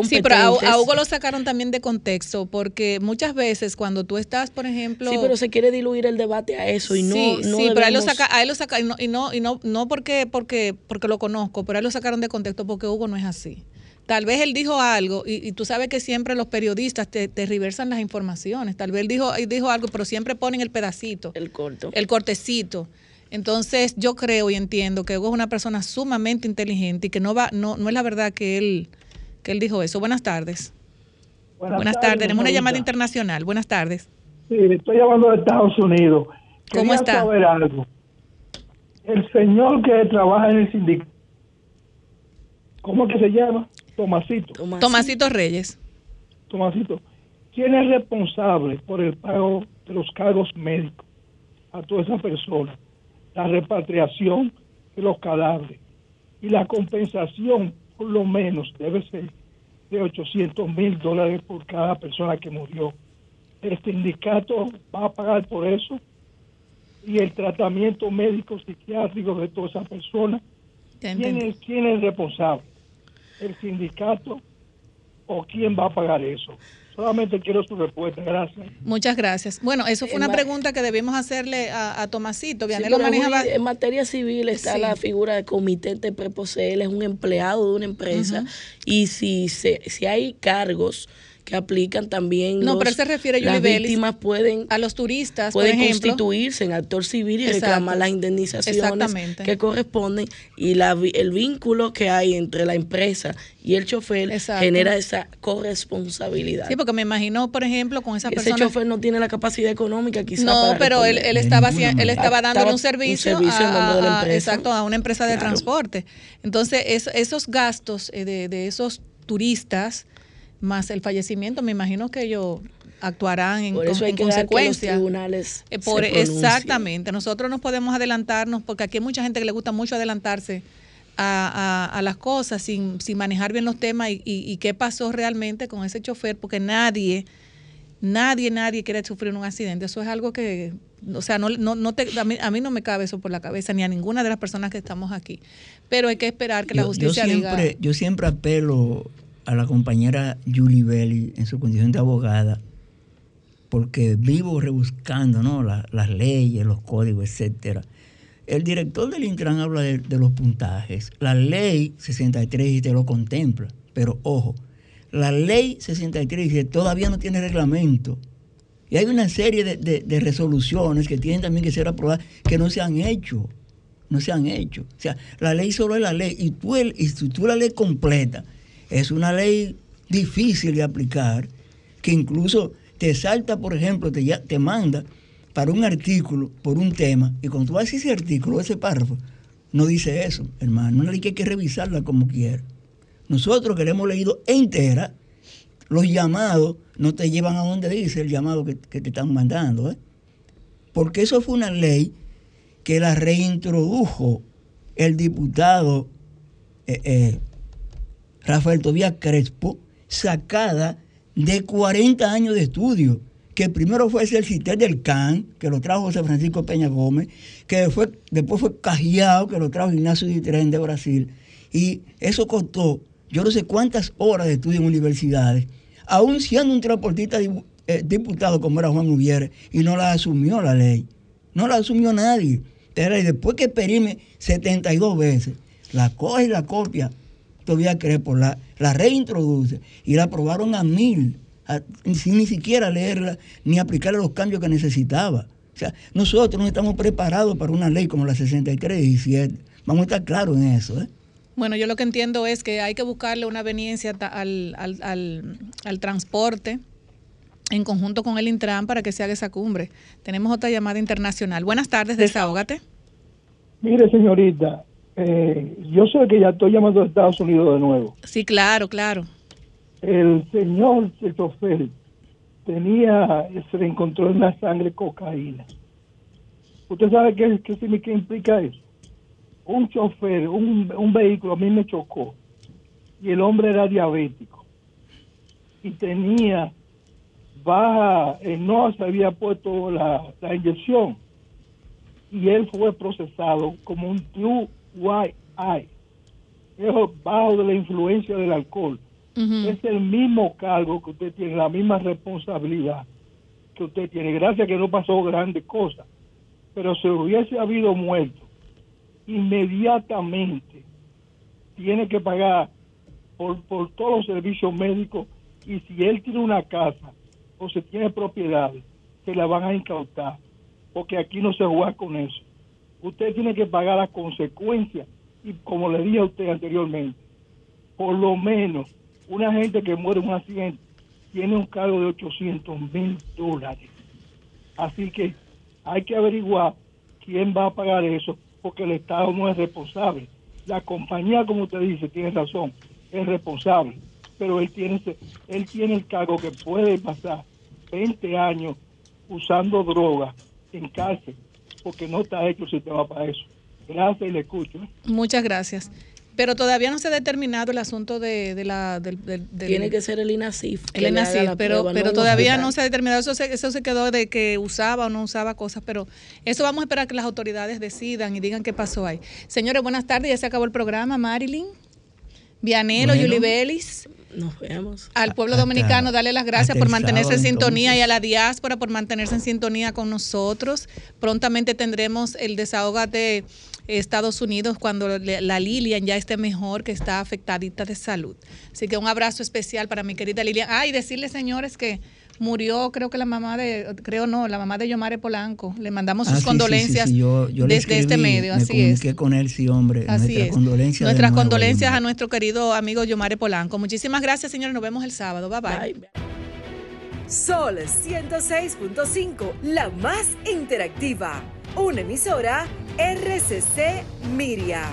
Speaker 2: Sí, pero a, Hugo lo sacaron también de contexto, porque muchas veces cuando tú estás, por ejemplo...
Speaker 10: Sí, pero se quiere diluir el debate a eso y no,
Speaker 2: sí,
Speaker 10: no
Speaker 2: sí, pero a él lo
Speaker 10: debemos-
Speaker 2: saca, a él lo saca y no, y no, y no, no porque, porque, porque lo conozco, pero a él lo sacaron de contexto porque Hugo no es así. Tal vez él dijo algo, y, y tú sabes que siempre los periodistas te, te reversan las informaciones. Tal vez él dijo, dijo algo, pero siempre ponen el pedacito.
Speaker 10: El corto.
Speaker 2: El cortecito. Entonces, yo creo y entiendo que Hugo es una persona sumamente inteligente y que no va, no, no es la verdad que él, que él dijo eso. Buenas tardes.
Speaker 13: Buenas
Speaker 2: Buenas,
Speaker 13: tardes,
Speaker 2: tardes. Tenemos una llamada internacional. Buenas tardes.
Speaker 13: Sí, estoy llamando de Estados Unidos.
Speaker 2: ¿Cómo
Speaker 13: Quería
Speaker 2: está?
Speaker 13: saber algo. El señor que trabaja en el sindicato, ¿cómo es que se llama? Tomasito.
Speaker 2: Tomasito Reyes.
Speaker 13: Tomasito. ¿Quién es responsable por el pago de los cargos médicos a toda esa persona? La repatriación de los cadáveres y la compensación, por lo menos, debe ser de 800 mil dólares por cada persona que murió. El sindicato va a pagar por eso y el tratamiento médico psiquiátrico de toda esa persona. ¿Quién es, ¿Quién es responsable? ¿El sindicato o quién va a pagar eso? Solamente quiero su respuesta. Gracias.
Speaker 2: Muchas gracias. Bueno, eso fue
Speaker 10: En
Speaker 2: una pregunta que debimos hacerle a, a Tomasito.
Speaker 10: Sí,
Speaker 2: lo
Speaker 10: pero
Speaker 2: manejaba.
Speaker 10: Juli, en materia civil está
Speaker 2: Sí.
Speaker 10: la figura de comité de preposee, él es un empleado de una empresa y si se, si hay cargos que aplican también
Speaker 2: No,
Speaker 10: los-
Speaker 2: pero él se refiere,
Speaker 10: las víctimas pueden
Speaker 2: a los turistas, por
Speaker 10: pueden
Speaker 2: ejemplo.
Speaker 10: constituirse en actor civil y
Speaker 2: Exacto.
Speaker 10: reclamar las indemnizaciones
Speaker 2: Exactamente.
Speaker 10: que corresponden y la, el vínculo que hay entre la empresa y el chofer
Speaker 2: Exacto.
Speaker 10: genera esa corresponsabilidad.
Speaker 2: Sí, porque me imagino, por ejemplo, con esa
Speaker 10: Ese
Speaker 2: persona.
Speaker 10: chofer no tiene la capacidad económica quizás
Speaker 2: No,
Speaker 10: para
Speaker 2: pero él, él estaba haci- él estaba dándole un servicio,
Speaker 10: un servicio en
Speaker 2: a,
Speaker 10: nombre de la
Speaker 2: a-
Speaker 10: empresa.
Speaker 2: exacto, a una empresa de
Speaker 10: Claro.
Speaker 2: transporte. Entonces, es- esos gastos eh, de, de esos turistas más el fallecimiento, me imagino que ellos actuarán en,
Speaker 10: Por eso hay
Speaker 2: en
Speaker 10: que dejar que los
Speaker 2: consecuencia.
Speaker 10: tribunales
Speaker 2: Eh, por-
Speaker 10: se
Speaker 2: exactamente, nosotros nos podemos adelantarnos, porque aquí hay mucha gente que le gusta mucho adelantarse a, a- a las cosas sin, sin manejar bien los temas y, y- y qué pasó realmente con ese chofer, porque nadie, nadie, nadie quiere sufrir un accidente. Eso es algo que, o sea, no, no, no te, a, mí, a mí no me cabe eso por la cabeza, ni a ninguna de las personas que estamos aquí. Pero hay que esperar que la
Speaker 11: Yo-
Speaker 2: justicia
Speaker 11: yo,
Speaker 2: diga...
Speaker 11: yo siempre apelo a la compañera Julie Belli en su condición de abogada, porque vivo rebuscando ¿no? La- las leyes, los códigos, etcétera. El director del Intran habla de, los puntajes. La ley 63 dice lo contempla, pero ojo, la ley 63 dice todavía no tiene reglamento. Y hay una serie de, resoluciones que tienen también que ser aprobadas que no se han hecho. No se han hecho. O sea, la ley solo es la ley. Y tú, el- y tú la ley completa, es una ley difícil de aplicar, que incluso te salta, por ejemplo, te, te manda para un artículo por un tema, y cuando tú haces ese artículo, ese párrafo, no dice eso, hermano. Una ley que hay que revisarla como quiera. Nosotros que la hemos leído entera, los llamados no te llevan a donde dice el llamado que, que te están mandando. ¿eh? Porque eso fue una ley que la reintrodujo el diputado eh, eh, Rafael Tobías Crespo, sacada de 40 años de estudio, que primero fue el CITER del CAN, que lo trajo José Francisco Peña Gómez, que fue, después fue Cajiao, que lo trajo Ignacio Ditren de Brasil, y eso costó yo no sé cuántas horas de estudio en universidades, aún siendo un transportista eh, diputado como era Juan Ubiere y no la asumió la ley. No la asumió nadie. Después que perime 72 veces, la coge y la copia, todavía cree por la, la reintroduce y la aprobaron a mil, sin ni siquiera leerla ni aplicarle los cambios que necesitaba. O sea, nosotros no estamos preparados para una ley como la 6317. Vamos a estar claros en eso. ¿eh?
Speaker 2: Bueno, yo lo que entiendo es que hay que buscarle una veniencia al, al, al, al transporte en conjunto con el Intran para que se haga esa cumbre. Tenemos otra llamada internacional. Buenas tardes, desahógate.
Speaker 13: Mire, señorita, eh, yo sé que ya estoy llamando a Estados Unidos de nuevo.
Speaker 2: Sí, claro, claro.
Speaker 13: El señor, el chofer, tenía, se le encontró en la sangre cocaína. ¿Usted sabe qué, qué, qué implica eso? Un chofer, un, un vehículo a mí me chocó y el hombre era diabético y tenía baja, eh, no se había puesto la, la, inyección y él fue procesado como un DUI, bajo de la influencia del alcohol. Es el mismo cargo que usted tiene, la misma responsabilidad que usted tiene. Gracias que no pasó grandes cosas, pero si hubiese habido muerto, inmediatamente tiene que pagar por, por todos los servicios médicos y si él tiene una casa o se tiene propiedades, se la van a incautar, porque aquí no se juega con eso. Usted tiene que pagar las consecuencias y como le dije a usted anteriormente, por lo menos una gente que muere en un accidente tiene un cargo de 800 mil dólares. Así que hay que averiguar quién va a pagar eso, porque el Estado no es responsable. La compañía, como usted dice, tiene razón, es responsable, pero él tiene, él tiene el cargo que puede pasar 20 años usando droga en cárcel, porque no está hecho el sistema para eso. Gracias y le escucho. ¿eh?
Speaker 2: Muchas gracias. Pero todavía no se ha determinado el asunto de, de la... Del, del, del,
Speaker 10: Tiene que ser el INASIF.
Speaker 2: El INASIF, pero, prueba, pero no todavía no se ha determinado. Eso se, eso se quedó de que usaba o no usaba cosas, pero eso vamos a esperar que las autoridades decidan y digan qué pasó ahí. Señores, buenas tardes. Ya se acabó el programa. Marilyn, Vianelo, bueno. Yuli Belis.
Speaker 10: Nos vemos.
Speaker 2: Al pueblo dominicano, darle las gracias por mantenerse en sintonía entonces. y a la diáspora por mantenerse en sintonía con nosotros. Prontamente tendremos el desahogate Estados Unidos cuando la Lilian ya esté mejor, que está afectadita de salud. Así que un abrazo especial para mi querida Lilian. Ah, y decirle, señores, que murió, creo que la mamá de, creo no, la mamá de Yomare Polanco. Le mandamos sus
Speaker 11: ah, sí,
Speaker 2: condolencias
Speaker 11: sí, sí, yo, yo
Speaker 2: desde
Speaker 11: escribí,
Speaker 2: este medio, así
Speaker 11: me
Speaker 2: es.
Speaker 11: con él, sí, hombre.
Speaker 2: Así
Speaker 11: Nuestras
Speaker 2: es.
Speaker 11: condolencias.
Speaker 2: Nuestras
Speaker 11: nuevo,
Speaker 2: condolencias
Speaker 11: Yomare.
Speaker 2: a nuestro querido amigo Yomare Polanco. Muchísimas gracias, señores. Nos vemos el sábado. Bye bye. bye.
Speaker 1: Sol 106.5, la más interactiva. Una emisora RCC Miria.